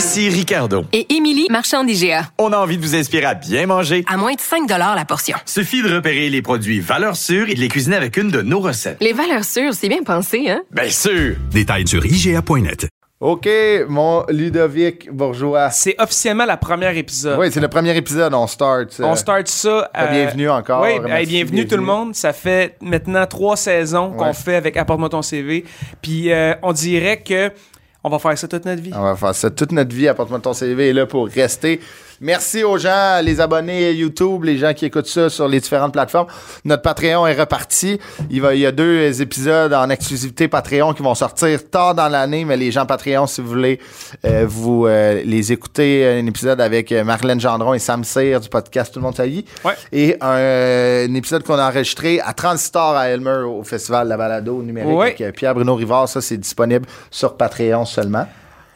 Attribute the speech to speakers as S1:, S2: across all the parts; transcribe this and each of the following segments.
S1: Ici Ricardo.
S2: Et Émilie, marchand d'IGA.
S1: On a envie de vous inspirer à bien manger.
S2: À moins de 5 la portion.
S1: Suffit de repérer les produits valeurs sûres et de les cuisiner avec une de nos recettes.
S2: Les valeurs sûres, c'est bien pensé, hein?
S1: Bien sûr!
S3: Détails sur IGA.net.
S4: OK, mon Ludovic Bourgeois.
S5: C'est officiellement la première épisode.
S4: Oui, c'est le premier épisode, on start. euh,
S5: On start ça.
S4: ben, bienvenue encore.
S5: Oui,
S4: Merci,
S5: bienvenue tout le monde. Ça fait maintenant trois saisons qu'on
S4: Ouais.
S5: fait avec Apporte-moi ton CV. Puis euh, on dirait que on va faire ça toute notre vie.
S4: On va faire ça toute notre vie. Apporte-moi ton CV est là pour rester. Merci aux gens, les abonnés YouTube, les gens qui écoutent ça sur les différentes plateformes. Notre Patreon est reparti. Il, va, il y a deux épisodes en exclusivité Patreon qui vont sortir tard dans l'année, mais les gens Patreon, si vous voulez euh, vous euh, les écouter, un épisode avec euh, Marlène Gendron et Sam Cyr du podcast Tout le monde s'agit.
S5: Ouais.
S4: Et un, euh, un épisode qu'on a enregistré à Transistor à Elmer au Festival de la Balado numérique
S5: Ouais.
S4: avec euh, Pierre-Bruno Rivard. Ça, c'est disponible sur Patreon seulement.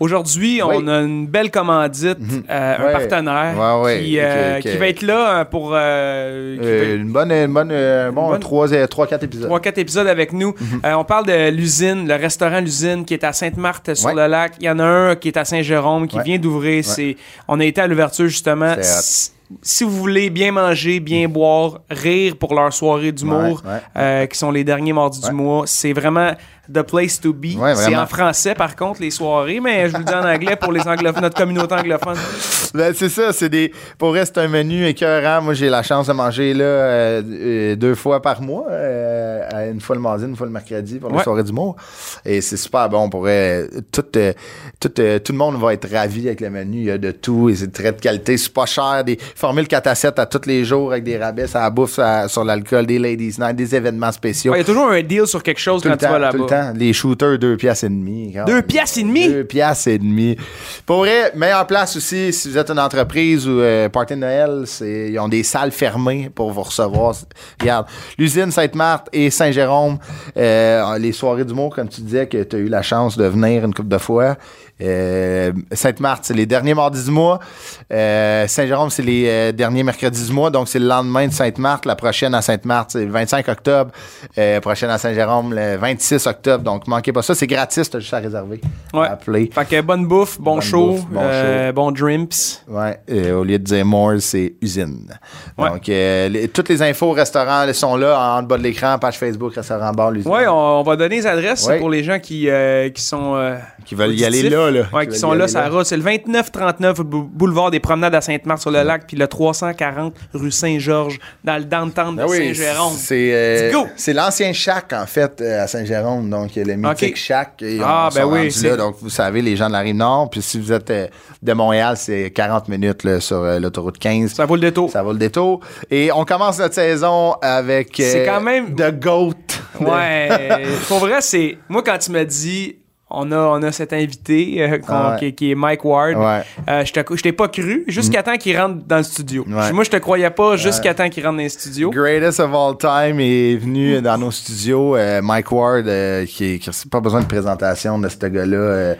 S5: Aujourd'hui, on a une belle commandite, euh, un partenaire qui, euh, qui va être là euh, pour euh,
S4: Euh,
S5: être-
S4: une bonne, une bonne, euh, bon,
S5: bonne-
S4: trois, euh, trois, quatre épisodes.
S5: trois, quatre épisodes avec nous. Euh, on parle de l'usine, le restaurant L'usine qui est à Sainte-Marthe sur le lac. Il y en a un qui est à Saint-Jérôme qui vient d'ouvrir. C'est, on a été à l'ouverture justement. Si, si vous voulez bien manger, bien boire, rire pour leur soirée d'humour,
S4: Ouais, ouais.
S5: euh, qui sont les derniers mardis
S4: Ouais.
S5: du mois, c'est vraiment the place to be.
S4: Ouais,
S5: c'est en français par contre les soirées, mais je vous le dis en anglais pour les anglophones, notre communauté anglophone.
S4: Ben, c'est ça, c'est des. Pour vrai, c'est un menu écœurant. Moi, j'ai la chance de manger là euh, euh, deux fois par mois, euh, à une fois le mardi, une fois le mercredi pour la
S5: Ouais.
S4: soirée d'humour. Et c'est super bon. Tout, euh, tout, tout le monde va être ravi avec le menu. Il y a de tout et c'est très de qualité. C'est pas cher. Des formules 4 à 7 à tous les jours avec des rabais, ça bouffe ça- sur l'alcool, des ladies night, des événements spéciaux.
S5: Ouais, Il y a toujours un deal sur quelque chose
S4: Tout
S5: quand tu vas là-bas.
S4: Temps. Les shooters, deux piastres et demi. Quand
S5: Deux
S4: même.
S5: piastres et demi?
S4: Deux piastres et demi. Pour vrai, meilleure place aussi, si vous êtes une entreprise ou euh, party de Noël, c'est, ils ont des salles fermées pour vous recevoir. Regarde, l'usine Sainte-Marthe et Saint-Jérôme, euh, les soirées d'humour, comme tu disais, que tu as eu la chance de venir une couple de fois. Euh, Sainte-Marthe, c'est les derniers mardis du mois. Euh, Saint-Jérôme, c'est les euh, derniers mercredis du mois. Donc, c'est le lendemain de Sainte-Marthe. La prochaine à Sainte-Marthe, c'est le 25 octobre. Prochaine à Saint-Jérôme, le 26 octobre. Donc, manquez pas ça. C'est gratis. T'as juste à réserver.
S5: Ouais.
S4: À appeler.
S5: Fait que bonne bouffe, bon
S4: Bonne
S5: show,
S4: bouffe, bon
S5: euh, bon drinks.
S4: Ouais, euh, au lieu de dire more, c'est usine.
S5: Ouais.
S4: Donc, euh, les- toutes les infos au restaurant elles sont là en bas de l'écran, page Facebook, restaurant bar, l'usine.
S5: Ouais, on, on va donner les adresses
S4: Ouais.
S5: pour les gens qui, euh, qui sont.
S4: Qui veulent y aller là, là.
S5: Ouais,
S4: Qui
S5: sont là, ça
S4: là.
S5: route. C'est le 2939 bou- boulevard des Promenades à Sainte-Marthe sur le lac, puis le 340 rue Saint-Georges, dans le downtown de
S4: Ah oui,
S5: Saint-Jérôme.
S4: c'est l'ancien Shack en fait à Saint-Jérôme, donc le mythique
S5: Ok.
S4: Shack. Et
S5: Ah,
S4: on
S5: ben oui,
S4: là, donc vous savez les gens de la rive nord. Puis si vous êtes euh, de Montréal, c'est 40 minutes là, sur euh, l'autoroute 15.
S5: Ça vaut le détour.
S4: Ça vaut le détour. Et on commence notre saison avec euh,
S5: C'est quand même-
S4: The Goat.
S5: Ouais. pour vrai, c'est. Moi, quand tu m'as dit. On a, on a cet invité euh,
S4: Ah ouais.
S5: qui, qui est Mike Ward.
S4: Ouais.
S5: Euh, je t'ai pas cru jusqu'à temps qu'il rentre dans le studio.
S4: Ouais.
S5: Moi, je te croyais pas jusqu'à temps qu'il rentre dans le studio.
S4: Greatest of all time est venu dans nos studios. Euh, Mike Ward, euh, qui n'a pas besoin de présentation de ce gars-là,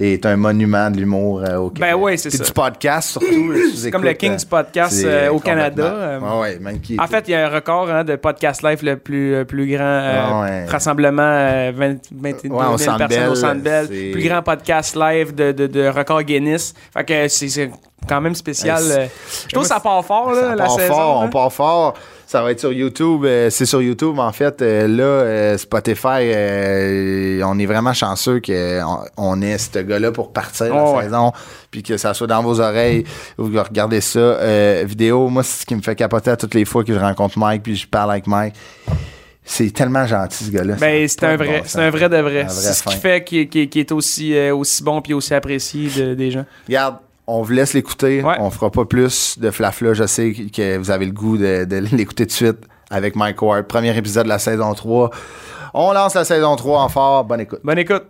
S4: euh, est un monument de l'humour euh, au
S5: Ben ouais, c'est
S4: Puis
S5: ça.
S4: du podcast, surtout.
S5: C'est comme le king du podcast, euh, au Canada, euh.
S4: Ouais, même qui
S5: En fait, il y a un record hein, de podcast live le plus, euh, plus grand euh,
S4: Ah ouais.
S5: rassemblement, euh, 20, 22
S4: Ouais, au
S5: 000
S4: Centre
S5: personnes au Centre Bell.
S4: c'est-
S5: Plus grand podcast live de, de, de record Guinness. Fait que c'est- c'est quand même spécial.
S4: C'est-
S5: euh. Je trouve que ça part fort, là,
S4: Ça
S5: la
S4: part
S5: saison.
S4: fort,
S5: hein.
S4: on part fort. Ça va être sur YouTube. euh, c'est sur YouTube, en fait. Euh, là, euh, Spotify, on est vraiment chanceux qu'on on ait ce gars-là pour partir
S5: Oh,
S4: la
S5: ouais.
S4: saison, puis que ça soit dans vos oreilles. Vous regardez ça. vidéo, moi, c'est ce qui me fait capoter à toutes les fois que je rencontre Mike, puis je parle avec Mike. C'est tellement gentil, ce gars-là.
S5: Ben, c'est un vrai, c'est un vrai de vrai. C'est ce qui fait qu'il est aussi, euh, aussi bon puis aussi apprécié de- des gens.
S4: Regarde, on vous laisse l'écouter.
S5: Ouais.
S4: On fera pas plus de flafla. Je sais que vous avez le goût de, de l'écouter de suite avec Mike Ward. Premier épisode de la saison 3. On lance la saison 3 en fort. Bonne écoute.
S5: Bonne écoute.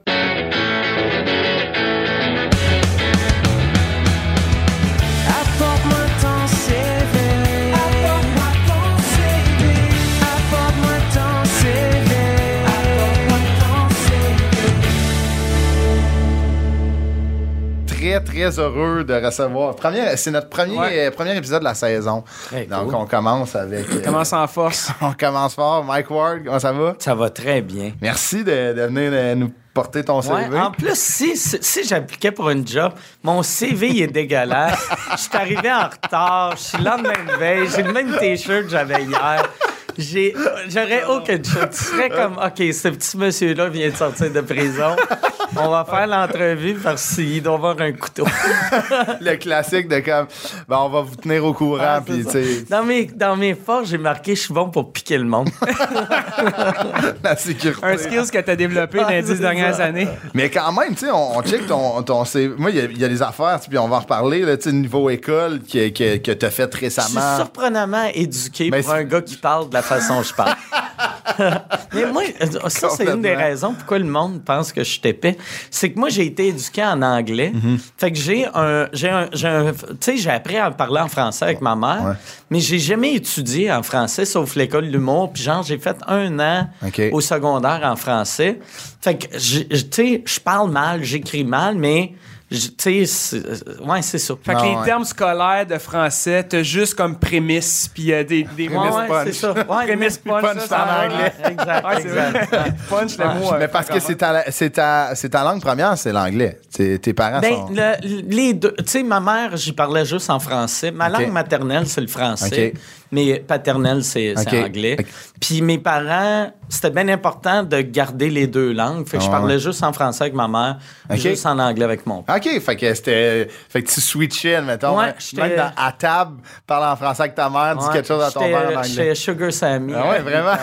S4: Très, très heureux de recevoir. C'est notre premier,
S5: Ouais.
S4: euh, premier épisode de la saison. Donc, on commence avec. euh,
S5: Commence en force.
S4: on commence fort. Mike Ward, comment ça va?
S6: Ça va très bien.
S4: Merci de, de venir euh, nous porter ton
S6: Ouais,
S4: CV.
S6: en plus, si, si, si j'appliquais pour une job, mon CV il est dégueulasse. Je suis arrivé en retard, je suis lendemain de veille, j'ai le même t-shirt que j'avais hier. J'ai, j'aurais aucune chose. Tu serais comme, OK, ce petit monsieur-là vient de sortir de prison. On va faire l'entrevue parce qu'il doit avoir un couteau.
S4: Le classique de comme, ben, on va vous tenir au courant.
S6: Ah,
S4: puis,
S6: c'est
S4: tu
S6: ça.
S4: sais,
S6: dans, mes, dans mes forces, j'ai marqué je suis bon pour piquer le monde.
S4: la sécurité.
S5: Un skills que tu as développé dans les
S6: c'est
S5: dix dernières
S6: ça.
S5: années.
S4: Mais quand même, tu sais, on, on check ton, ton. Moi, il y a- il y, a des affaires, puis on va en reparler, là, tu sais, niveau école que, que, que tu as fait
S6: Je suis
S4: récemment.
S6: surprenamment éduqué
S4: Ben,
S6: pour
S4: c'est-
S6: un gars qui parle de la façon je parle. Mais moi, euh, ça, c'est une des raisons pourquoi le monde pense que je suis épais. C'est que moi, j'ai été éduqué en anglais.
S4: Mhm.
S6: Fait que j'ai un. J'ai un. j'ai un- Tu sais, j'ai appris à parler en français avec ma mère,
S4: Ouais.
S6: mais j'ai jamais étudié en français, sauf l'école de l'humour. Puis, genre, j'ai fait un an au secondaire en français. Fait que, tu sais, je parle mal, j'écris mal, mais. Tu sais, c'est- ouais, c'est ça.
S5: Fait que les
S4: ouais.
S5: termes scolaires de français, t'as juste comme prémisse, puis euh, des, des
S6: Ouais,
S5: mots.
S6: ouais,
S4: punch.
S6: c'est ça. Ouais,
S5: Prémisse punch,
S4: punch,
S5: ça,
S4: en anglais.
S6: Exact,
S5: Ouais, c'est vrai.
S6: exact.
S5: punch, le mot. euh,
S4: Mais parce que c'est ta, c'est ta, c'est ta langue première, c'est l'anglais. T'es- Tes parents
S6: Ben,
S4: sont.
S6: le- les deux. Tu sais, ma mère, j'y parlais juste en français. Ma langue maternelle, c'est le français.
S4: OK.
S6: Mais paternelle, c'est c'est
S4: OK.
S6: anglais.
S4: OK.
S6: Puis mes parents, c'était bien important de garder les deux langues. Fait que je
S4: Ah,
S6: parlais
S4: ouais.
S6: juste en français avec ma mère,
S4: OK.
S6: juste en anglais avec mon père.
S4: OK, fait que c'était. Fait que tu switchais, mettons.
S6: Ouais,
S4: hein, même dans- à table, parle en français avec ta mère, dis
S6: Ouais,
S4: quelque chose à ton père en anglais.
S6: J'étais Sugar Sammy.
S4: Ah ouais, vraiment?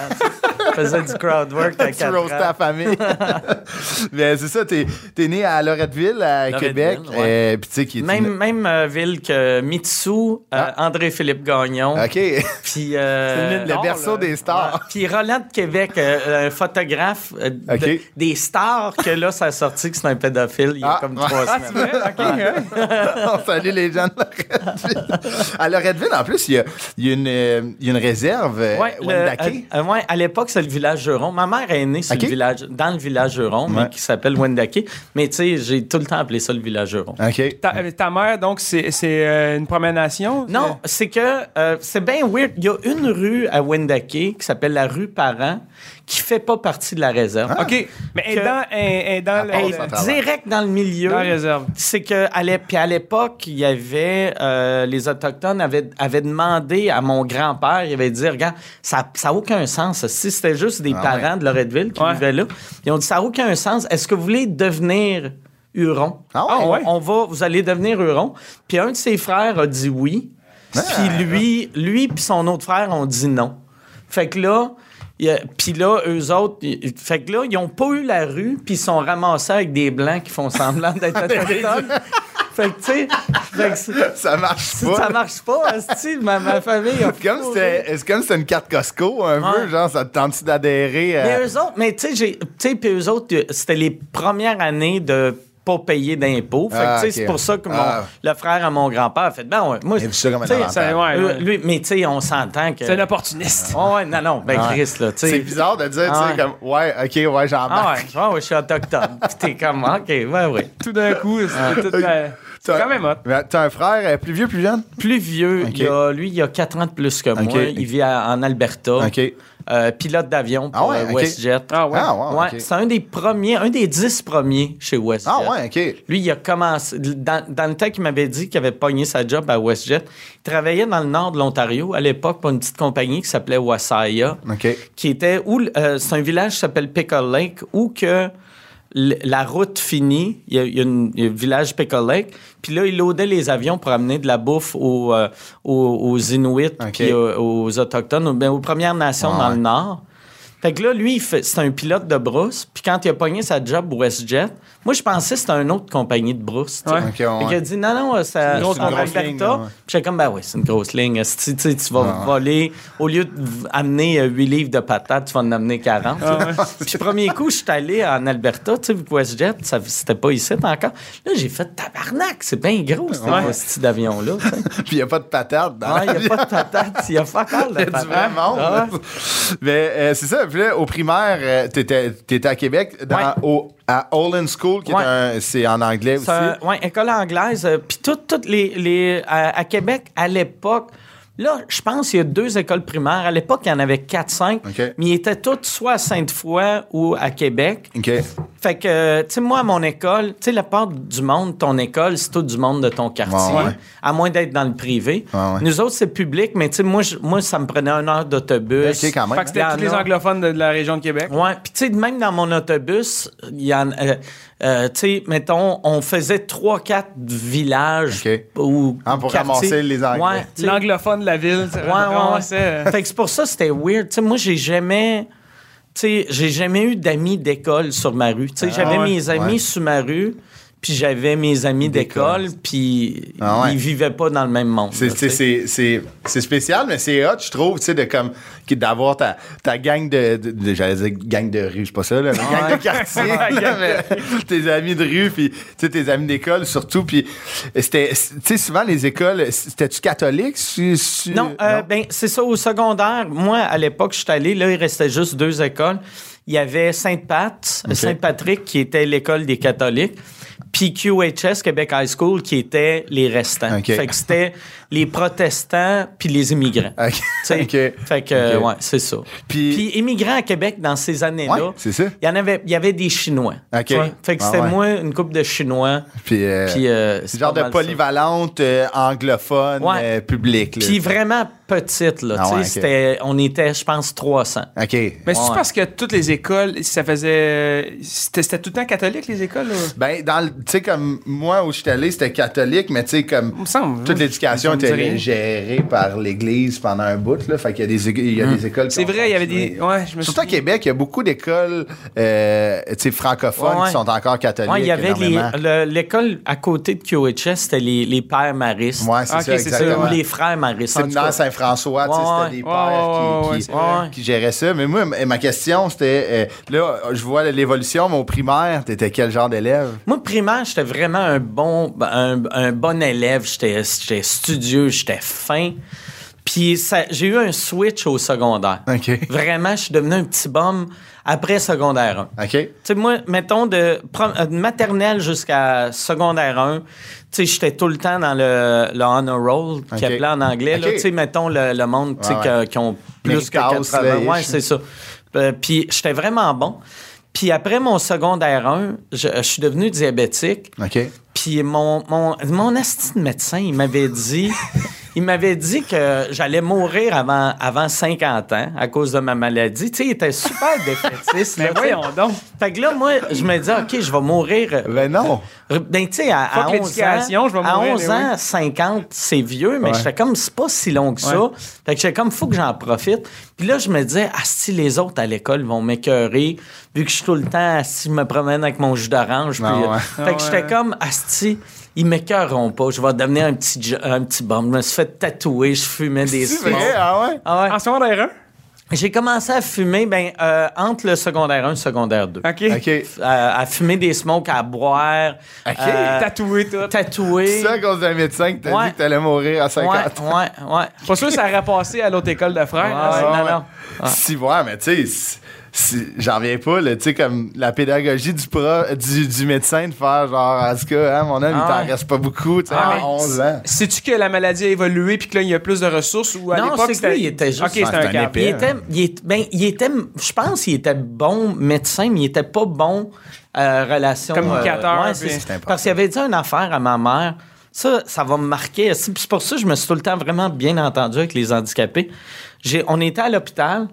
S6: Je faisais du crowd work
S4: tu
S6: 4
S4: roastais
S6: ans.
S4: famille. Mais c'est ça, t'es es né à Loretteville, à
S6: Loretteville,
S4: Québec. euh, qui est.
S6: Même,
S4: une-
S6: même euh, ville que Mitsou, euh,
S4: Ah.
S6: André-Philippe Gagnon.
S4: OK.
S6: Puis, euh,
S4: Le
S5: Non,
S4: berceau
S5: là.
S4: des stars.
S6: Ouais. Puis Roland de Québec, euh, un photographe euh, de- des stars, que là, ça a sorti que c'est un pédophile il y a
S4: Ah.
S6: comme trois
S5: Ah,
S6: semaines.
S5: vois? OK.
S4: On salue les gens de Loretteville. À Loretteville, en plus, il y a, il y a une, euh, il y a une réserve. euh,
S6: Ouais, le-
S4: Wendake.
S6: euh, euh, ouais, à l'époque, c'est le village Juron. Ma mère est née sur
S4: OK.
S6: le village, dans le village Juron,
S4: Ouais.
S6: mais qui s'appelle Wendake. Mais tu sais, j'ai tout le temps appelé ça le village Juron.
S4: OK.
S5: Ta, euh, ta mère, donc, c'est euh, une promenation?
S6: Non, c'est que euh, c'est bien weird. Il y a une rue à Wendake qui s'appelle la rue Parent qui fait pas partie de la réserve.
S5: OK. Mais elle est dans, elle- elle est dans, le-
S6: direct dans le milieu.
S5: dans la réserve.
S6: C'est que à l'époque, il y avait euh, les autochtones avaient, avaient demandé à mon grand-père, il avait dit regarde, ça ça a aucun sens. Si c'était juste des
S4: Ah
S6: parents de Loretteville qui
S5: Ouais.
S6: vivaient là, ils ont dit ça a aucun sens. Est-ce que vous voulez devenir Huron?
S4: Ah ouais?
S6: on,
S5: ouais?
S6: on va vous allez devenir Huron. Puis un de ses frères a dit oui.
S4: Ah.
S6: Puis lui lui puis son autre frère ont dit non. Fait que là puis là, eux autres, fait que là, ils ont pas eu la rue, puis ils sont ramassés avec des blancs qui font semblant d'être autochtones. fait que, tu sais,
S4: Ça marche pas.
S6: ça marche pas, asti, ma, ma famille
S4: C'est comme c'est comme c'était une carte Costco, un peu, genre, ça te tente d'adhérer à...
S6: Mais eux autres, mais tu sais, j'ai- tu sais, puis eux autres, c'était les premières années de pas payer d'impôts. Fait que,
S4: Ah,
S6: tu sais,
S4: ok.
S6: c'est pour ça que mon-
S4: Ah.
S6: le frère à mon grand-père a fait, ben ouais, moi,
S4: Il a vu ça comme un.
S5: Ça, ouais,
S6: euh,
S5: ouais.
S6: lui, mais tu sais, on s'entend que...
S5: C'est un opportuniste.
S6: Ouais, non, non, ben. Chris, là.
S4: C'est bizarre de dire, tu
S6: Ah
S4: sais, comme, ouais, ok, ouais, j'embarque.
S6: Ah ouais, ah ouais, je suis autochtone. Puis t'es comme, OK, ouais, ouais.
S5: Tout d'un coup, c'est tout, euh, c'est
S4: T'as-
S5: quand même hot.
S4: Mais T'as un frère euh, plus vieux, plus jeune?
S6: Plus vieux,
S4: OK.
S6: il a, lui, il a 4 ans de plus que moi.
S4: OK.
S6: Il vit à- en Alberta.
S4: OK.
S6: Euh, pilote d'avion pour
S4: Ah ouais,
S6: euh,
S4: OK.
S6: WestJet.
S5: Ah ouais.
S4: Ah ouais, ok.
S6: c'est un des premiers, un des dix premiers chez WestJet.
S4: Ah ouais, OK.
S6: Lui, il a commencé. Dans, dans le temps qu'il m'avait dit qu'il avait pogné sa job à WestJet, il travaillait dans le nord de l'Ontario, à l'époque, pour une petite compagnie qui s'appelait Wasaya,
S4: OK.
S6: qui était où. euh, c'est un village qui s'appelle Pickle Lake, où que la route finit, il y a, il y a une- il y a le village Pickle Lake, puis là, il loadait les avions pour amener de la bouffe aux, euh, aux, aux Inuits, puis aux Autochtones, aux, aux Premières Nations
S4: Ah
S6: dans
S4: ouais.
S6: le Nord. Fait que là, lui, il fait- c'est un pilote de brousse. Puis quand il a pogné sa job WestJet, moi, je pensais que c'était une autre compagnie de brousse.
S5: Ouais.
S6: Qu'il a dit non, non, c'est
S4: une grosse- ligne, ouais.
S6: Puis j'étais comme, ben oui, c'est une grosse ligne. Si tu vas
S4: Ouais.
S6: voler, au lieu de v- amener 8 livres de patates, tu vas en amener 40. Puis premier coup, je suis allé en Alberta, tu sais, vu que WestJet, ça- c'était pas ici encore. Là, j'ai fait tabarnak, c'est bien gros, ce d'avion-là.
S4: Puis il n'y a pas de patate dans
S6: Ouais, il n'y a pas de patates, il y a pas encore de
S4: Il y a du
S6: patates.
S4: vrai monde.
S6: Ah
S4: là. Mais euh, c'est ça, puis là, au primaire, euh, t'étais, t'étais à Québec, dans,
S6: Ouais.
S4: au, à Olin School, qui
S6: Ouais.
S4: est un, c'est en anglais aussi.
S6: Ouais, école anglaise. euh, Puis toutes, les. les à, à Québec, à l'époque, là, je pense qu'il y a deux écoles primaires. À l'époque, il y en avait 4-5.
S4: OK.
S6: Mais ils étaient toutes soit à Sainte-Foy ou à Québec.
S4: OK.
S6: Fait que, euh, tu sais, moi, à mon école, tu sais, la part du monde, ton école, c'est tout du monde de ton quartier,
S4: Ouais, ouais.
S6: à moins d'être dans le privé.
S4: Ouais, ouais.
S6: Nous autres, c'est public, mais tu sais, moi, moi, ça me prenait une heure d'autobus.
S4: OK, quand même.
S5: Fait que c'était tous les anglophones de, de la région de Québec.
S6: Ouais, puis tu sais, même dans mon autobus, il y en euh, euh, tu sais, mettons, on faisait trois, quatre villages
S4: OK.
S6: ou
S4: Ah, pour
S6: quartiers.
S4: ramasser les Anglais.
S6: Ouais.
S5: L'anglophone de la ville.
S6: Ouais, ouais, ouais.
S5: euh,
S6: Fait que c'est pour ça que c'était weird. Tu sais, moi, j'ai jamais. Tu sais, j'ai jamais eu d'amis d'école sur ma rue. Tu sais, j'avais
S4: Ah ouais?
S6: mes amis
S4: Ouais.
S6: sur ma rue, puis j'avais mes amis d'école, puis
S4: Ah ouais.
S6: ils vivaient pas dans le même monde.
S4: C'est, c'est, c'est, c'est, c'est spécial, mais c'est hot, je trouve, tu sais, de comme, d'avoir ta, ta gang de, de- de- j'allais dire gang de rue, je sais pas ça, là, mais gang de quartier, mais tes amis de rue, puis, tu sais, tes amis d'école surtout, puis c'était, tu sais, souvent les écoles, c'était-tu catholique? su- su-
S6: Non, euh, ben c'est ça au secondaire. Moi, à l'époque, je suis allé, là, il restait juste deux écoles. Il y avait Sainte-Pat, Saint-Patrick, qui était l'école des catholiques, puis QHS, Québec High School, qui était les restants.
S4: OK.
S6: Fait que c'était les protestants puis les immigrants.
S4: Ok.
S6: Fait que, ouais, c'est ça.
S4: Puis-
S6: Puis, immigrants à Québec, dans ces années-là,
S4: Ouais,
S6: il y en avait, il y avait des Chinois.
S4: Ok.
S6: Fait que
S4: Ah
S6: c'était
S4: ouais.
S6: moi, une couple de Chinois.
S4: Puis, euh,
S6: Puis, euh,
S4: c'est genre de polyvalente, euh, anglophone,
S6: Ouais.
S4: euh, public, là.
S6: Puis vraiment petite, là.
S4: Ah
S6: tu sais, on était, je pense, 300.
S4: OK.
S5: Mais c'est
S6: Ouais.
S5: parce que toutes les écoles, ça faisait. C'était tout le temps catholique, les écoles? Là?
S4: Ben, dans le- tu sais, comme moi, où je suis allé, c'était catholique, mais tu sais, comme.
S5: Il me semble.
S4: Toute l'éducation Était gérée par l'Église pendant un bout, là. Fait qu'il y a des, il y a des écoles. qui
S5: C'est vrai, il y avait des. Ouais, je me
S4: Surtout à. Québec, il y a beaucoup d'écoles, euh, francophones
S6: Ouais.
S4: qui sont encore catholiques.
S6: Ouais, il y avait l'école à côté de QHS, c'était les, les pères maristes.
S4: C'est
S5: Ok,
S4: ça,
S5: c'est ça,
S4: exactement.
S6: Ou les frères maristes. cas.
S4: Saint-François,
S6: Ouais,
S4: c'était des pères qui,
S5: c'est
S4: qui, géraient ça. Mais moi, ma question, c'était, euh, là, je vois l'évolution, mais au primaire, t'étais quel genre d'élève?
S6: Moi, primaire, j'étais vraiment un bon, un, un bon élève. J'étais j'étais studieux, j'étais fin. Puis j'ai eu un switch au secondaire. Vraiment, je suis devenu un petit bum après secondaire 1.
S4: OK?
S6: Tu sais, moi, mettons, de, euh, de maternelle jusqu'à secondaire 1, tu sais, j'étais tout le temps dans le, le honor roll, qui appelait en anglais. Tu sais, mettons, le, le monde, tu sais,
S4: Ouais,
S6: que-
S4: ouais.
S6: qui ont plus que
S4: Méritas,
S6: 80.
S4: là,
S6: Ouais, c'est ça. Euh, Puis j'étais vraiment bon. Puis après mon secondaire 1, je, je suis devenu diabétique.
S4: OK.
S6: Mon, mon, mon médecin, il m'avait dit... Il m'avait dit que j'allais mourir avant, avant 50 ans à cause de ma maladie. Tu sais, il était super défaitiste.
S5: Mais
S6: là,
S5: voyons donc.
S6: Fait que là, moi, je me dis, OK, je vais mourir. euh,
S4: Ben non.
S6: Ben, tu sais, à, à
S5: Fuck
S6: 11
S5: l'éducation,
S6: ans,
S5: je vais
S6: à
S5: mourir,
S6: 11
S5: mais
S6: ans, 50, c'est vieux, mais
S4: Ouais.
S6: j'étais comme, c'est pas si long que ça.
S5: Ouais.
S6: Fait que j'étais comme, faut que j'en profite. Puis là, je me disais, ah, si les autres à l'école vont m'écœurer, vu que je suis tout le temps, si je me promène avec mon jus d'orange. puis,
S4: Ah ouais.
S6: euh, Fait
S5: Ah
S6: que j'étais
S5: ouais.
S6: comme, asti, ils m'écœureront pas. Je vais devenir un petit, un petit bum. Je me suis fait tatouer, je fumais des
S4: C'est
S6: smokes.
S4: vrai, ah ouais?
S6: Ah ouais.
S5: En secondaire
S6: J'ai commencé à fumer ben, euh, entre le secondaire 1 et le secondaire 2.
S5: 1? OK.
S4: OK.
S6: À, à fumer des smokes, à boire,
S4: OK.
S6: euh,
S5: Tatoué, tout.
S6: tatouer.
S4: C'est ça à cause d'un médecin qui t'a
S6: Ouais.
S4: dit que t'allais mourir à 50
S6: Ouais,
S4: ans.
S6: ouais, ouais.
S5: Pas sûr que ça aurait passé à l'autre école de frères.
S6: Ouais, non, non. Ah.
S4: Si, ouais, mais tu sais, j'en reviens pas, tu sais, comme la pédagogie du, pro, du, du médecin de faire genre, en tout cas, hein, mon homme, il
S6: Ah
S4: t'en
S6: ouais.
S4: reste pas beaucoup, tu sais,
S6: Ah
S4: à
S6: ouais.
S4: 11 ans.
S5: Sais-tu que la maladie a évolué puis que là, il y a plus de ressources ou à
S6: Non,
S5: l'époque,
S6: c'est que lui, il était juste-
S5: un
S4: un
S5: cap.
S6: Il était, il était, ben, il était, je pense qu'il était bon médecin, mais il était pas bon euh, relation.
S5: Communicateur,
S6: ouais,
S5: puis-
S6: c'est-
S4: C'est important.
S6: parce qu'il avait dit une affaire à ma mère. Ça, ça va me marquer. C'est c'est pour ça que je me suis tout le temps vraiment bien entendu avec les handicapés. J'ai, on était à l'hôpital,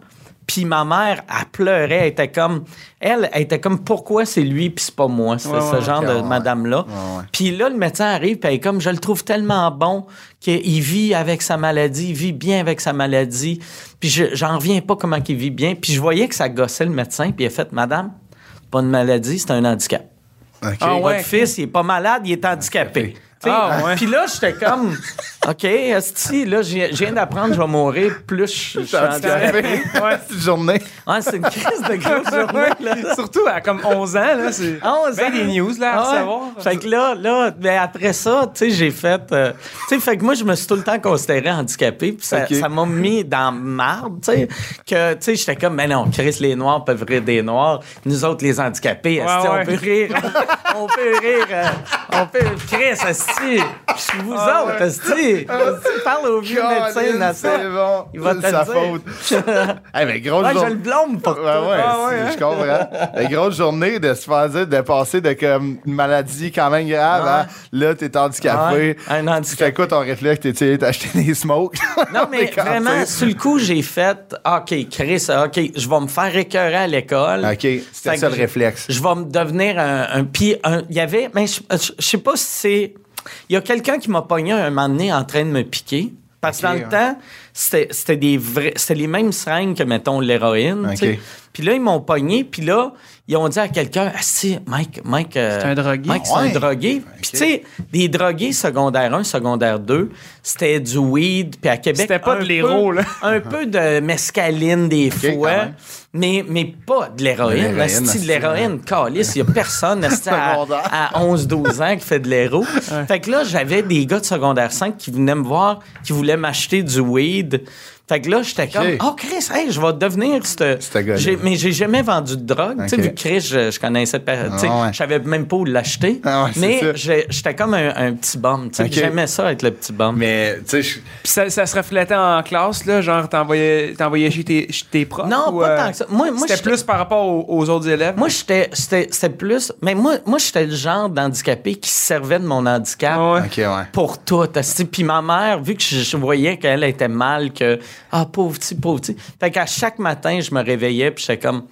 S6: puis ma mère, elle pleurait. Elle était comme, elle, elle était comme, pourquoi c'est lui puis c'est pas moi?
S5: Ouais,
S6: ce
S5: ouais,
S6: genre de
S4: ouais.
S6: madame-là. Puis là, le médecin arrive, puis elle est comme, je le trouve tellement bon qu'il vit avec sa maladie, il vit bien avec sa maladie. Puis je- j'en reviens pas comment il vit bien. Puis je voyais que ça gossait le médecin, puis il a fait, madame, pas une maladie, c'est un handicap.
S4: OK.
S5: Ah ouais.
S6: Votre fils, il est pas malade, il est handicapé.
S5: Ah, ouais.
S6: Puis là, j'étais comme, OK, esti, là, j'ai- je viens d'apprendre, je vais mourir, plus je suis
S4: ouais. C'est une journée.
S6: Ouais, c'est une crise de grosse journée, là.
S5: Surtout à comme 11 ans, là, c'est
S6: À 11
S5: ben
S6: ans.
S5: des news là, à
S6: ouais.
S5: savoir.
S6: Fait que là, là ben après ça, tu sais, j'ai fait. euh, tu sais, fait que moi, je me suis tout le temps considéré handicapé. Puis ça ça m'a mis dans marde, tu sais. Que, tu sais, j'étais comme, mais non, Chris, les Noirs peuvent rire des Noirs. Nous autres, les handicapés, esti,
S5: ouais.
S6: on peut rire? on peut rire. euh, on peut. Chris, esti. Je suis vous
S4: Ah
S6: autres. Esti, Parle au vieux médecin, Nassa.
S4: C'est bon.
S6: Il va te
S4: sa
S6: dire.
S4: faute. hey, mais grosse
S6: Ouais, je
S4: journée.
S6: le blâme pour
S4: Ouais,
S6: toi.
S4: ouais,
S5: Ah ouais,
S4: je comprends. La grosse journée de se faire dire de passer de comme une maladie quand même grave à là, t'es handicapé.
S6: Un
S4: Tu
S6: handicapé.
S4: fais quoi ton réflexe? T'es tu acheté des smokes?
S6: Non, mais vraiment, sur le coup, j'ai fait OK, Chris, OK, je vais me faire écœurer à l'école.
S4: OK, c'était ça le réflexe.
S6: Je vais me devenir un. un puis, il y avait. Mais je, je- je sais pas si c'est. Il y a quelqu'un qui m'a pogné un moment donné en train de me piquer. Parce que dans le temps, c'était des vrais. C'était les mêmes seringues que, mettons, l'héroïne. Puis là, ils m'ont pogné. Puis là, ils ont dit à quelqu'un Ah, si, Mike, Mike. euh,
S5: C'est un drogué.
S6: Mike, c'est
S4: Ouais.
S6: un drogué. Puis, tu sais, des drogués secondaire 1, secondaire 2, c'était du weed. Puis à Québec.
S5: C'était pas
S6: un
S5: de l'héros, là.
S6: Un peu de mescaline des fois. Mais, mais pas de l'héroïne. Asti, de l'héroïne, calice. Il n'y a personne à, à 11-12 ans qui fait de l'héros. Fait que là, j'avais des gars de secondaire 5 qui venaient me voir, qui voulaient m'acheter du weed. Fait que là, j'étais comme, oh Chris, hey, je vais devenir ce Mais j'ai jamais vendu de drogue. Tu sais, vu que Chris, je, je connaissais pas. tu sais,
S4: Ah ouais.
S6: Je savais même pas où l'acheter.
S4: Ah ouais,
S6: mais j'étais comme un, un petit bum. tu sais. J'aimais ça être le petit bum.
S4: Mais, tu sais, je-
S5: ça, ça se reflétait en classe, là, genre t'envoyais, chez tes, chez tes profs?
S6: Non,
S5: ou,
S6: pas
S5: euh,
S6: tant que ça. Moi, moi,
S5: C'était
S6: j'étais-
S5: plus par rapport aux, aux autres élèves?
S6: Moi, j'étais, c'était, c'était plus. Mais moi, moi j'étais le genre d'handicapé qui se servait de mon handicap.
S5: Ah ouais.
S4: OK, ouais.
S6: Pour tout. Puis ma mère, vu que je, je voyais qu'elle était mal, que ah pauvre petit, pauvre petit. Fait qu'à chaque matin, je me réveillais puis j'étais comme,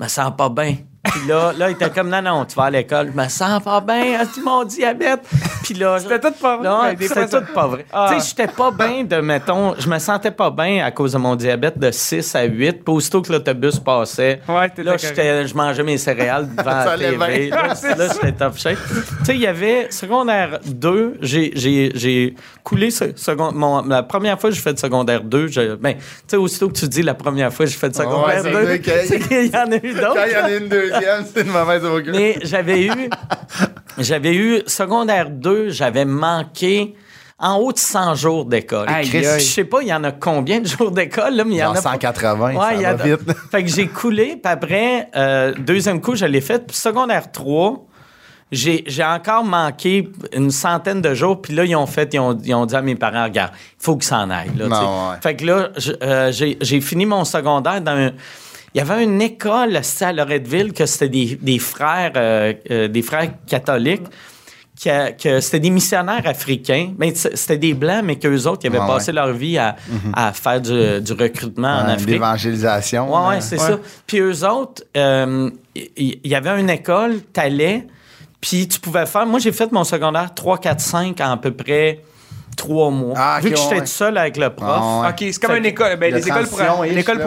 S6: me sens pas bien. Puis là, là, il était comme, non, non, tu vas à l'école, je me sens pas bien, tu mon diabète. Puis là,
S5: C'était tout pas vrai. Ouais,
S6: c'était tout pas vrai.
S5: Ah.
S6: Tu sais, j'étais pas bien de, mettons, je me sentais pas bien à cause de mon diabète de 6 à 8. Puis aussitôt que l'autobus passait,
S5: Ouais,
S6: là, je mangeais mes céréales devant la TV. Là, là, j'étais top shape. tu sais, il y avait secondaire 2, j'ai, j'ai, j'ai coulé ce, second, mon, la première fois que j'ai fait de secondaire 2, je, ben, tu sais, aussitôt que tu dis la première fois que j'ai fait de secondaire
S4: c'est
S6: 2,
S4: vrai que-
S6: c'est qu'il y en a eu d'autres.
S4: quand il y en a une deuxième, c'est une mauvaise augure.
S6: Mais j'avais eu, j'avais eu secondaire 2, j'avais manqué en haut de 100 jours d'école. Je sais pas, il y en a combien de jours d'école, là, mais il y en a. pas-
S4: 180,
S6: Ouais,
S4: ça
S6: il y
S4: va vite.
S6: Fait que j'ai coulé, puis après, euh, deuxième coup, je l'ai fait. Puis secondaire 3, j'ai j'ai encore manqué une centaine de jours. Puis là, ils ont fait, ils ont, ils ont dit à mes parents, regarde, il faut que ça en aille. Là,
S4: Non, ouais.
S6: Fait que là, euh, j'ai j'ai fini mon secondaire dans un... Il y avait une école à Loretteville que c'était des, des frères euh, euh, des frères catholiques que c'était des missionnaires africains, mais c'était des blancs, mais qu'eux autres, ils avaient
S4: Ouais,
S6: passé leur vie à, à faire du, du recrutement en Afrique.
S4: L'évangélisation.
S6: Ouais, ouais,
S4: euh,
S6: c'est
S5: Ouais.
S6: ça. Puis eux autres, euh, il il y, avait une école, t'allais, puis tu pouvais faire. Moi, j'ai fait mon secondaire 3, 4, 5 en à peu près trois mois.
S4: Ah,
S6: Vu que j'étais
S4: ouais.
S6: tout seul avec le prof.
S4: Ah, ouais.
S5: OK, c'est comme une école. Ben, les écoles pour,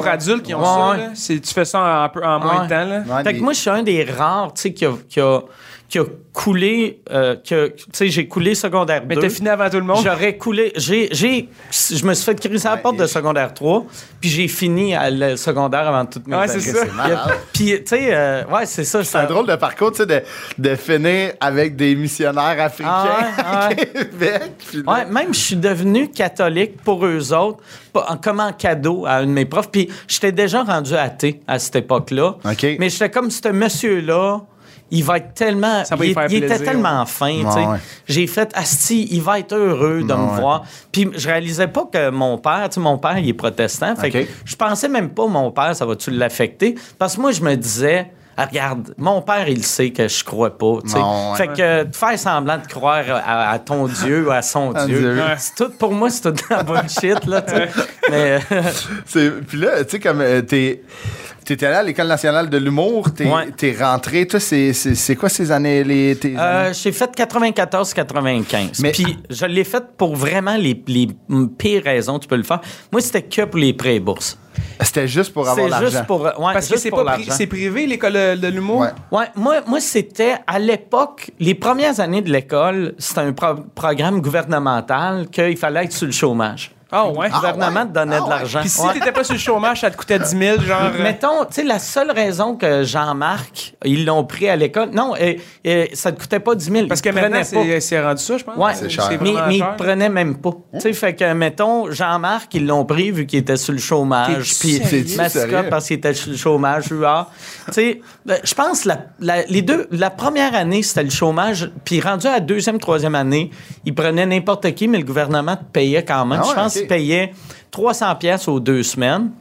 S5: pour adultes qui ont
S6: Ouais,
S5: ça.
S6: ouais.
S5: là. C'est- Tu fais ça en, un peu, en moins
S6: Ouais.
S5: de temps. Là.
S4: Ouais,
S6: Fait
S4: des-
S6: que moi, je suis un des rares, tu sais, qui a, qui a, qui a coulé, euh, tu sais, j'ai coulé secondaire 2.
S5: Mais t'as fini avant tout le monde?
S6: J'aurais coulé. J'ai, j'ai, je me suis fait criser à la porte de secondaire 3, puis j'ai fini à le secondaire avant toutes mes
S5: Ouais, c'est ça.
S6: Puis, tu sais, euh, ouais, c'est ça.
S4: C'est un drôle de parcours, tu sais, de, de finir avec des missionnaires africains
S6: Ah ouais, ouais.
S4: à Québec.
S6: Ouais, même je suis devenu catholique pour eux autres, comme en cadeau à un de mes profs. Puis j'étais déjà rendu athée à cette époque-là.
S4: OK.
S6: Mais j'étais comme ce monsieur-là. Il va être tellement.
S5: Ça va
S6: il,
S5: lui faire
S6: il était tellement fin, tu sais.
S4: Ouais, ouais.
S6: J'ai fait Asti, il va être heureux de me voir. Puis je réalisais pas que mon père, tu sais, mon père, il est protestant. Fait que je pensais même pas, mon père, ça va-tu l'affecter? Parce que moi, je me disais. Ah, regarde, mon père, il sait que je crois pas. tu sais.
S4: Non, ouais.
S6: Fait que euh, de faire semblant de croire à, à ton Dieu ou à son Dieu,
S4: Dieu.
S6: c'est tout, pour moi, c'est tout de la bullshit. Là, tu sais. Mais
S4: C'est- Puis là, tu sais, comme euh, t'es. T'étais allé à l'École nationale de l'humour, t'es
S6: Ouais.
S4: t'es rentré. Toi, c'est- c'est c'est quoi ces années? Les, tes
S6: euh,
S4: années?
S6: j'ai fait 94-95.
S4: Mais-
S6: Puis je l'ai fait pour vraiment les, les pires raisons, tu peux le faire. Moi, c'était que pour les pré-bourses.
S4: C'était juste pour avoir
S6: C'est
S4: l'argent.
S6: juste pour, ouais,
S5: Parce que
S6: juste
S5: c'est
S6: pour
S5: pas c'est privé, l'école de, de l'humour?
S4: Ouais.
S6: Ouais, moi, moi c'était à l'époque, les premières années de l'école, c'était un pro- programme gouvernemental qu'il fallait être sur le chômage.
S5: Ah ouais?
S6: Le gouvernement te donnait
S4: Ah
S6: de
S4: ouais.
S6: l'argent.
S5: Puis si
S6: Ouais.
S5: t'étais pas sur le chômage, ça te coûtait 10 000, genre. euh,
S6: Mettons, tu sais, la seule raison que Jean-Marc, ils l'ont pris à l'école, non, euh, euh, ça te coûtait pas 10 000.
S5: Parce que
S6: ils
S5: maintenant, c'est rendu ça, je pense.
S6: Ouais,
S4: C'est cher.
S6: mais, mais ils
S5: cher.
S6: ne prenaient même pas. Tu sais, fait que, mettons, Jean-Marc, ils l'ont pris vu qu'il était sur le chômage. Puis? Mascotte parce qu'il était sur le chômage. UA. Tu sais, ben, je pense la, la- les deux, la première année, c'était le chômage. Puis rendu à la deuxième, troisième année, ils prenaient n'importe qui, mais le gouvernement te payait quand même.
S4: Ah ouais,
S6: je pense
S4: ok.
S6: qu'il payait 300 pièces aux deux semaines.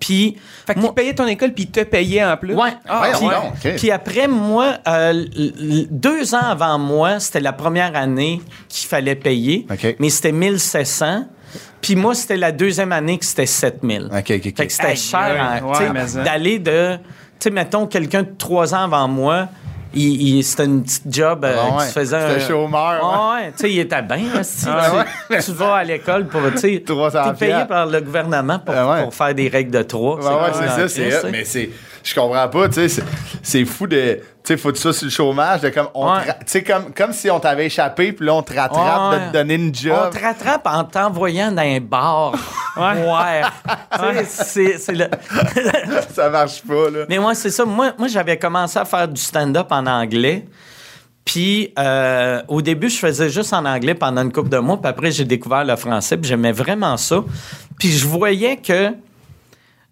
S6: Puis,
S5: Fait
S6: moi-
S5: qu'ils payaient ton école, puis te payaient en plus.
S6: Ouais.
S5: Ah,
S4: Voyons
S5: ouais.
S4: ok.
S6: Puis après, moi, euh, deux ans avant moi, c'était la première année qu'il fallait payer.
S4: OK.
S6: Mais c'était 1700. Puis moi, c'était la deuxième année que c'était 7000.
S4: OK, OK, OK.
S6: Fait que c'était cher hein,
S5: ouais,
S6: d'aller de... Tu sais, mettons, quelqu'un de trois ans avant moi, il, il- c'était une petite job euh,
S4: Ah
S6: qui
S4: ouais.
S6: se faisait...
S4: C'était
S6: un-
S4: chômeur,
S6: Ah ouais, tu sais, il était bien.
S5: Ah
S6: tu, tu vas à l'école pour, tu sais,
S4: 300
S6: t'es payé par le gouvernement pour,
S4: Ah ouais.
S6: pour faire des règles de trois.
S4: Ouais, ouais, c'est ça, mais c'est. Je comprends pas, tu sais. c'est- fou de. Tu sais, faut que tu sois sur le chômage, de comme. on
S6: Ouais.
S4: Tu sais, comme, comme si on t'avait échappé, puis là, on te rattrape
S6: Ouais.
S4: de te donner une
S6: On
S4: job.
S6: te rattrape en t'envoyant dans un bar. ouais. Tu sais, c'est- c'est le...
S4: ça marche pas, là.
S6: Mais moi, c'est ça. Moi, moi j'avais commencé à faire du stand-up en anglais. Puis, euh, au début, je faisais juste en anglais pendant une couple de mois. Puis après, j'ai découvert le français. Puis j'aimais vraiment ça. Puis je voyais que...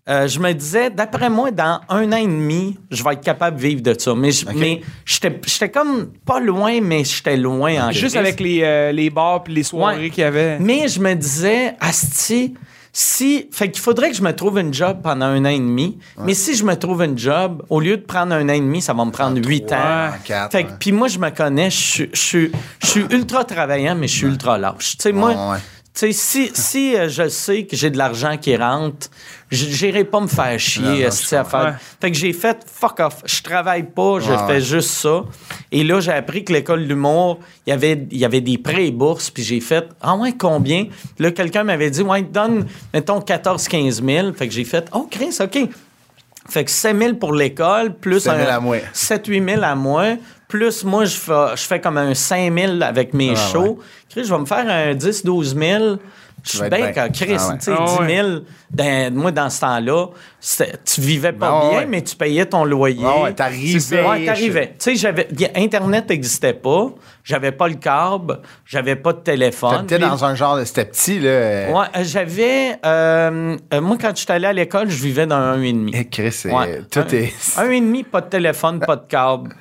S6: euh, je me disais, d'après moi, dans un an et demi, je vais être capable de vivre de ça. Mais, je- mais j'étais comme pas loin, mais j'étais loin en
S5: Juste avec les, euh, les bars puis les soirées
S6: Ouais.
S5: qu'il y avait.
S6: Mais je me disais, Asti, si. Fait qu'il faudrait que je me trouve une job pendant un an et demi. Mais si je me trouve une job, au lieu de prendre un an et demi, ça va me prendre huit ans.
S4: Quatre,
S6: fait que,
S4: ouais.
S6: puis moi, je me connais, je suis- je suis je suis ultra travaillant, mais je suis ultra lâche. Tu sais, moi. Sais, si, si euh, je sais que j'ai de l'argent qui rentre, j- j'irai pas me faire chier esti, à faire.
S5: Ouais.
S6: Fait que j'ai fait fuck off. Je travaille pas, je
S4: Ouais,
S6: fais
S4: ouais.
S6: juste ça. Et là, j'ai appris que l'école d'humour, il y avait, il y avait des prêts et bourses, puis j'ai fait Ah ouais, combien? Là, quelqu'un m'avait dit Ouais, donne, mettons, 14-15 000. Fait que j'ai fait Oh, Chris, OK. Fait que 7 000 pour l'école, plus
S4: 7 000 à moi.
S6: 7-8 000 à moi, plus moi, je fais, je fais comme un 5 000 avec mes
S4: Ouais,
S6: shows. Chris, je vais me faire un 10-12 000. Je suis
S4: vas être
S6: bien quand Chris,
S4: Ah ouais.
S6: tu sais,
S5: Ah
S6: 10
S5: ouais.
S6: 000, dans- moi, dans ce temps-là, tu vivais pas
S4: Ben
S6: bien,
S4: ouais.
S6: mais tu payais ton loyer.
S4: Ouais, ouais, t'arrivais.
S6: Ouais, t'arrivais. Tu sais, j'avais, Internet n'existait pas, j'avais pas le câble, j'avais pas de téléphone.
S4: T'étais dans un genre de. C'était petit, là.
S6: Ouais, euh, j'avais. euh, euh, moi, quand j'étais allé à l'école, je vivais dans un 1,5.
S4: Eh, Chris, c'est-
S6: Ouais.
S4: tout
S6: un,
S4: est.
S6: Un et demi, pas de téléphone, pas de câble.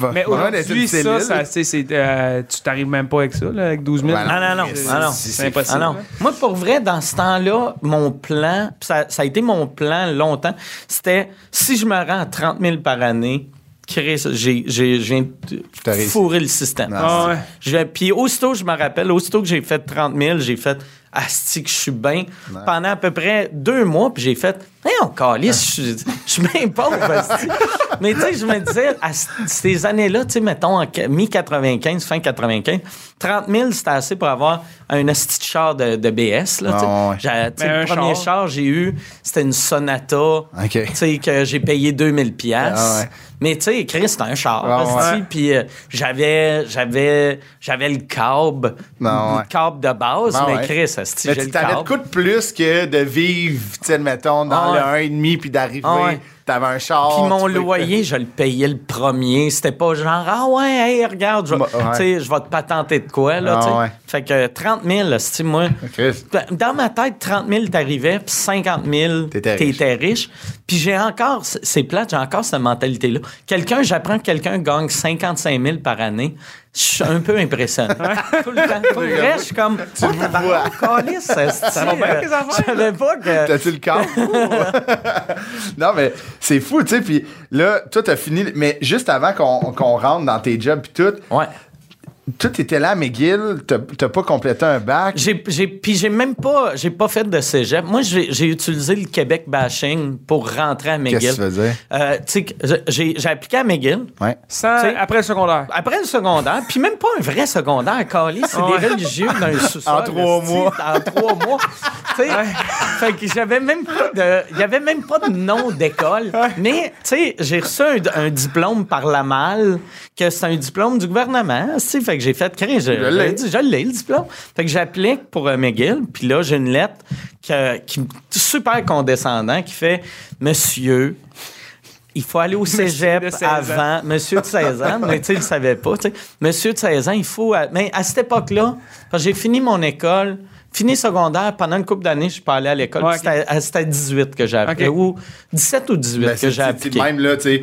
S4: Pas-
S5: Mais aujourd'hui, ça,
S4: cellule.
S5: ça c'est, c'est, euh, tu t'arrives même pas avec ça, là, avec 12 000.
S4: Ouais,
S6: Non, non, non. Ah, non.
S4: c'est-
S5: impossible.
S6: Ah non. Moi, pour vrai, dans ce temps-là, mon plan, pis ça, ça a été mon plan longtemps, c'était si je me rends à 30 000 par année, Chris, j'ai, j'ai, je fourrer le système.
S4: Ah,
S5: ouais.
S6: Je Puis aussitôt, je me rappelle, aussitôt que j'ai fait 30 000, j'ai fait Asti que je suis bien. Pendant à peu près deux mois, puis j'ai fait Hey, on calisse, je suis- je suis bien pauvre. Mais tu sais, je me disais, à ces années-là, tu sais, mettons, en qu- mi-95, fin 95, 30 000, c'était assez pour avoir un asti de char de, de BS. Là, tu sais.
S4: Ah, ouais.
S5: Mais
S6: le premier
S5: char?
S6: char que j'ai eu, c'était une Sonata.
S4: OK.
S6: Tu sais, que j'ai payé 2000 pièces.
S4: Ah, ouais.
S6: Mais tu sais, Chris, c'était un char.
S4: Ah.
S6: Puis euh, j'avais, j'avais, j'avais le câble,
S4: Non, ouais.
S6: le câble de base,
S4: Ah,
S6: mais
S4: ouais.
S6: Chris, asti,
S4: Mais
S6: j'ai le
S4: t'avais de plus que de vivre, tu sais, mettons, dans
S6: Ah ouais.
S4: le 1,5 puis d'arriver. T'avais un char.
S6: Puis mon loyer, je le payais le premier. C'était pas genre, ah ouais, hey, regarde, je, vais-
S4: Bah, ouais.
S6: tu sais, je vais te patenter de quoi, là,
S4: Ah ouais.
S6: Fait que 30 000, c'est moi. Dans ma tête, 30 000 t'arrivais, puis 50 000
S4: T'étais riche.
S6: t'étais riche. Puis j'ai encore, c'est- plate, j'ai encore cette mentalité-là. Quelqu'un, j'apprends que quelqu'un gagne 55 000 par année. Je suis un peu impressionné. Tout le temps. Pour vrai, je suis comme, oh, tabarnak, câlisse, ça
S5: va bien, les affaires,
S6: Je savais pas que...
S4: T'as-tu le corps? non, mais c'est fou, tu sais. Puis là, toi, t'as fini. Mais juste avant qu'on qu'on rentre dans tes jobs puis tout,
S6: Ouais.
S4: Toi, t'étais là à McGill, t'as pas complété un bac.
S6: J'ai, j'ai, puis j'ai même pas, j'ai pas fait de cégep. Moi, j'ai, utilisé le Québec bashing pour rentrer à McGill.
S4: Qu'est-ce que tu faisais?
S6: Euh, tu sais, que j'ai, appliqué à McGill.
S4: Ouais.
S5: Sans- après le secondaire.
S6: Après le secondaire, puis même pas un vrai secondaire, Cali, c'est
S5: Ouais.
S6: des religieux dans un sous-sol.
S4: En trois mois.
S6: En trois mois. Tu sais, fait que j'avais même pas de. Il y avait même pas de nom d'école. Mais, tu sais, j'ai reçu un, un diplôme par la malle, que c'est un diplôme du gouvernement. tu. Fait que j'ai fait, Chris, je, je l'ai, le diplôme. Fait que j'applique pour euh, McGill, puis là, j'ai une lettre qui super condescendant qui fait Monsieur. Il faut aller au cégep
S5: de 16 ans.
S6: avant. Monsieur de 16 ans, mais tu sais, il ne savait pas. tu sais. Monsieur de 16 ans, il faut. à- Mais à cette époque-là, quand j'ai fini mon école, fini secondaire, pendant une couple d'années, je suis pas allé à l'école.
S5: Ouais,
S6: C'était à, c'était à 18 que j'ai appris.
S5: Ok.
S6: Ou 17 ou 18
S4: Ben,
S6: que j'ai
S4: c'est-
S6: appliqué.
S4: Même là, tu sais,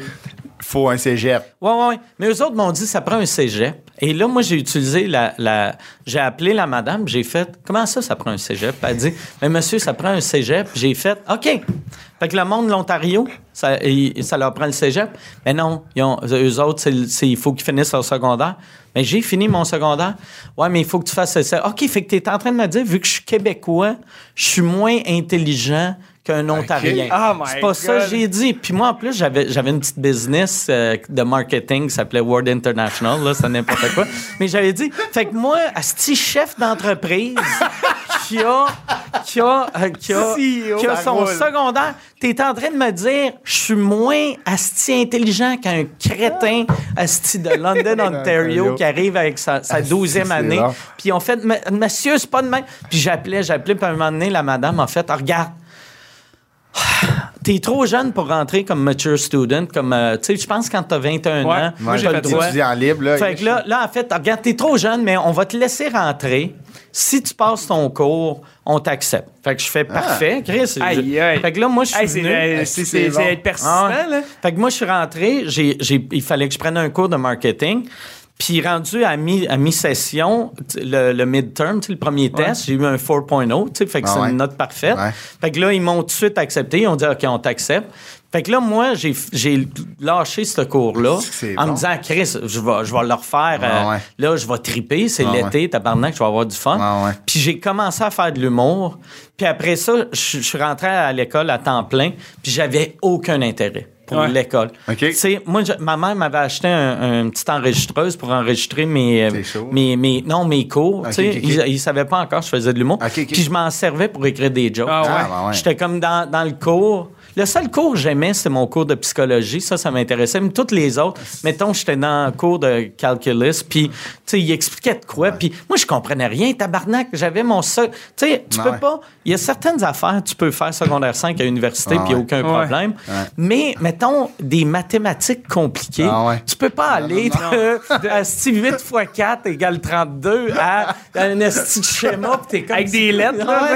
S4: faut un cégep.
S6: Ouais, ouais. Mais eux autres m'ont dit, ça prend un cégep. Et là, moi, j'ai utilisé la. la j'ai appelé la madame, j'ai fait, comment ça, ça prend un cégep? Elle a dit, mais monsieur, ça prend un cégep. J'ai fait, OK. Fait que le monde de l'Ontario, ça, ça leur prend le cégep. Mais non, ils ont, eux autres, c'est, c'est- il faut qu'ils finissent leur secondaire. Mais j'ai fini mon secondaire. Ouais, mais il faut que tu fasses ça. OK, fait que tu es en train de me dire, vu que je suis québécois, je suis moins intelligent qu'un Ontarien.
S5: Oh my
S6: c'est pas ça,
S5: God.
S6: j'ai dit. Puis moi, en plus, j'avais, j'avais une petite business euh, de marketing qui s'appelait World International. Là, c'est n'importe quoi. Mais j'avais dit, fait que moi, asti chef d'entreprise qui a, qui a, euh, qui a,
S5: CEO,
S6: qui a son
S4: roule.
S6: secondaire, t'es en train de me dire, je suis moins asti intelligent qu'un crétin asti de London, Ontario, qui arrive avec sa, 12e
S4: c'est
S6: année. Puis on fait, monsieur, c'est pas de même. Puis j'appelais, j'appelais, puis à un moment donné, la madame, en fait, Ah, regarde, T'es trop jeune pour rentrer comme mature student, comme, euh, tu sais, je pense quand t'as 21
S5: Ouais.
S6: ans,
S5: Moi, j'ai.
S4: Étudiant libre, là.
S6: Fait que là, là, en fait, regarde, t'es trop jeune, mais on va te laisser rentrer. Si tu passes ton cours, on t'accepte. Fait que je fais parfait, Chris.
S5: Aïe, aïe.
S6: Fait que là, moi, je suis
S5: c'est,
S6: venu.
S5: euh, c'est,
S4: bon?
S5: être persistant,
S6: Ah
S5: là.
S6: Fait que moi, je suis rentré, il fallait que je prenne un cours de marketing. Puis rendu à, mi, à mi-session, le, le midterm, le premier test, j'ai eu un 4.0, tu sais, fait que
S4: Ah
S6: c'est
S4: ouais.
S6: une note parfaite.
S4: Ouais.
S6: Fait que là, ils m'ont tout de suite accepté. Ils ont dit, OK, on t'accepte. Fait que là, moi, j'ai, j'ai lâché ce cours-là
S4: C'est
S6: en
S4: bon.
S6: me disant, Chris, je vais, je vais le refaire.
S4: Ah
S6: euh. Là, je vais triper. C'est
S4: Ah
S6: l'été, tabarnak, je vais avoir du fun.
S4: Ah.
S6: Puis j'ai commencé à faire de l'humour. Puis après ça, je je suis rentré à l'école à temps plein. Puis j'avais aucun intérêt pour
S5: Ouais.
S6: l'école. Moi, je- ma mère m'avait acheté un, un petit enregistreuse pour enregistrer mes, euh, mes, mes, non, mes cours.
S4: OK,
S6: tu sais,
S4: OK, OK.
S6: Ils, ils savaient pas encore que je faisais de l'humour. Puis je m'en servais pour écrire des jokes.
S5: Ah ouais.
S4: Ah, ben ouais.
S6: J'étais comme dans, dans le cours. Le seul cours que j'aimais, c'est mon cours de psychologie. Ça, ça m'intéressait. Mais toutes les autres, mettons, j'étais dans un cours de calculus, puis, tu sais, il expliquait de quoi. Puis moi, je comprenais rien, tabarnak. J'avais mon seul... Tu sais, tu peux pas... Il y a certaines affaires, tu peux faire secondaire 5 à l'université,
S4: Ah
S6: puis il
S4: ouais.
S6: n'y a aucun
S5: Ouais.
S6: problème. Mais, mettons, des mathématiques compliquées,
S4: Ah ouais.
S6: tu peux pas aller de asti 8 x 4 égale 32 à un esti de schéma, puis t'es comme...
S5: Avec des lettres, là.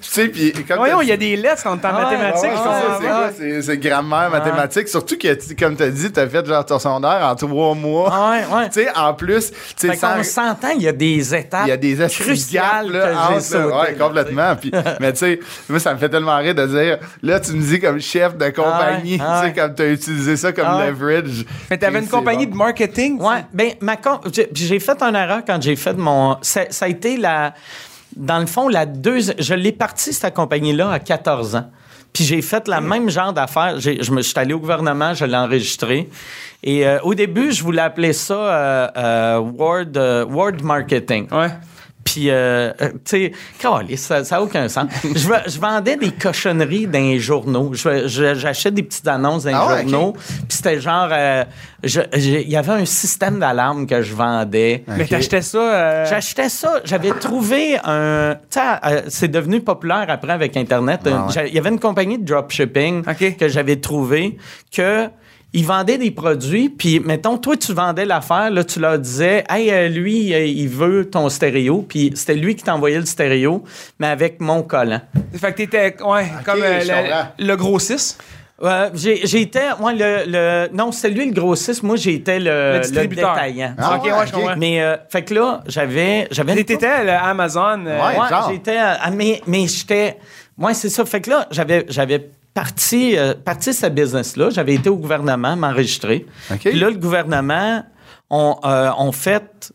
S4: Tu- sais, puis
S5: Voyons, il y a des lettres quand t'es en
S6: ouais,
S5: mathématiques.
S4: Ouais, c'est quoi? C'est- C'est grammaire, mathématiques. Surtout que, tu- comme tu as dit, tu as fait genre ton secondaire en trois mois.
S6: Ah ouais, ouais.
S4: Tu sais, en plus, tu sais,
S6: Fait
S4: sans-
S6: s'entend, il y a des étapes
S4: il y a des astuces
S6: cruciales
S4: là,
S6: que
S4: entre, Ouais, complètement. Puis, mais tu sais, moi, ça me fait tellement rire de dire, là, tu me dis comme chef de compagnie,
S6: ah
S4: tu
S6: ouais.
S4: sais, comme tu as utilisé ça comme
S6: Ah ouais.
S4: leverage.
S5: Mais t'avais une
S4: C'est
S5: compagnie
S4: bon.
S5: de marketing.
S6: Ouais, ben ma com- j'ai j'ai fait une erreur quand j'ai fait mon ça, ça a été la dans le fond la deuxième je l'ai parti cette compagnie là à 14 ans. Puis j'ai fait la même genre d'affaires. J'ai- Je me suis allé au gouvernement, je l'ai enregistré. Et euh, au début, je voulais appeler ça euh, euh, Word, euh, Word Marketing.
S5: Ouais.
S6: Puis, euh, euh, tu sais, ça n'a aucun sens. je, ve- je vendais des cochonneries dans les journaux. J'achetais des petites annonces dans les
S4: Ah ouais,
S6: journaux.
S4: ok.
S6: Puis c'était genre... euh, Il y avait un système d'alarme que je vendais.
S5: Mais t'achetais ça. euh,
S6: J'achetais ça. J'avais trouvé un. Tu sais, euh, c'est devenu populaire après avec Internet.
S4: Ouais.
S6: j'a- Il y avait une compagnie de dropshipping que j'avais trouvé que. Ils vendaient des produits, puis mettons, toi, tu vendais l'affaire, là, tu leur disais, hey, euh, lui, euh, il veut ton stéréo, puis c'était lui qui t'envoyait le stéréo, mais avec mon collant.
S5: Fait que t'étais. Ouais, comme euh, le, le gros 6.
S6: Euh, j'ai- J'étais, moi, le, le- Non, c'était lui le grossiste, moi, j'étais le,
S5: Le
S6: le détaillant.
S4: Ah
S5: ok,
S4: ouais,
S5: ouais, je
S4: ok.
S5: comprends.
S6: Mais, euh, fait que là, j'avais. j'avais
S5: T'étais à Amazon. euh,
S4: Ouais.
S6: Ouais,
S4: genre.
S6: j'étais. mais mais j'étais. Ouais, c'est ça. Fait que là, j'avais, j'avais parti, euh, parti ce business-là. J'avais été au gouvernement m'enregistrer. Puis là, le gouvernement, on, euh, on fait.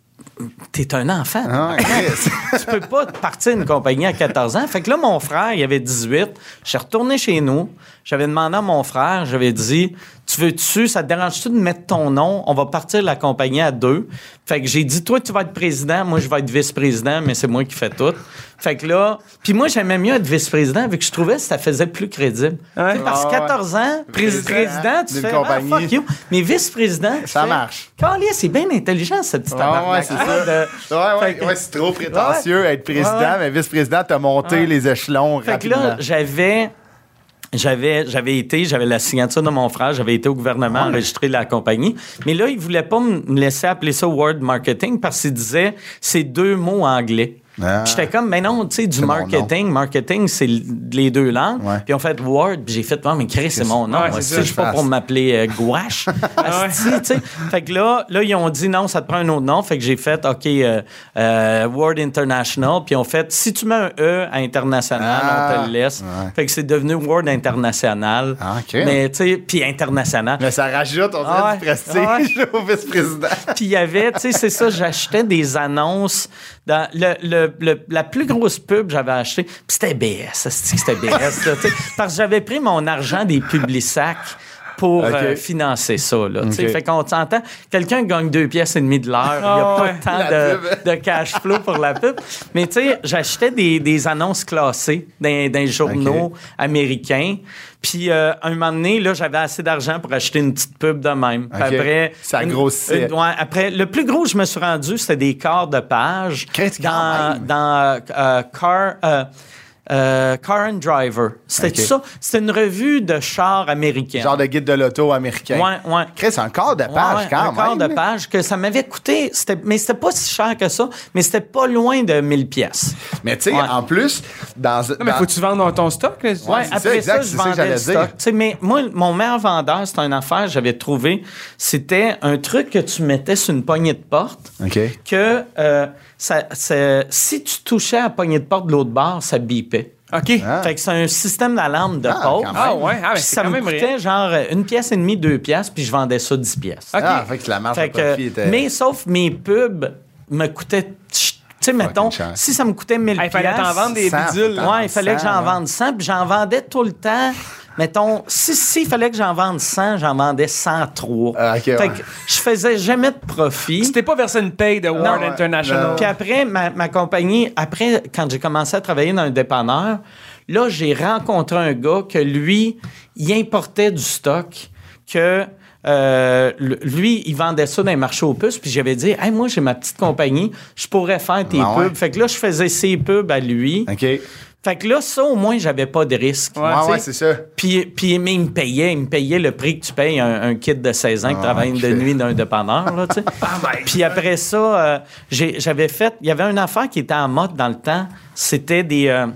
S6: T'es un enfant.
S4: Ah,
S6: tu peux pas partir une compagnie à 14 ans. Fait que là, mon frère, il avait 18. Je suis retourné chez nous. J'avais demandé à mon frère, j'avais dit, Tu veux-tu, ça te dérange-tu de mettre ton nom? On va partir la compagnie à deux. Fait que j'ai dit, toi, tu vas être président, moi, je vais être vice-président, mais c'est moi qui fais tout. Fait que là, puis moi, j'aimais mieux être vice-président, vu que je trouvais que ça faisait plus crédible.
S5: Ouais.
S6: Tu sais, Parce que
S4: Ah ouais.
S6: 14 ans, président,
S4: Président
S6: tu fais,
S4: compagnie.
S6: ah, fuck you. Mais vice-président, tu
S4: Ça
S6: fais,
S4: marche.
S6: C'est bien intelligent, ce petit
S4: Ouais,
S6: tabarnak.
S4: ouais, c'est ça.
S6: De-
S4: Ouais, ouais, ouais, c'est trop prétentieux être président,
S6: Ouais.
S4: mais vice-président, t'as monté
S6: Ouais.
S4: les échelons
S6: Fait que
S4: rapidement.
S6: là, j'avais. J'avais, j'avais été, j'avais la signature de mon frère, j'avais été au gouvernement enregistrer la compagnie. Mais là, il voulait pas me me laisser appeler ça Word Marketing parce qu'il disait c'est deux mots anglais.
S4: Ah.
S6: Puis J'étais comme, mais non, tu sais, du marketing. Marketing, c'est les deux langues.
S4: Ouais.
S6: Puis on fait Word, puis j'ai fait, oh, mais Chris, c'est mon nom. Je suis pas pour m'appeler euh, Gouache. Asti, tu sais. Fait que là, là, ils ont dit non, ça te prend un autre nom. Fait que j'ai fait, OK, euh, euh, Word International. Puis on fait, si tu mets un E à international,
S4: Ah,
S6: on te le laisse.
S4: ouais.
S6: Fait que c'est devenu Word International.
S4: Ah, OK.
S6: Mais, tu sais, puis international.
S4: Mais ça rajoute, on dirait,
S6: Ah
S4: du prestige au vice-président.
S6: Puis il y avait, tu sais, c'est ça, j'achetais des annonces. Le, la plus grosse pub que j'avais acheté, puis c'était BS, c'était BS, parce que j'avais pris mon argent des Publisac pour euh, financer ça. Là, tu sais.
S4: OK.
S6: Fait qu'on s'entend, quelqu'un gagne deux pièces et demie de l'heure, il n'y a
S5: Ah
S6: pas
S5: ouais.
S6: tant de, cash flow pour la pub. Mais tu sais, j'achetais des, des annonces classées dans, les journaux
S4: OK.
S6: américains. Puis euh, un moment donné, là, j'avais assez d'argent pour acheter une petite pub de même. Puis après,
S4: Ça
S6: une-
S4: grossissait.
S6: une- ouais, après, le plus gros, je me suis rendu, c'était des quarts de page dans, dans euh, Car, euh, Car and Driver. C'était ça. C'était une revue de chars américains.
S4: Genre de guide de l'auto américain.
S6: Ouais, ouais.
S4: Chris, un quart de page
S6: ouais,
S4: quand
S6: un
S4: même.
S6: quart de page que ça m'avait coûté, c'était, mais c'était pas si cher que ça, mais c'était pas loin de 1000 pièces.
S4: Mais tu sais,
S6: Ouais.
S4: en plus, dans.
S5: Non, mais
S4: dans-
S5: faut-tu vendre ton stock? Là?
S6: Ouais,
S4: ça,
S6: après
S4: exact,
S6: ça, je
S4: ça que
S6: vendais le
S4: dire.
S6: stock. Tu sais, mais moi, mon meilleur vendeur, c'était une affaire que j'avais trouvé. C'était un truc que tu mettais sur une poignée de porte.
S4: OK.
S6: Que euh, ça, ça- si tu touchais à la poignée de porte de l'autre bord, ça bipait.
S5: OK.
S4: Ah.
S6: Fait que c'est un système d'alarme de
S4: Ah, même.
S5: Ah ouais, ah, ben,
S6: ça
S5: quand
S6: me
S5: même
S6: coûtait genre une pièce et demie, deux pièces, puis je vendais ça 10 pièces.
S5: OK.
S4: Ah, fait que la marge
S6: Fait
S4: de
S6: que,
S4: profit était.
S6: Mais sauf mes pubs me coûtaient. Tu sais, mettons, si ça me coûtait 1000
S5: Ah, il fallait t'en
S6: piastres,
S5: vendre des
S4: 100,
S5: bidules.
S6: Ouais, il fallait que
S4: 100,
S6: j'en
S4: ouais.
S6: vende 100, puis j'en vendais tout le temps. Mettons, si s'il fallait que j'en vende 100, j'en vendais 103.
S4: Ah, ok,
S6: fait
S4: ouais.
S6: que je faisais jamais de profit.
S5: C'était pas versé une paye de Ward
S6: Non,
S5: International.
S6: Puis après, ma, ma compagnie, après, quand j'ai commencé à travailler dans un dépanneur, là, j'ai rencontré un gars que lui, il importait du stock, que euh, lui, il vendait ça dans les marchés aux puces, puis j'avais dit, hey, moi, j'ai ma petite compagnie, je pourrais faire tes
S4: ouais?
S6: pubs. Fait que là, je faisais ses pubs à lui.
S4: OK. Ouais,
S6: Fait que là, ça, au moins, j'avais pas de risque.
S4: ouais,
S6: Tu sais,
S4: c'est ça.
S6: puis, puis, mais il me payait, il me payait le prix que tu payes un, un kid de 16 ans qui
S4: Ah,
S6: travaille de nuit dans un dépanneur, là, tu sais. Puis après ça, euh, j'ai- j'avais fait, il y avait une affaire qui était en mode dans le temps, c'était des... euh,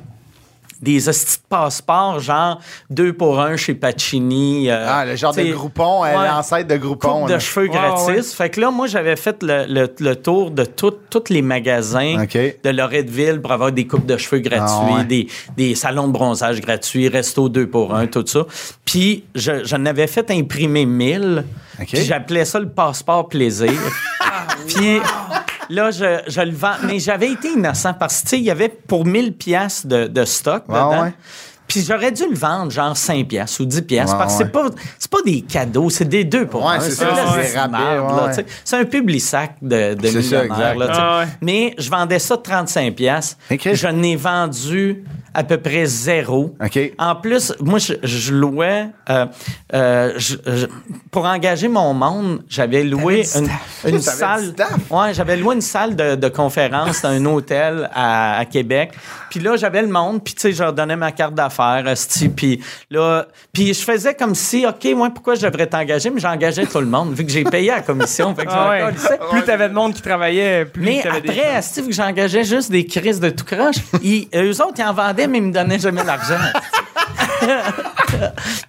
S6: des hosties de passeports, genre deux pour un chez Pacini. euh,
S4: Ah, le genre de groupon, euh,
S6: ouais.
S4: l'ancêtre de groupon.
S6: coupe de
S4: là.
S6: cheveux
S5: Ouais,
S6: gratis.
S5: ouais.
S6: Fait que là, moi, j'avais fait le, le- le tour de tous les magasins de Loretteville pour avoir des coupes de cheveux gratuits,
S4: Ah ouais.
S6: des, des salons de bronzage gratuits, resto 2 pour 1, tout ça. Puis, je- j'en avais fait imprimer 1000.
S4: OK.
S6: Puis, j'appelais ça le passeport plaisir. Puis, là, je, je le vends. Mais j'avais été innocent parce que, tu sais, il y avait pour 1000 pièces de, de stock
S4: Ouais,
S6: dedans.
S4: ouais.
S6: Puis j'aurais dû le vendre genre 5 pièces ou 10 pièces
S4: Ouais,
S6: parce que
S4: ouais.
S6: c'est pas c'est pas des cadeaux, c'est des deux pour
S4: Ouais,
S6: un.
S4: c'est ouais.
S6: C'est un public sac de, de là, sais.
S5: Ah ouais.
S6: Mais je vendais ça 35 pièces.
S4: Ok.
S6: Je n'ai vendu à peu près zéro.
S4: OK.
S6: En plus, moi, je, je louais... euh, euh, je- je- pour engager mon monde, j'avais loué une, salle... Ouais, j'avais loué une salle de, de conférence dans un hôtel à, à Québec. Puis là, j'avais le monde, puis tu sais, je leur donnais ma carte d'affaires, puis là, puis je faisais comme si, OK, moi, pourquoi je devrais t'engager? Mais j'engageais tout le monde, vu que j'ai payé à la commission. Fait que
S5: Ah
S6: m'en
S5: ouais. Plus t'avais de monde qui travaillait, plus
S6: Mais
S5: t'avais des
S6: après, esti, vu que j'engageais juste des crises de tout croche, ils- eux autres, ils en vendaient, mais ils me donnaient jamais l'argent.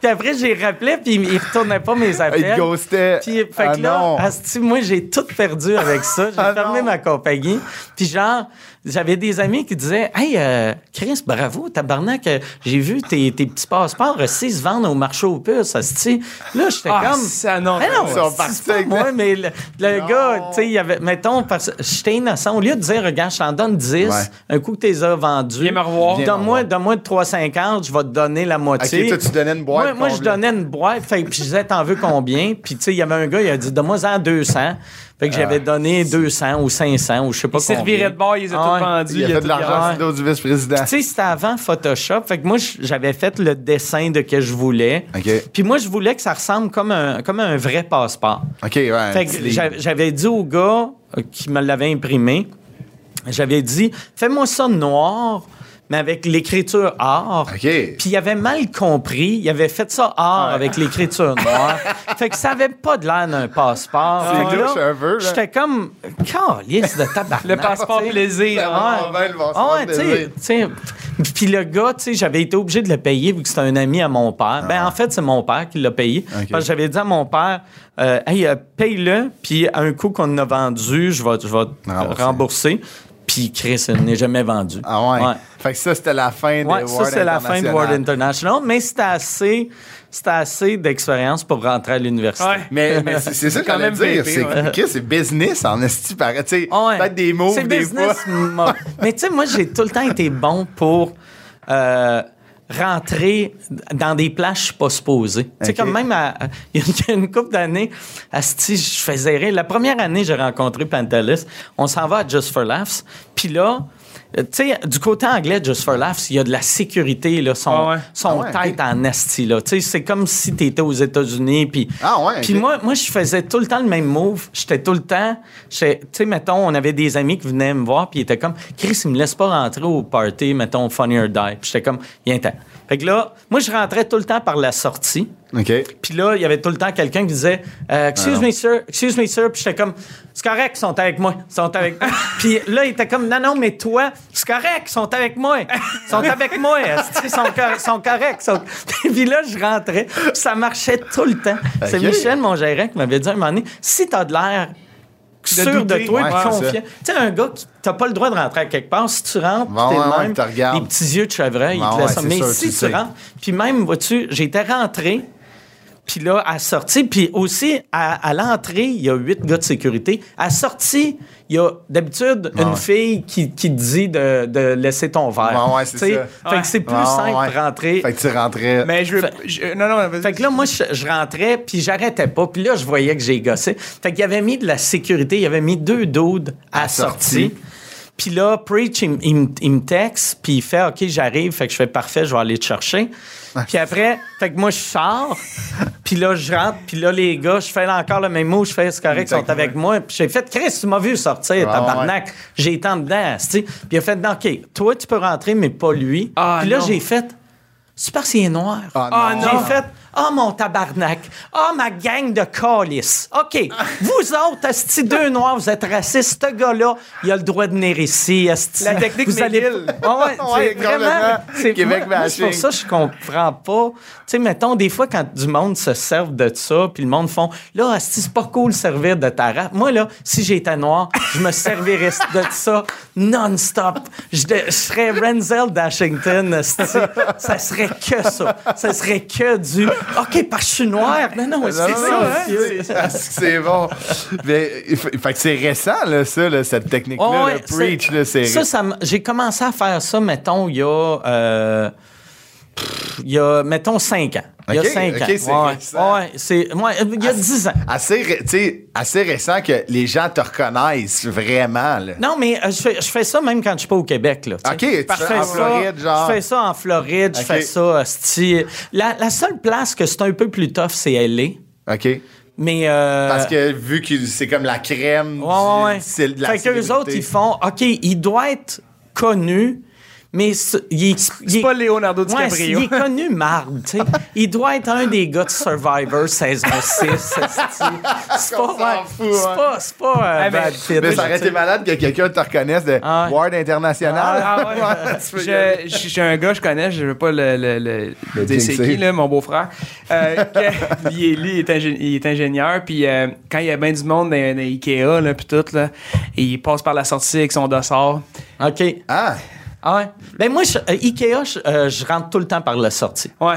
S6: puis après, j'ai rappelé, puis ils retournaient pas mes appels.
S4: te ghostait.
S6: Puis, fait
S4: Ah
S6: que là,
S4: non.
S6: asti, moi, j'ai tout perdu avec ça. J'ai
S4: Ah
S6: fermé
S4: non.
S6: ma compagnie. Puis genre, j'avais des amis qui disaient « Hey, euh, Chris, bravo, tabarnak, euh, j'ai vu tes, tes petits passeports aussi se vendre au marché aux puces, asti. » Là, j'étais
S5: Ah,
S6: comme...
S5: ça, non.
S6: Mais non, c'est moi, mais le, le gars, tu sais, il y avait, mettons, parce que j'étais innocent. Au lieu de dire, regarde, je t'en donne 10,
S4: Ouais.
S6: un coup que tu les as vendus,
S5: Viens me revoir.
S6: Donne-moi, donne-moi de 350, je vais te donner la
S4: OK,
S6: moitié.
S4: toi, tu donnais une boîte.
S6: Moi, moi, je donnais une boîte, fait, puis je disais, t'en veux combien? Puis, tu sais, il y avait un gars, il a dit, donne-moi-en 200. Fait que j'avais donné 200 ou 500 ou je sais pas
S5: Il
S6: combien.
S5: servirait de bord, ils ont
S6: Ah
S5: tous
S6: ouais.
S5: vendus.
S4: Il a fait de
S5: tout
S4: l'argent sur le dos du vice-président.
S6: Tu sais, c'était avant Photoshop. Fait que moi, j'avais fait le dessin de que je voulais.
S4: OK.
S6: Puis moi, je voulais que ça ressemble comme un, comme un vrai passeport.
S4: OK, ouais.
S6: Fait que j'avais dit au gars euh, qui me l'avait imprimé, j'avais dit, fais-moi ça noir, mais avec l'écriture or.
S4: OK.
S6: Puis il avait mal compris, il avait fait ça or avec l'écriture noire. fait que ça avait pas de l'air d'un passeport.
S4: C'est peu, là.
S6: J'étais comme, calice de tabarnak.
S5: Le passeport
S6: tu sais.
S5: plaisir.
S4: Ah,
S6: Ah. Puis le gars, tu sais, j'avais été obligé de le payer vu que c'était un ami à mon père. Ben, en fait, c'est mon père qui l'a payé.
S4: Ah. Ok.
S6: Parce que j'avais dit à mon père, euh, hey, euh, paye-le, puis à un coup qu'on a vendu, je vais, je vais te
S4: Rembourser.
S6: Puis Chris, n'est jamais vendu.
S4: Ah ouais. Fait que ça, c'était la fin de
S6: Ouais,
S4: Word
S6: ça, c'est la fin de. World International, mais c'était assez, c'était assez d'expérience pour rentrer à l'université.
S5: Ouais.
S4: Mais, mais c'est ça que
S5: Quand même
S4: dire. C'est
S5: ouais.
S4: Chris, c'est business en esti, pareil. Tu sais,
S6: ouais.
S4: peut-être des mots,
S6: C'est
S4: des
S6: business,
S4: fois.
S6: Mais tu sais, moi, j'ai tout le temps été bon pour euh, rentrer dans des places je suis pas supposé. Tu sais, comme même à- il y a- il y a une couple d'années, asti, je faisais rire. La première année, j'ai rencontré Pantelis. On s'en va à Just for Laughs. Puis là, tu sais, du côté anglais, Just for Laughs, il y a de la sécurité, là, son,
S5: Ah ouais.
S6: son
S4: Ah ouais,
S6: tête en esti, là. Tu sais, c'est comme si tu étais aux États-Unis, puis...
S4: Ah ouais,
S6: Puis
S4: ok.
S6: moi, moi, je faisais tout le temps le même move. J'étais tout le temps... Tu sais, mettons, on avait des amis qui venaient me voir, puis ils étaient comme, Chris, il me laisse pas rentrer au party, mettons, Funny or Die. Puis j'étais comme, il y a un temps. Fait que là, moi, je rentrais tout le temps par la sortie.
S4: OK.
S6: Puis là, il y avait tout le temps quelqu'un qui disait euh, Excuse me, sir, excuse me, sir. Puis j'étais comme C'est correct, ils sont avec moi. Ils sont avec moi. Puis là, il était comme Non, non, mais toi, c'est correct, ils sont avec moi. Ils sont avec moi. Ils sont, ils sont corrects. sont- Puis là, je rentrais. Puis ça marchait tout le temps. C'est. Michel, mon gérant, qui m'avait dit un moment donné Si t'as de l'air sûr
S5: douter.
S6: de toi,
S4: Ouais, c'est
S6: confiant. Tu sais, un gars qui t'as pas le droit de rentrer à quelque part. Si tu rentres,
S4: Bon,
S6: t'es
S4: ouais,
S6: le
S4: ouais,
S6: même, les petits yeux de chevreuil,
S4: Bon,
S6: ils te laissent
S4: ouais,
S6: Mais
S4: sûr,
S6: si
S4: tu
S6: tu
S4: sais.
S6: rentres, puis même, vois-tu, j'étais rentré, puis là, à sortie, puis aussi, à, à l'entrée, il y a huit gars de sécurité. À sortie, il y a d'habitude une
S4: ouais.
S6: fille qui, qui te dit de, de laisser ton verre.
S4: Ouais, ouais, c'est ça.
S6: Fait que c'est plus
S4: Ouais,
S6: simple
S4: ouais.
S6: de rentrer.
S4: Fait que tu rentrais.
S5: Mais je veux.
S6: Fait-
S5: je- non, non, vas-y.
S6: Fait que là, moi, je, je rentrais, puis j'arrêtais pas. Puis là, je voyais que j'ai gossé. Fait qu'il avait mis de la sécurité. Il avait mis deux doudes à,
S4: À
S6: la sortie.
S4: sortie.
S6: Puis là, Preach, il, il me texte, puis il fait « OK, j'arrive. » Fait que je fais « Parfait, je vais aller te chercher. » Puis après, fait que moi, je sors, puis là, je rentre, puis là, les gars, je fais encore le même mot, je fais « C'est correct, ils sont avec moi. » Puis j'ai fait « Chris, tu m'as vu sortir,
S4: Ouais,
S6: tabarnak. J'ai été en dedans, tu sais. Puis il a fait « OK, toi, tu peux rentrer, mais pas lui.
S5: Ah,
S6: Puis là,
S5: non.
S6: j'ai fait « C'est parce qu'il est noir.
S4: Ah,
S5: Ah,
S4: non.
S5: non.
S6: J'ai fait Ah, mon tabarnak. Ah, ma gang de calices. OK. vous autres, Asti, deux noirs, vous êtes racistes. Ce gars-là, il a le droit de venir ici. Asti.
S5: La technique
S6: vous allez...
S5: McGill.
S6: Ouais, ouais, vraiment. c'est-
S4: Québec
S6: moi, moi, C'est pour ça que je comprends pas. Tu sais, mettons, des fois, quand du monde se serve de ça, puis le monde font Là, Asti, c'est pas cool de servir de ta rap. Moi, là, si j'étais noir, je me servirais de ça non-stop. Je, serais Renzel d'Ashington, Asti. Ça serait que ça. Ça serait que du OK, parce que je suis noir. Non, non, ça.
S4: non,
S6: monsieur.
S4: c'est- ah, c'est bon. Mais, fait que c'est récent, là, ça, là, cette technique-là.
S6: Ouais,
S4: le preach, là, c'est.
S6: Ça, ça j'ai commencé à faire ça, mettons, il y a. euh, il y a, mettons, 5 ans. Il y a
S4: Ok,
S6: 5
S4: ok,
S6: ans.
S4: c'est
S6: ouais, c'est, ouais, il y a 10 ans.
S4: Assez, ré- assez récent que les gens te reconnaissent vraiment, là.
S6: Non, mais euh, je, fais, je fais ça même quand je suis pas au Québec. Là.
S4: Ok, tu
S6: Je
S4: fais en
S6: ça-
S4: Floride, genre.
S6: Je fais ça en Floride, je fais ça. La, la seule place que c'est un peu plus tough, c'est LA.
S4: OK.
S6: Mais. euh,
S4: Parce que vu que c'est comme la crème
S6: Ouais, ouais, ouais.
S4: du, c'est de la
S6: fait qu'eux
S4: célébrité.
S6: autres, ils font, OK, il doit être connu, mais
S5: C'est
S6: est-
S5: pas Leonardo
S6: Ouais,
S5: DiCaprio.
S6: il est connu marde, tu sais. Il doit être un des gars de Survivor saison 6. C'est c'est pas, ouais, c'est
S4: ouais.
S6: pas, c'est pas euh,
S5: Ah, mais-
S6: Brad Pitt.
S4: Mais ça aurait été malade que quelqu'un te reconnaisse de
S6: Ah ouais.
S4: Ward International.
S5: Ah ouais. Je- je- J'ai un gars que je connais, je veux pas le, le, le-
S4: Le
S5: dire c'est qui, là, mon beau-frère. Euh, que- lui, il est- lui, il est, ingé- il est ingénieur, puis euh, quand il y a bien du monde dans, dans Ikea, là, puis tout, là, et il passe par la sortie avec son dossard.
S6: OK.
S4: Ah,
S6: Ah ouais? Ben moi, je- euh, Ikea, je, euh, je rentre tout le temps par la sortie.
S5: Ouais.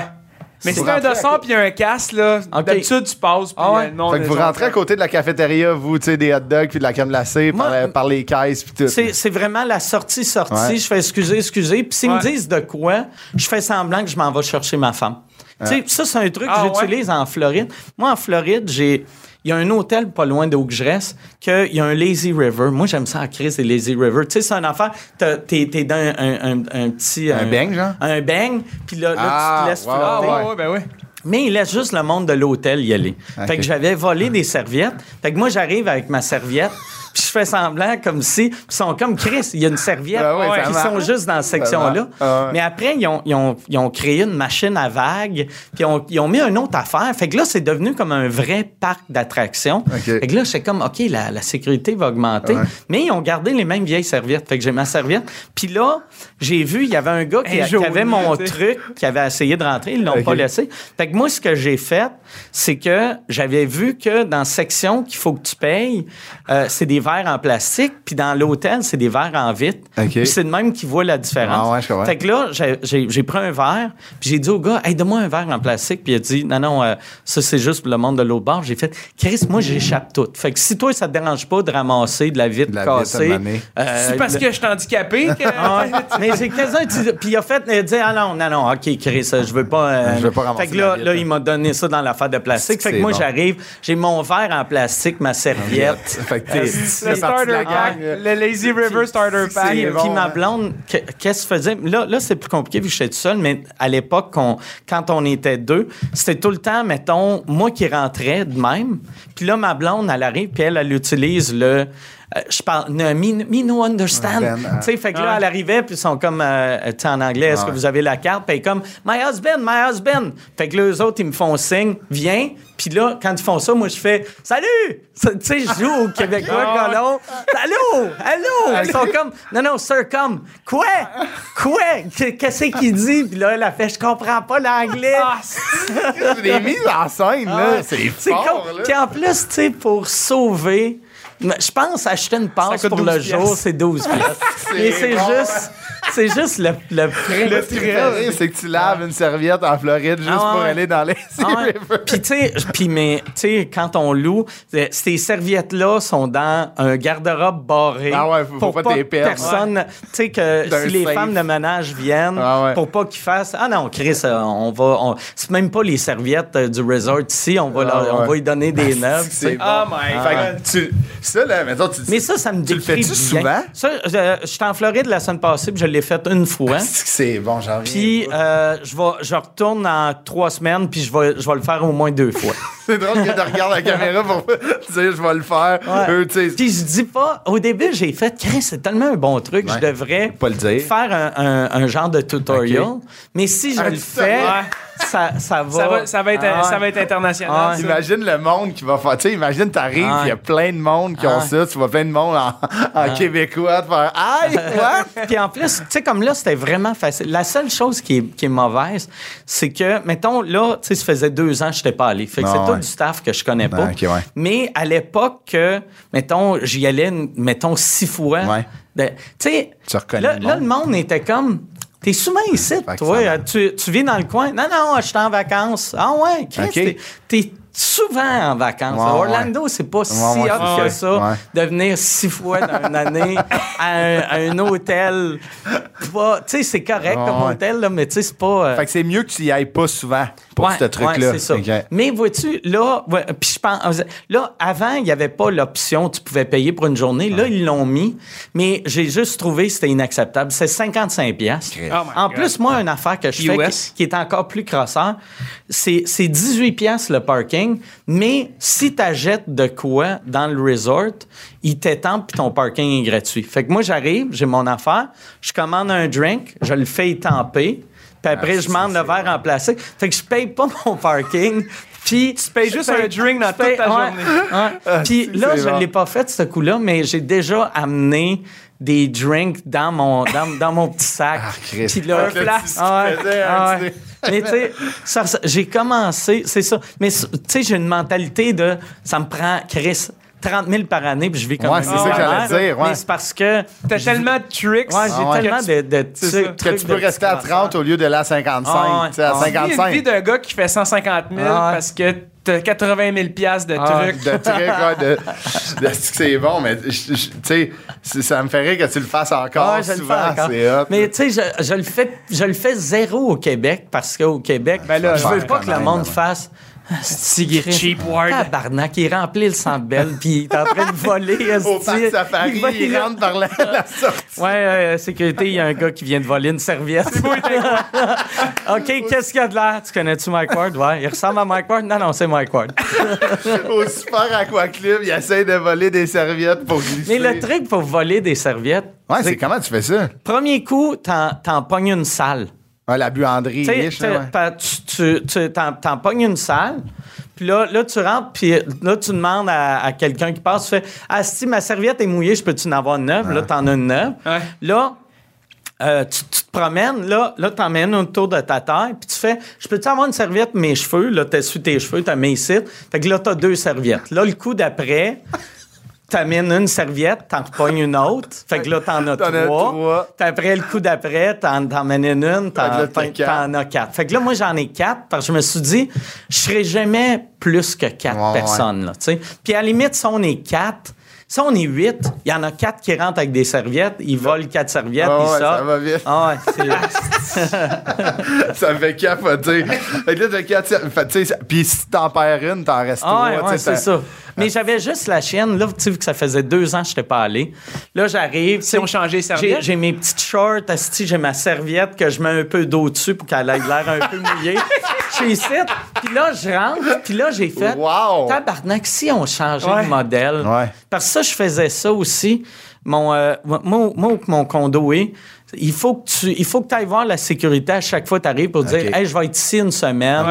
S5: Mais
S4: C'est
S5: si t'as un dossard puis il y a un casque, là,
S6: Ok.
S5: d'habitude, tu passes, puis
S6: Ah ouais?
S5: euh, monde
S4: fait que vous rentrez à côté de la cafétéria, vous, tu sais, des hot dogs puis de la crème glacée par,
S6: Moi,
S4: par les caisses puis tout.
S6: C'est c'est vraiment la sortie-sortie.
S4: Ouais.
S6: Je fais excusez, excusez. Puis s'ils me
S5: Ouais.
S6: disent de quoi, je fais semblant que je m'en vais chercher ma femme. Tu sais, ça, c'est un truc
S5: Ah,
S6: que j'utilise en Floride. Moi, en Floride, j'ai. Il y a un hôtel pas loin d'où que je reste, qu'il y a un lazy river. Moi, j'aime ça à crise des lazy river. Tu sais, c'est un affaire, t'es, t'es dans un, un, un petit...
S4: Un bang, genre?
S6: Un bang, puis là, là,
S4: Ah,
S6: tu te laisses
S4: wow,
S5: Ah,
S6: flotter.
S5: ouais, ouais, ben ouais.
S6: Mais il laisse juste le monde de l'hôtel y aller. Fait que j'avais volé des serviettes. Fait que moi, j'arrive avec ma serviette, puis je fais semblant comme si... Puis ils sont comme Chris, il y a une serviette.
S4: Ah
S6: Puis ils sont juste dans cette section-là.
S4: Ah ouais.
S6: Mais après, ils ont, ils ont- ils ont créé une machine à vagues, puis ils ont, ils ont mis une autre affaire. Fait que là, c'est devenu comme un vrai parc d'attractions.
S4: Ok.
S6: Fait que là, j'étais comme, OK, la, la sécurité va augmenter.
S4: Ouais.
S6: Mais ils ont gardé les mêmes vieilles serviettes. Fait que j'ai ma serviette. Puis là, j'ai vu, il y avait un gars qui,
S5: Un
S6: qui
S5: jaune,
S6: avait mon truc, qui avait essayé de rentrer. Ils l'ont pas laissé. Fait que moi, ce que j'ai fait, c'est que j'avais vu que dans section qu'il faut que tu payes, euh, c'est des verres en plastique, puis dans l'hôtel, c'est des verres en vitre. Puis c'est de même qui voit la différence.
S4: Ah ouais, je comprends.
S6: Fait que là, j'ai- j'ai j'ai pris un verre, puis j'ai dit au gars, hey, donne-moi un verre en plastique. Puis il a dit, non, non, euh, ça, c'est juste pour le monde de l'autre bord. J'ai fait, Chris, moi, j'échappe tout. Fait que si toi, ça te dérange pas de ramasser de la vitre
S4: De la vitre,
S6: cassée. euh,
S5: C'est parce
S6: le-
S5: que je suis handicapé que.
S6: ah ouais. Mais j'ai quasiment utilisé- Puis il a fait, il a dit, ah non, non, non, OK, Chris, je veux pas. euh,
S4: Je veux pas ramasser
S6: Fait que là, là
S4: hein.
S6: il m'a donné ça dans l'affaire de plastique. Fait que
S4: C'est
S6: moi,
S4: bon.
S6: j'arrive, j'ai mon verre en plastique, ma serviette.
S4: Fait que t'es-
S5: Le
S4: tu
S5: starter pack, le Lazy River Starter Pack.
S6: Puis,
S4: bon,
S6: ma
S4: hein.
S6: blonde, que- qu'est-ce qu'elle faisait? Là, là c'est plus compliqué vu que j'étais tout seul, mais à l'époque, quand on était deux, c'était tout le temps, mettons, moi qui rentrais de même. Puis là, ma blonde, elle arrive, puis elle, elle utilise le. euh, je parle, no, me, me no understand.
S4: Ben, euh,
S6: tu sais, fait que là,
S5: Ouais.
S6: elle arrivait, puis ils sont comme, euh, tu sais, en anglais, est-ce que vous avez la carte? Puis elle est comme, my husband, my husband. Fait que là, eux autres, ils me font signe, viens. Puis là, quand ils font ça, moi, je fais, salut! Tu sais, je joue au Québécois,
S5: Ah
S6: colon. Allô? Allô? Ils sont comme, non, non, sir, comme, quoi? Quoi? Qu- Qu'est-ce qu'il dit? Puis là, elle a fait, je comprends pas l'anglais.
S5: Ah,
S4: C'est des mises en scène, là. C'est fort,
S6: comme-
S4: là.
S6: Puis en plus, tu sais, pour sauver, je pense acheter une passe pour le
S5: 12
S6: jour, c'est 12 piastres. Mais c'est
S4: bon.
S6: juste, c'est juste le, le prix.
S4: Le thrill, c'est que tu laves une serviette en Floride juste
S6: Ah
S4: pour
S6: ouais.
S4: aller dans les
S6: Ah ouais. Puis tu sais, puis mais tu sais quand on loue, euh, ces serviettes là sont dans un garde-robe barré
S4: Ah ouais, faut- faut
S6: pour
S4: pas
S6: pas, personne, tu sais que si les
S4: safe.
S6: femmes de ménage viennent
S4: Ah ouais.
S6: pour pas qu'ils fassent ah non Chris euh, on va on- c'est même pas les serviettes euh, du resort ici, on va
S4: Ah
S6: leur- on va y donner des neuves,
S4: C'est bon.
S5: Oh my God.
S4: que tu. Ça, là, mettons, tu.
S6: Mais ça, ça me
S4: Tu le
S6: décrit
S4: fais-tu
S6: bien.
S4: souvent?
S6: Ça, je, je suis en Floride la semaine passée, puis je l'ai fait une fois.
S4: C'est bon, j'en.
S6: Puis euh, je, vais, je retourne dans trois semaines, puis je vais, je vais le faire au moins deux fois.
S4: C'est drôle que tu regardes la caméra pour dire je vais le faire. Tu sais.
S6: Puis je dis pas, au début, j'ai fait, c'est tellement un bon truc,
S4: Ouais.
S6: je devrais
S4: Pas le dire.
S6: faire un, un- un genre de tutorial. Mais si je le fais,
S5: Ouais.
S6: Ça, ça va.
S5: Ça va, ça va être,
S6: Ah,
S5: ça va être international.
S6: Ah.
S4: Imagine le monde qui va faire. Tu sais, imagine, t'arrives,
S6: Ah.
S4: il y a plein de monde qui ont
S6: Ah.
S4: ça. Tu vois plein de monde en, en québécois te faire Aïe, what?
S6: Puis en plus, tu sais, comme là, c'était vraiment facile. La seule chose qui est, qui est mauvaise, c'est que, mettons, là, tu sais, ça faisait deux ans que je n'étais pas allé. Fait que c'est
S4: ouais.
S6: tout du staff que je connais pas.
S4: Ouais.
S6: Mais à l'époque, que, mettons, j'y allais, mettons, six fois.
S4: Ouais.
S6: ben, tu sais, là,
S4: le monde
S6: était comme. T'es souvent ici, toi. Tu, tu vis dans le coin. Non, non, je suis en vacances. Ah ouais, Chris,
S4: Ok.
S6: t'es- t'es souvent en vacances.
S4: Ouais,
S6: Orlando, c'est pas si
S4: Ouais,
S6: hot que
S4: ça.
S6: ça
S4: Ouais.
S6: de venir six fois dans une année à un, à un hôtel. Tu sais, c'est correct
S4: Ouais,
S6: comme
S4: ouais.
S6: hôtel, là, mais tu sais, c'est pas. euh,
S4: Fait que c'est mieux que tu y ailles pas souvent pour
S6: Ouais,
S4: ce truc-là.
S6: ouais, c'est ça. Mais vois-tu, là, ouais, puis je pense, là, avant, il n'y avait pas l'option, tu pouvais payer pour une journée. Là, ils l'ont mis, mais j'ai juste trouvé que c'était inacceptable. C'est 55 piastres.
S5: Oh my
S6: en
S5: God.
S6: plus, moi, une affaire que je fais qui, qui est encore plus crosseur, c'est c'est 18 piastres le parking, mais si tu achètes de quoi dans le resort, il t'étampe puis ton parking est gratuit. Fait que moi, j'arrive, j'ai mon affaire, je commande un drink, je le fais étamper, puis après,
S4: Ah,
S6: je demande le verre en plastique. Fait que je paye pas mon parking. Puis tu
S5: payes juste un drink dans toute ta journée.
S6: Puis là, je
S4: bon.
S6: l'ai pas fait ce coup-là, mais j'ai déjà amené des drinks dans mon dans, dans mon petit sac.
S4: Ah, Christ.
S6: Puis là,
S4: Un place.
S6: Ah ouais, ah
S4: petit-
S6: ouais. Mais tu sais, j'ai commencé, c'est ça. Mais tu sais, j'ai une mentalité de, ça me prend, Chris, 30 000 par année, puis je vis comme
S4: Ouais,
S6: un
S4: c'est ça que j'allais dire, ouais.
S6: Mais c'est parce que.
S5: T'as tellement de tricks.
S6: Ouais, j'ai
S4: Ah ouais.
S6: tellement de, trucs-.
S4: Que tu peux rester à
S6: petits
S4: 30 au lieu de la 55.
S6: Ah ouais.
S4: tu à
S6: Ah ouais.
S5: Vis une vie
S4: 55.
S5: d'un gars qui fait 150 000
S6: Ah ouais.
S5: parce que t'as 80 000 piastres de
S6: Ah
S5: trucs.
S4: de trucs, ouais, de, de- c'est bon, mais tu sais, ça me rire que tu le fasses encore
S6: Ah, je le fais
S4: souvent.
S6: encore.
S4: Hot.
S6: Mais tu sais, je, je le fais, je le fais zéro au Québec parce qu'au Québec,
S5: Ben là,
S6: je veux pas que le monde fasse.
S5: C'est cheap word.
S6: Tabarnak, il remplit le centre belle puis il est en train de voler.
S4: Au parc safari,
S6: Il va-
S4: il rentre par la, la sortie.
S6: Ouais, euh, sécurité, il y a un gars qui vient de voler une serviette. OK, qu'est-ce qu'il y a de l'air? Tu connais-tu Mike Ward? Ouais, il ressemble à Mike Ward? Non, non, c'est Mike Ward.
S4: Au super aquaclub, il essaie de voler des serviettes pour glisser.
S6: Mais le truc pour voler des serviettes,
S4: Ouais, c'est comment tu fais ça?
S6: premier coup, t'en, t'en pognes une salle.
S4: Ouais, la buanderie
S6: Tu sais,
S4: riche, là, ouais.
S6: t'as- t'as- tu, tu, tu- t'en, t'en pognes une salle, puis là, là, tu rentres, puis là, tu demandes à, à quelqu'un qui passe, tu fais Ah, si ma serviette est mouillée, je peux-tu en avoir une neuve? Là, t'en as une neuve.
S5: Ouais.
S6: Là, euh, tu, tu te promènes, là, là t'emmènes autour de ta taille, puis tu fais Je peux-tu avoir une serviette, mes cheveux? Là, t'essuies tes cheveux, t'as mis ici. Fait que là, t'as deux serviettes. Là, le coup d'après, t'amènes une serviette, t'en repognes une autre. Fait que là, t'en as trois.
S4: trois.
S6: Après, le coup d'après, t'en t'en amènes une, t'en as quatre. Fait que là, moi, j'en ai quatre parce que je me suis dit, je serai jamais plus que quatre
S4: Ouais,
S6: personnes, là, tu sais. Puis à la limite, si on est quatre, si on est huit, il y en a quatre qui rentrent avec des serviettes, ils volent quatre serviettes,
S4: Ah
S6: ils
S4: ouais,
S6: sortent.
S4: ça va vite.
S6: Ah ouais, c'est...
S4: ça me fait capoter. fait là, t'as quatre ser- fait, tu sais, ça- Puis si t'en perds une, t'en restes
S6: Ah ouais,
S4: trois.
S6: c'est ça. Mais j'avais juste la chienne. Là, tu sais, vu que ça faisait deux ans que je n'étais pas allé. Là, j'arrive.
S5: Si on changeait les
S6: J'ai,
S5: serviettes?
S6: j'ai mes petites shorts, asti, j'ai ma serviette que je mets un peu d'eau dessus pour qu'elle ait l'air un peu mouillée. Je suis ici. Puis là, je rentre. Puis là, j'ai fait.
S4: Wow!
S6: Tabarnak, si on changeait
S5: Ouais.
S6: de modèle.
S4: Ouais.
S6: Parce que ça, je faisais ça aussi. Mon, euh, moi, moi, où que mon condo est, il faut que tu il faut que ailles voir la sécurité à chaque fois que tu arrives pour dire Hey, je vais être ici une semaine.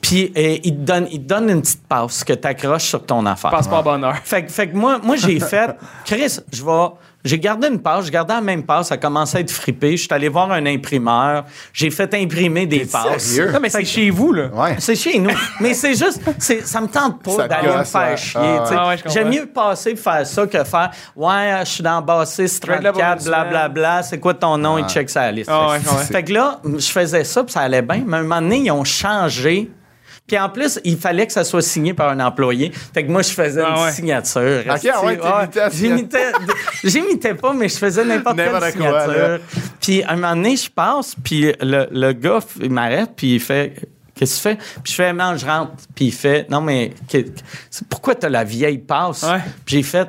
S6: Puis euh, il, te donne, il te donne une petite passe que tu accroches sur ton affaire.
S5: Passeport bonheur.
S6: Fait, que- fait que moi, moi j'ai fait, Chris, je vais. J'ai gardé une passe, j'ai gardé la même passe, ça commençait à être frippé. Je suis allé voir un imprimeur, j'ai fait imprimer des passes.
S4: sérieux?
S5: Non, mais c'est chez vous, là.
S4: Ouais.
S6: C'est chez nous. Mais c'est juste, c'est, ça me tente
S4: Ça
S6: pas d'aller me faire
S4: ouais.
S6: chier.
S4: Ah,
S5: ouais, comprends.
S6: J'aime mieux passer pour faire ça que faire Ouais, je suis dans bassiste
S5: vais être là pour
S6: 34,
S5: une semaine.
S6: blablabla, c'est quoi ton nom? Il check sa liste.
S5: Ah, ouais,
S6: fait,
S5: ouais.
S6: fait que là, je faisais ça, puis ça allait bien. Mais à un moment donné, ils ont changé. Puis en plus, il fallait que ça soit signé par un employé. Fait que moi, je faisais
S5: Ah
S6: une
S5: ouais.
S6: signature.
S4: ah ouais, la
S6: J'imitais, j'imitais pas, mais je faisais n'importe quelle signature. Puis à un moment donné, je passe, puis le, le gars, il m'arrête, puis il fait Qu'est-ce que tu fais? Puis je fais Non, je rentre. Puis il fait Non, mais pourquoi t'as la vieille passe?
S5: Ouais.
S6: Puis j'ai fait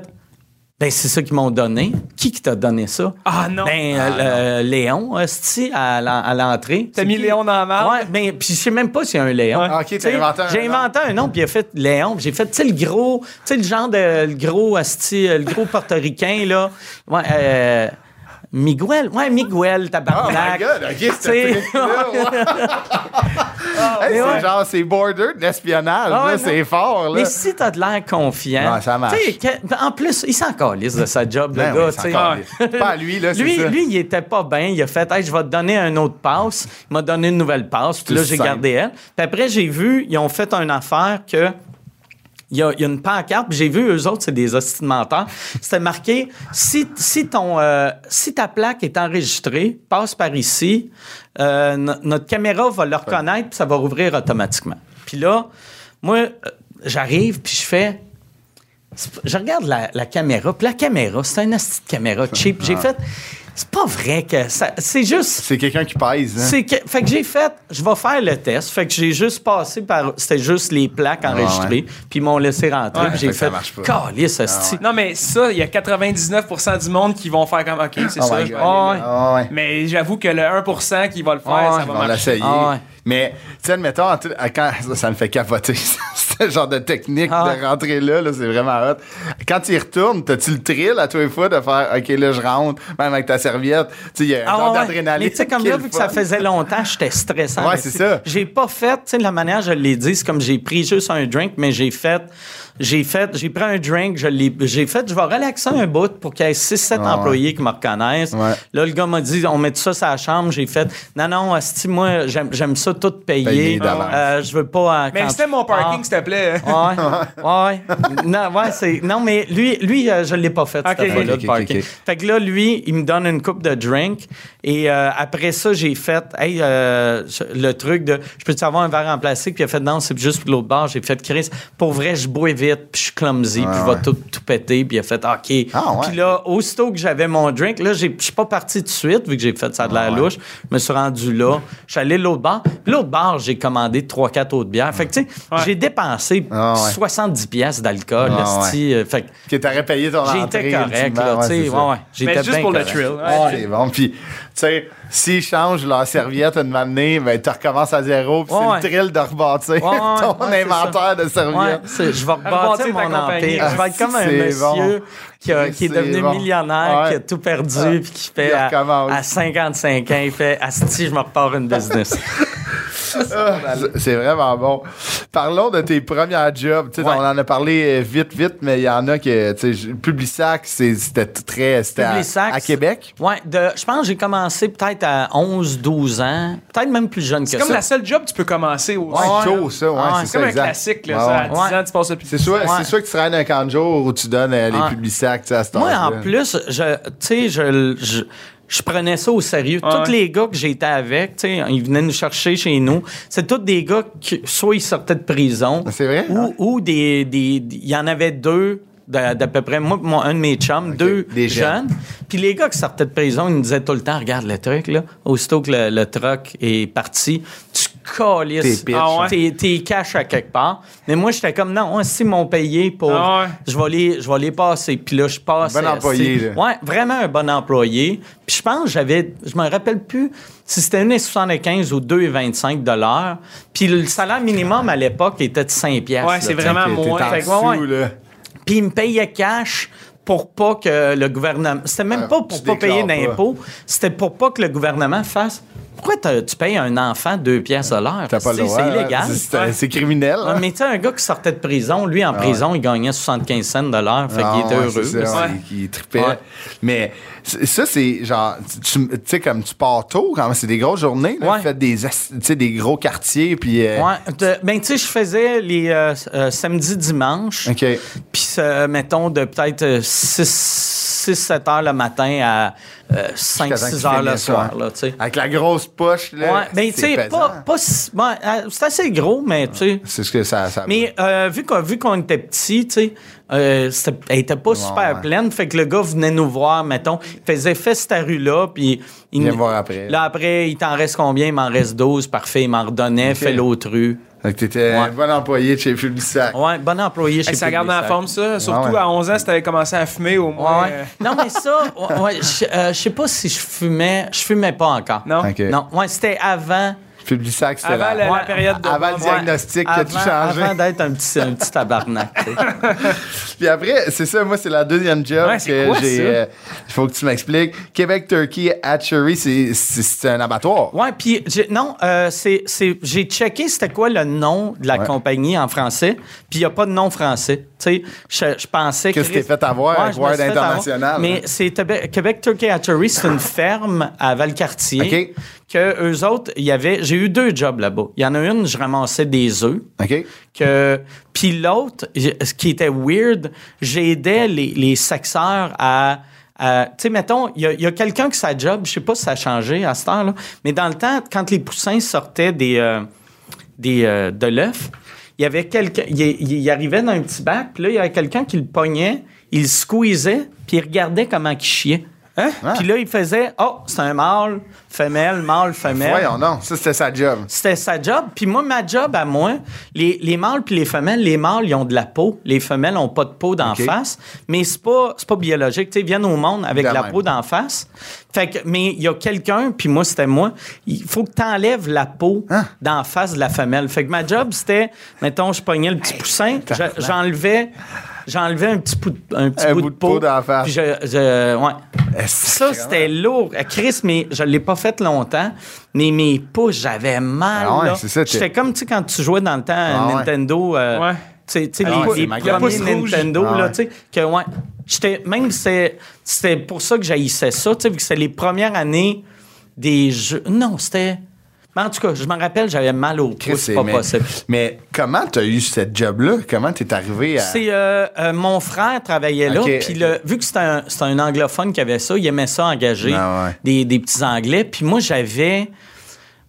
S6: Ben, c'est ça qu'ils m'ont donné. Qui qui t'a donné ça?
S5: Ah, non.
S6: Ben, euh, le- Léon, hostie, à l'en- à l'entrée.
S5: T'as mis
S6: qui?
S5: Léon dans la marde?
S6: Ouais, mais puis je sais même pas s'il y a un Léon.
S4: Ah, ok, t'as inventé un
S6: J'ai inventé un nom, puis il a fait Léon. puis J'ai fait, tu sais, le gros, tu sais, le genre de, le gros, asti, euh, le gros portoricain, là. Ouais, euh, Miguel. Ouais, Miguel,
S4: Oh my
S6: tabarnak.
S4: god, ok, Hey, c'est
S6: ouais.
S4: genre, c'est border de l'espionnage,
S6: Ah ouais, non.
S4: c'est fort, là.
S6: Mais si t'as de l'air confiant.
S4: Ouais, ça marche.
S6: que- En plus, il s'en calisse de sa job,
S4: Ben
S6: le
S4: oui,
S6: gars,
S4: encore des- Pas lui, là, c'est
S6: Lui,
S4: ça.
S6: lui, il était pas bien. Il a fait, hey, je vais te donner un autre passe. Il m'a donné une nouvelle passe. Puis là, j'ai gardé elle. Puis après, j'ai vu, ils ont fait une affaire que. Il y, a, il y a une pancarte, puis j'ai vu, eux autres, c'est des menteurs. C'était marqué si, si, ton, euh, si ta plaque est enregistrée, passe par ici, euh, no- notre caméra va le reconnaître, puis ça va rouvrir automatiquement. Puis là, moi, euh, j'arrive, puis je fais. Je regarde la, la caméra, puis la caméra, c'est un hostie de caméra cheap. J'ai fait. C'est pas vrai que ça. C'est juste.
S4: C'est quelqu'un qui pèse, hein.
S6: C'est que, fait que j'ai fait, je vais faire le test. Fait que j'ai juste passé par, c'était juste les plaques enregistrées, puis ils m'ont laissé rentrer.
S5: Ouais,
S6: puis
S4: fait
S6: j'ai
S4: ça
S6: fait,
S4: marche pas.
S6: calice, esti.
S5: Non, mais ça, il y a 99% du monde qui vont faire comme OK, c'est
S4: Oh
S5: ça. je vais aller.
S4: Ah ouais.
S5: Mais j'avoue que le 1% qui va le faire,
S6: Ah
S5: ça
S4: On
S5: va
S4: va
S5: marcher.
S6: Ah.
S4: Mais, tu sais, admettons, quand, ça, ça me fait capoter. Ce genre de technique
S6: Ah
S4: de rentrer là, là c'est vraiment hot. Quand tu y retournes, t'as-tu le thrill à toi et fois de faire, OK, là, je rentre, même avec ta serviette. Tu sais, il y a un
S6: Ah
S4: genre
S6: ouais.
S4: d'adrénaline.
S6: Mais tu sais, comme là, vu que ça faisait longtemps, j'étais stressant.
S4: Ouais, c'est ça.
S6: J'ai pas fait, tu sais, de la manière, je l'ai dit, c'est comme j'ai pris juste un drink, mais j'ai fait J'ai fait, j'ai pris un drink, je l'ai, j'ai fait, je vais relaxer un bout pour qu'il y ait 6-7
S4: Ah,
S6: employés qui me reconnaissent.
S4: Ouais.
S6: Là, le gars m'a dit, on met ça sur la chambre. J'ai fait, non, non, asti, moi, j'aime, j'aime ça tout payer.
S4: D'avance.
S6: Euh, je veux pas. euh,
S5: Mais c'était mon parking,
S6: pars-
S5: s'il te plaît.
S6: Ouais, ouais. Non, ouais, c'est. Non, mais lui, lui euh, je l'ai pas fait, cette
S5: Ok.
S6: fois-là,
S4: Ok,
S6: de
S4: ok,
S6: parking. Fait que là, lui, il me donne une coupe de drink. Et euh, après ça, j'ai fait, hey, euh, le truc de, je peux-tu avoir un verre en plastique? Puis il a fait, non, c'est juste pour l'autre bar. J'ai fait, Chris, pour vrai, je bois vite, puis je suis clumsy, puis je vais
S4: ouais.
S6: tout, tout péter. Puis il a fait, OK.
S4: Ah.
S6: Puis là, aussitôt que j'avais mon drink, là, j'ai- je suis pas parti tout de suite, vu que j'ai fait ça de
S4: Ah,
S6: la louche. Je me suis rendu là. Je suis allé à l'autre bar. Puis l'autre bar, j'ai commandé 3-4 autres bières. Fait que, tu sais, j'ai dépensé
S4: Ah, ouais.
S6: 70 pièces d'alcool.
S4: Ah,
S6: euh, Fait que
S4: t'aurais payé ton entrée.
S6: j'étais correct, là, tu sais. J'étais
S5: Mais juste
S6: bien
S5: pour le thrill.
S4: Ouais, c'est bon. Puis, sais, s'ils changent leur serviette une année, ben, tu recommences à zéro. Puis
S6: Ouais,
S4: c'est le thrill de rebâtir
S6: ouais,
S4: ton
S6: ouais,
S4: inventaire de serviettes.
S6: je vais
S5: Rebâtir
S6: mon empire. Je vais être comme un monsieur
S4: bon.
S6: qui, a- qui est devenu
S4: bon.
S6: millionnaire,
S4: Ouais.
S6: qui a tout perdu,
S4: Ah.
S6: puis qui fait à,
S4: recommence.
S6: à 55 ans, il fait Asti, je me repars une business.
S4: C'est- vraiment bon. Parlons de tes premiers jobs.
S6: Ouais.
S4: On en a parlé euh, vite, vite, mais il y en a que, Publisac, c'était très. C'était à,
S6: Publisac,
S4: à Québec?
S6: Ouais, je pense que j'ai commencé peut-être à 11, 12 ans, peut-être même plus jeune que
S5: C'est
S6: ça.
S5: comme la seule job que tu peux commencer au.
S4: Ouais, tôt, ça, ouais,
S6: Ouais.
S4: c'est
S5: C'est
S4: ça.
S5: comme un
S4: exact.
S5: classique, là.
S4: Ouais,
S5: ça,
S4: ouais.
S5: à 10
S6: Ouais.
S5: ans, tu passes le.
S4: C'est sûr, c'est que tu travailles dans un camp de jour où tu donnes euh, les
S6: Ouais.
S4: Publisac, tu sais, à cet
S6: Moi, en plus, je, tu sais, je, je, je prenais ça au sérieux.
S5: Ouais.
S6: Tous les gars que j'étais avec, tu sais, ils venaient nous chercher chez nous. C'est tous des gars qui, soit ils sortaient de prison.
S4: C'est vrai?
S6: Ou,
S4: Ah.
S6: ou des, des- il y en avait deux d'à peu près, moi, mon- un de mes chums, deux
S4: des jeunes.
S6: jeunes. Puis les gars qui sortaient de prison, ils nous disaient tout le temps, regarde le truc, là. Aussitôt que le, le truck est parti, tu calisses
S4: T'es.
S5: Ah ouais?
S6: tes, tes cash à quelque part. Mais moi, j'étais comme, non, ouais, si m'ont payé pour...
S5: Ah ouais?
S6: Je vais les, je vais les passer. Puis là, je passe.
S4: Un bon employé, là.
S6: Ouais, vraiment un bon employé. Puis je pense que j'avais, je me rappelle plus si c'était 1,75 ou 2,25 dollars. Puis le salaire minimum à l'époque était de 5 pièces.
S5: Ouais, c'est vraiment moins.
S6: Fait que, ouais, ouais. Puis il me payait cash pour pas que le gouvernement. C'était même
S4: Ah,
S6: pas pour pas payer d'impôts. C'était pour pas que le gouvernement fasse. Pourquoi tu payes un enfant 2 pièces de l'heure?
S4: T'as pas le
S6: C'est-
S4: droit.
S6: C'est illégal.
S4: C'est- criminel.
S6: Ouais,
S4: hein.
S6: mais tu sais, un gars qui sortait de prison, lui, en prison, il gagnait 75 cents de l'heure. Fait
S4: Ah,
S6: qu'il était
S4: ouais,
S6: heureux.
S4: c'est ça, il.
S6: Ouais.
S4: Mais ça, c'est genre, tu sais, comme tu pars tôt, quand même, c'est des grosses journées. Là, des, tu sais, des gros quartiers, puis. euh,
S6: Ouais. de- ben, tu sais, je faisais les euh, euh, samedis, dimanches.
S4: OK.
S6: Puis, euh, mettons, de peut-être 6-7 heures le matin à 5-6
S4: temps
S6: heures le soir. Là, tu sais.
S4: Avec la grosse poche, là.
S6: Ouais, tu
S4: c'est
S6: sais,
S4: pesant.
S6: pas, pas bon, euh, c'est assez gros, mais tu sais.
S4: C'est ce que ça. ça
S6: Mais euh, vu qu'on vu qu'on était petit, tu sais, euh, elle était pas super
S4: ouais.
S6: pleine, fait que le gars venait nous voir, mettons, il faisait fait cette rue-là, puis il
S4: Viens
S6: nous-
S4: voir après.
S6: Là après, il t'en reste combien? Il m'en reste 12, parfait, il m'en redonnait, fait l'autre rue.
S4: Fait que t'étais
S6: Ouais.
S4: un bon employé de chez Publisac.
S6: Ouais, bon employé chez
S5: Hey, ça garde en forme, ça. Surtout
S4: Ouais, ouais.
S5: à 11 ans, si t'avais commencé à fumer, au moins.
S6: ouais.
S5: euh,
S6: Non, mais ça, je euh, je sais pas si je fumais. Je fumais pas encore.
S5: Non?
S4: OK.
S6: Non, ouais, c'était avant.
S4: Publisac, c'était
S5: Avant
S4: la-
S6: Ouais,
S5: période de.
S4: avant le
S5: Ouais.
S4: diagnostic qui a tout changé.
S6: avant d'être un petit, un petit tabarnak.
S4: Puis après, c'est ça, moi, c'est la deuxième job
S5: Ouais, c'est
S4: que
S5: quoi,
S4: j'ai.
S5: ça?
S4: euh, Il faut que tu m'expliques. Québec Turkey Hatchery, c'est- c'est c'est un abattoir.
S6: Ouais, puis non, euh, c'est c'est j'ai checké c'était quoi le nom de la
S4: Ouais.
S6: compagnie en français, puis il y a pas de nom français. Tu sais, je, je pensais
S4: Que tu t'es fait avoir
S6: me
S4: Word
S6: avoir.
S4: International.
S6: Mais c'est Québec, Québec Turkey Hatchery, c'est une ferme à Valcartier.
S4: OK.
S6: Que eux autres, il y avait j'ai eu deux jobs là-bas. Il y en a une, je ramassais des œufs
S4: OK?
S6: que puis l'autre ce qui était weird j'aidais les, les sexeurs à, à- tu sais mettons il y a, quelqu'un qui sa job je sais pas si ça a changé à cette heure là mais dans le temps quand les poussins sortaient des euh, des euh, de l'œuf il y avait quelqu'un il, il- il arrivait dans un petit bac puis là il y avait quelqu'un qui le pognait il le squeezait puis il regardait comment il chiait
S5: Hein?
S6: Puis là, il faisait Oh, c'est un mâle, femelle, mâle, femelle.
S4: Voyons, non. Ça, c'était sa job.
S6: C'était sa job. Puis moi, ma job à moi, les, les mâles puis les femelles, les mâles, ils ont de la peau. Les femelles ont pas de peau d'en face. Mais c'est pas, pas biologique. Tu sais, ils viennent au monde avec
S4: De
S6: la
S4: même.
S6: peau d'en face. Fait que, mais il y a quelqu'un, puis moi, c'était moi. Il faut que tu enlèves la peau
S4: Hein?
S6: d'en face de la femelle. Fait que ma job, c'était, mettons, je pognais le petit poussin, je- j'enlevais. J'enlevais un petit, bout de- un petit
S4: Un
S6: bout,
S4: bout
S6: de
S4: de peau
S6: peau.
S4: d'en face.
S6: Puis je, je- ouais. Ça, c'était lourd. Euh, Chris, mais je l'ai pas fait longtemps, mais mes pouces, j'avais mal.
S4: Ah ouais, c'est ça,
S6: J'étais comme, tu sais, quand tu jouais dans le temps à
S4: Ah ouais.
S6: Nintendo, euh,
S5: Ouais.
S6: Tu sais,
S4: Ah
S6: les, premiers. Nintendo,
S4: Ah
S6: là,
S4: ouais.
S6: tu sais, que ouais. J'étais, même c'est, c'était pour ça que j'haïssais ça, tu sais, vu que c'était les premières années des jeux. Non, c'était. Mais en tout cas, je m'en rappelle, j'avais mal au pouce, c'est pas
S4: mais,
S6: possible.
S4: mais comment t'as eu cette job-là? Comment t'es arrivé à.
S6: C'est euh, euh, mon frère travaillait là, puis vu que c'était un, un anglophone qui avait ça, il aimait ça engager
S4: Ah ouais.
S6: des, des petits anglais. Puis moi j'avais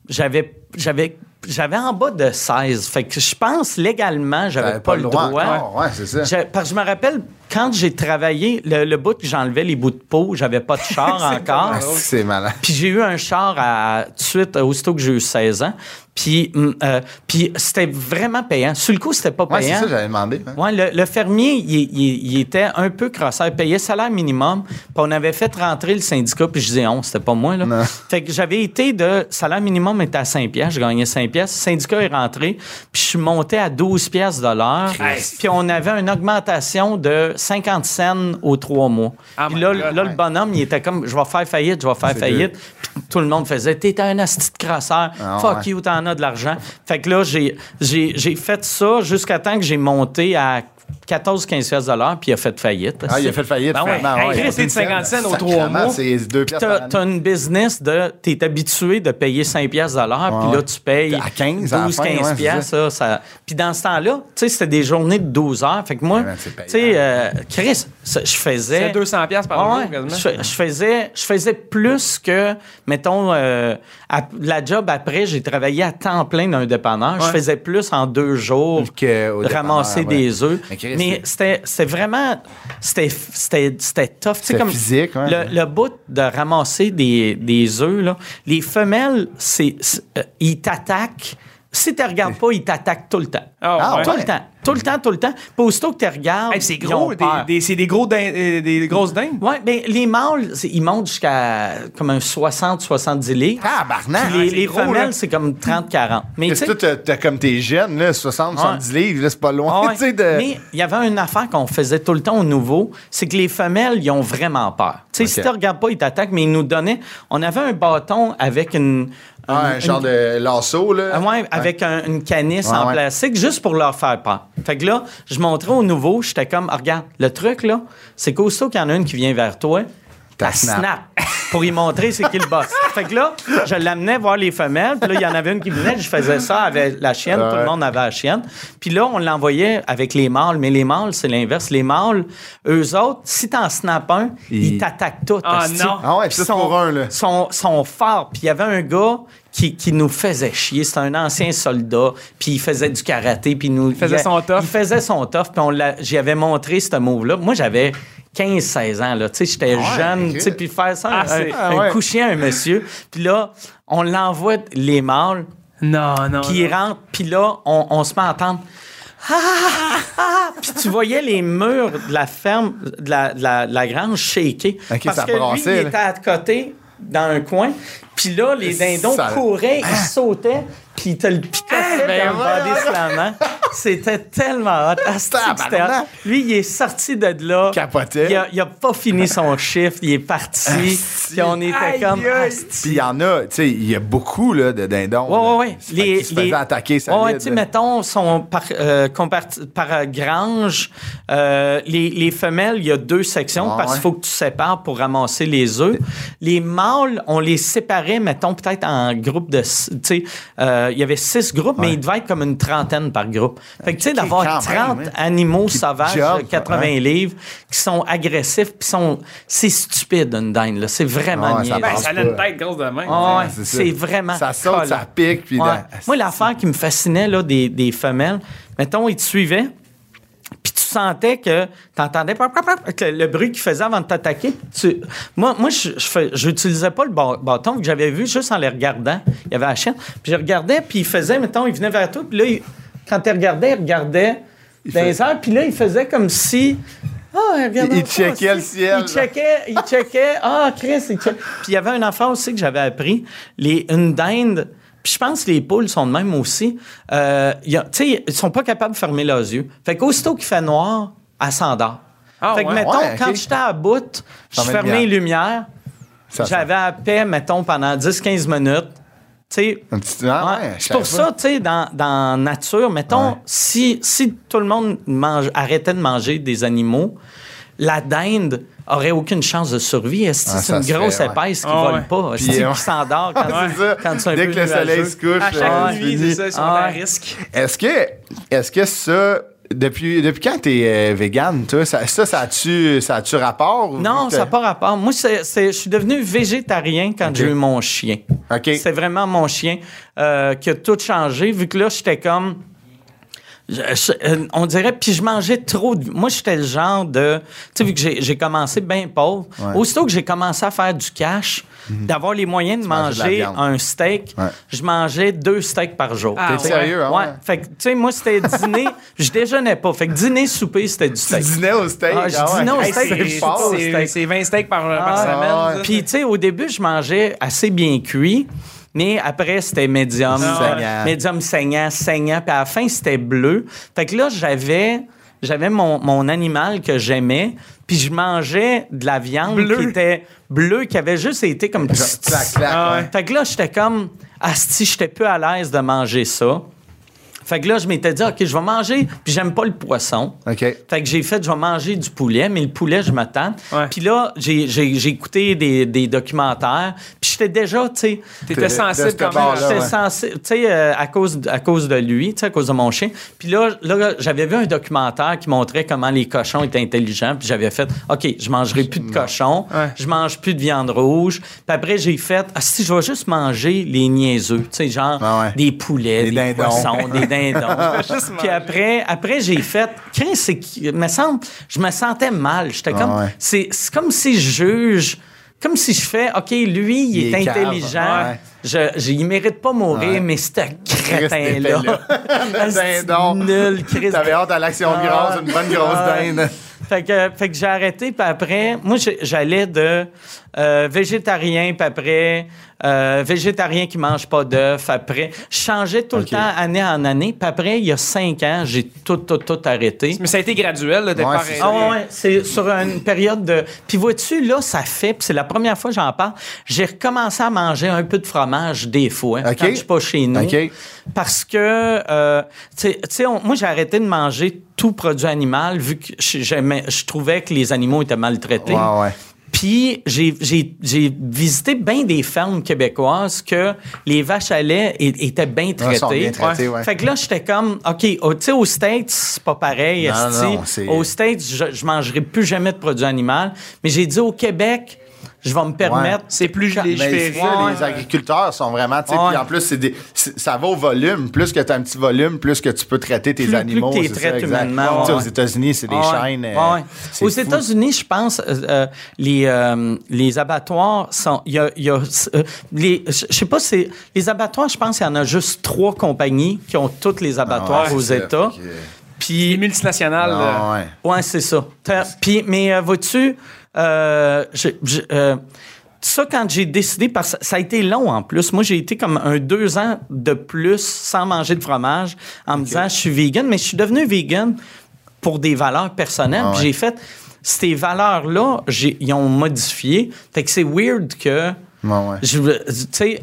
S6: j'avais j'avais j'avais en bas de 16. Fait que je pense légalement, j'avais
S4: T'avais
S6: pas, le droit.
S4: encore, ouais, c'est ça.
S6: J'ai- Parce que je me rappelle quand j'ai travaillé le, le bout que j'enlevais les bouts de peau, j'avais pas de char encore.
S4: Ah, c'est malade.
S6: Puis j'ai eu un char à, tout de suite, aussitôt que j'ai eu 16 ans. Puis, hum, euh, puis c'était vraiment payant. Sur le coup, c'était pas
S4: Ouais, c'est
S6: payant.
S4: ça, j'avais demandé. hein.
S6: Ouais, le, le fermier, il, il- il était un peu crosseur. Il payait salaire minimum. Puis on avait fait rentrer le syndicat, puis je disais, on, c'était pas moi, là.
S4: Non.
S6: Fait que j'avais été de. Salaire minimum était à 5 piastres. Je gagnais 5 piastres. Le syndicat est rentré. Puis je suis monté à 12 piastres de l'heure. Puis on avait une augmentation de 50 cents aux trois mois.
S5: Ah,
S6: puis là,
S5: God,
S6: là
S5: ouais.
S6: le bonhomme, il était comme, je vais faire faillite, je vais faire faillite. Puis tout le monde faisait, t'es un asti de crasseur.
S4: Ah,
S6: Fuck
S4: ouais.
S6: you, t'en as de l'argent. Fait que là, j'ai, fait ça jusqu'à temps que j'ai monté à 14-15 piastres de l'heure, puis il a fait faillite.
S4: Ah, il a fait faillite,
S6: Ben ouais.
S4: ouais.
S5: Chris, c'est de 50 cents aux trois mois.
S4: C'est deux
S6: t'as
S4: année.
S6: une business de. T'es habitué de payer 5 piastres de l'heure,
S4: Ouais,
S6: puis là, tu payes
S4: À 15 à la
S6: 12,
S4: fin,
S6: 15
S4: ouais.
S6: Ça, ça- Puis dans ce temps-là, tu sais, c'était des journées de 12 heures. Fait que moi, tu sais, euh, Chris, je faisais.
S5: C'est 200 pièces par jour,
S6: ouais,
S5: quasiment.
S6: je, fais- je faisais, je faisais plus que, mettons, euh, à- la job après, j'ai travaillé à temps plein dans un dépanneur. Je faisais plus en deux jours
S4: Que
S6: ramasser des œufs.
S4: Mais
S6: c'était c'était vraiment, c'était c'était- c'était tough. Tu sais,
S4: C'était
S6: comme
S4: physique, ouais.
S6: le, le bout de ramasser des, des œufs, là, les femelles, c'est, c'est- euh, ils t'attaquent. Si tu regardes pas, ils t'attaquent tout le temps.
S5: Ah,
S4: Ah,
S5: ouais.
S6: Tout le temps. Tout le temps, tout le temps. Puis aussitôt que tu regardes,
S5: Hey, c'est gros, c'est des gros din- euh, des grosses dingues.
S6: Oui, bien, les mâles, ils montent jusqu'à comme un 60-70 livres.
S4: Tabarnak!
S6: Puis les, les
S5: gros, là.
S6: femelles, c'est comme 30-40. Mais tu
S4: t'as comme tes jeunes, là, 60, 70 livres, là, c'est pas loin,
S6: ah ouais.
S4: tu sais, de...
S6: Mais il y avait une affaire qu'on faisait tout le temps au nouveau, c'est que les femelles, ils ont vraiment peur. Tu sais, si tu regardes pas, ils t'attaquent, mais ils nous donnaient... On avait un bâton avec une...
S4: Ah, un genre de lasso, là.
S6: Ah ouais, avec un- une canisse
S4: Ouais,
S6: en
S4: ouais.
S6: plastique, juste pour leur faire peur. Fait que là, je montrais au nouveau, j'étais comme, Ah, regarde, le truc, là, c'est qu'aussitôt qu'il y en a une qui vient vers toi,
S4: T'as snap.
S6: snap. pour y montrer c'est qui le boss. fait que là, je l'amenais voir les femelles, puis là, il y en avait une qui venait, je faisais ça avec la chienne, tout le monde avait la chienne. Puis là, on l'envoyait avec les mâles, mais les mâles, c'est l'inverse. Les mâles, eux autres, si t'en snaps un,
S4: Ils-
S6: ils t'attaquent tout.
S5: Ah, non.
S4: Ah ouais,
S6: Puis
S4: ça, c'est pour un, là.
S6: sont, sont forts. Puis il y avait un gars qui, qui nous faisait chier. C'était un ancien soldat. Puis il faisait du karaté. Puis il nous,
S5: faisait
S6: il-
S5: son tough.
S6: Il faisait son tough. Puis on l'a- j'y avais montré ce move-là. Moi, j'avais 15-16 ans. là. Tu sais, j'étais
S4: ouais,
S6: jeune. Tu sais, puis faire ça,
S5: Ah,
S6: un,
S5: c'est-
S6: un
S4: ah ouais.
S6: coucher à un monsieur. Puis là, on l'envoie les mâles.
S5: Non, non.
S6: Puis il rentre. Puis là, on, on se met à entendre... Ah, ah, ah. Puis tu voyais les murs de la ferme, de la, de la, de la grange shaker. Parce
S4: ça
S6: que lui, il était à côté, dans un coin. Puis là, les dindons
S4: Ça-
S6: couraient, ils sautaient, puis ils te le
S4: ben
S6: dans le
S4: voyons.
S6: body. C'était tellement hot. C'était hot? Lui, il est sorti de là.
S4: Capotait.
S6: Il a, il a pas fini son chiffre. Il est parti. Puis on était
S5: Aïe,
S6: comme...
S4: Puis il y en a, tu sais, il y a beaucoup, là, de dindons.
S6: Ouais.
S4: Ça fait qu'ils se faisaient attaquer, ça
S6: Ouais, tu sais, mettons, sont par, euh, par grange. euh, les, les femelles, il y a deux sections
S4: Ah,
S6: parce qu'il
S4: ouais.
S6: faut que tu sépares pour ramasser les œufs. Les mâles, on les séparait, mettons, peut-être en groupe de. six- Tu sais, euh, il y avait six groupes, mais il devait être comme une trentaine par groupe. Fait que, tu sais, d'avoir
S4: quand
S6: 30
S4: même, hein.
S6: animaux
S4: Qui
S6: sauvages,
S4: jumpent,
S6: 80
S4: ouais.
S6: livres, qui sont agressifs, puis sont. C'est stupide, une dinde, là. C'est vraiment
S4: Ouais, ça.
S5: Ben, ça a une tête grosse de même.
S6: Ah ouais,
S4: c'est
S6: vraiment.
S4: Ça saute, ça pique, puis
S6: Moi, l'affaire qui me fascinait là, des, des femelles, mettons, ils te suivaient, sentais que tu entendais le, le bruit qu'ils faisaient avant de t'attaquer. Tu- Moi, moi je j'utilisais pas le bâton que j'avais vu juste en les regardant. Il y avait la chienne. Puis je regardais, puis il faisait, mettons, il venait vers toi, puis là, il- quand tu regardais, il regardait dans les airs, puis là, il faisait comme si. Ah, regarde
S4: Il- il checkait le ciel,
S6: Il checkait, il checkait. Ah, Chris, il checkait. Puis il y avait un enfant aussi que j'avais appris. Les, une dinde. Puis je pense que les poules sont de même aussi. Euh, tu sais, ils sont pas capables de fermer leurs yeux. Fait qu'aussitôt qu'il fait noir, elle s'endort.
S5: Ah,
S6: fait que,
S5: ouais?
S6: mettons,
S4: Ouais,
S6: quand j'étais à bout, je
S4: Fermais
S6: les lumières. J'avais à paix, mettons, pendant 10-15 minutes.
S4: Un petit- ah
S6: Ouais. c'est pour ça, tu sais, dans, dans nature, mettons,
S4: Ouais.
S6: si, si tout le monde mange, arrêtait de manger des animaux, la dinde aurait aucune chance de survie. Est-ce que
S4: Ah,
S6: c'est une
S4: se
S6: grosse
S4: fait, ouais.
S6: épaisse qui
S5: Ah,
S6: vole
S5: ouais.
S6: pas? Est-ce
S4: Puis,
S6: qui
S4: ouais.
S6: s'endort quand,
S4: ça.
S6: quand c'est un
S4: Dès
S6: peu
S4: que le soleil se couche,
S5: À chaque
S4: euh,
S5: nuit,
S4: fini.
S5: c'est ça, ils sont
S6: Ah.
S5: à risque.
S4: Est-ce que, est-ce que ça, depuis, depuis quand t'es euh, vegan, toi, ça, ça, ça a-tu, ça rapport?
S6: Non, ça n'a pas rapport. Moi, je suis devenu végétarien quand j'ai eu mon chien. C'est vraiment mon chien euh, qui a tout changé, vu que là, j'étais comme. Je- je- euh, on dirait, puis je mangeais trop. De, moi, j'étais le genre de. Tu sais, vu que j'ai, commencé bien pauvre,
S4: Ouais.
S6: aussitôt que j'ai commencé à faire du cash, d'avoir les moyens de manger un steak,
S4: Ouais.
S6: je mangeais deux steaks par jour.
S5: Ah,
S4: T'es sérieux, hein?
S6: Ouais. Fait que, tu sais, moi, c'était dîner. je déjeunais pas. Fait que dîner, souper, c'était du
S4: Tu
S6: steak.
S4: dînais au steak?
S6: Ah, je
S4: ouais.
S6: dînais au
S4: Hey,
S6: steak,
S4: c'est
S6: je
S4: fort,
S6: sais pas,
S4: c'est-
S5: C'est c'est 20 steaks par, par
S6: Ah,
S5: semaine.
S6: Puis, tu sais, au début, je mangeais assez bien cuit, mais après, c'était médium.
S4: Ah, saignant.
S6: Médium saignant, saignant. Puis à la fin, c'était bleu. Fait que là, j'avais. J'avais mon, mon animal que j'aimais, puis je mangeais de la viande
S5: Bleu.
S6: qui était bleue, qui avait juste été comme...
S4: Genre, clac, clac,
S5: Ah,
S4: ouais.
S6: Fait que là, j'étais comme... Asti, j'étais peu à l'aise de manger ça. Fait que là, je m'étais dit, OK, je vais manger, puis j'aime pas le poisson.
S4: OK.
S6: Fait que j'ai fait, je vais manger du poulet, mais le poulet, je m'attends.
S5: Ouais.
S6: Puis là, j'ai, j'ai, j'ai écouté des, des documentaires, puis j'étais déjà, tu sais...
S5: T'étais
S4: de
S5: sensible quand même.
S6: J'étais
S4: ouais.
S6: censé, tu sais, euh, à, cause, à cause de lui, tu sais, à cause de mon chien. Puis là, là j'avais vu un documentaire qui montrait comment les cochons étaient intelligents. Puis j'avais fait, OK, je mangerai plus de cochons,
S5: Ouais.
S6: je mange plus de viande rouge. Puis après, j'ai fait, ah, si je vais juste manger les niaiseux, tu sais, genre
S4: Ah ouais.
S6: des poulets,
S4: Des
S6: des,
S4: dindons.
S6: poissons, des
S5: juste
S6: Puis après, après j'ai fait, Chris, c'est qui- me semble, je me sentais mal. J'étais comme,
S4: Ah ouais.
S6: c'est, c'est comme si je juge. Comme si je fais, OK, lui, il,
S4: Il
S6: est,
S4: est
S6: intelligent.
S4: Ouais.
S6: Je, je- il mérite pas mourir,
S4: Ouais.
S6: mais c'est un crétin-là.
S4: Dindon.
S6: Nul, Chris.
S4: T'avais hâte à l'action de
S6: Ah.
S4: grâce, une bonne grosse
S6: Ah.
S4: dinde.
S6: Fait que, fait que j'ai arrêté, puis après, moi, j'allais de euh, végétarien, puis après, euh, végétarien qui mange pas d'œufs, après. Je changeais tout le temps, année en année, puis après, il y a cinq ans, j'ai tout, tout, tout arrêté.
S5: Mais ça a été graduel, là, de
S4: Ouais,
S5: part
S4: c'est
S5: et-
S4: ça.
S6: Ah ouais, c'est sur une période de. Puis vois-tu, là, ça fait, puis c'est la première fois que j'en parle, j'ai recommencé à manger un peu de fromage des fois,
S4: OK.
S6: quand je suis pas chez nous.
S4: OK.
S6: Parce que, euh, tu sais- moi, j'ai arrêté de manger tout produit animal vu que je, j'aimais- je trouvais que les animaux étaient maltraités.
S4: Ouais, ouais.
S6: Puis j'ai, j'ai, j'ai visité bien des fermes québécoises que les vaches à lait étaient bien
S4: Ah,
S6: traitées.
S4: bien traitées, ouais.
S6: Fait que là, j'étais comme, OK, au- tu sais, aux States, c'est pas pareil.
S4: Non, non, c'est-
S6: Aux States, je, je mangerai plus jamais de produits animaux. Mais j'ai dit au Québec, je vais me permettre.
S5: C'est plus
S4: ça, les agriculteurs sont vraiment, tu puis en plus, c'est des, c'est- ça va au volume. Plus que tu as un petit volume, plus que tu peux traiter tes
S6: Plus- plus
S4: animaux.
S6: que
S4: ça,
S6: traites humainement,
S4: Tu. Aux États-Unis, c'est des
S6: Ouais,
S4: chaînes. euh,
S6: ouais.
S4: c'est
S6: Aux
S4: fou.
S6: États-Unis, je pense, euh, euh, les, euh, les abattoirs sont. Il y a, y a, euh, les, je sais pas, c'est. Les abattoirs, je pense qu'il y en a juste trois compagnies qui ont toutes les abattoirs
S4: Ah ouais,
S6: aux. États. Puis.
S5: Les multinationales.
S4: Ah, ouais.
S6: Ouais, c'est ça. Puis, mais euh, vois-tu, euh, je- je- euh, ça, quand j'ai décidé, parce que ça a été long en plus. Moi, j'ai été comme un deux ans de plus sans manger de fromage en me disant, je suis vegan, mais je suis devenu vegan pour des valeurs personnelles.
S4: Ah
S6: Puis
S4: ouais.
S6: j'ai fait, ces valeurs-là, ils ont modifié. Fait que c'est weird que.
S4: Ouais.
S6: Je,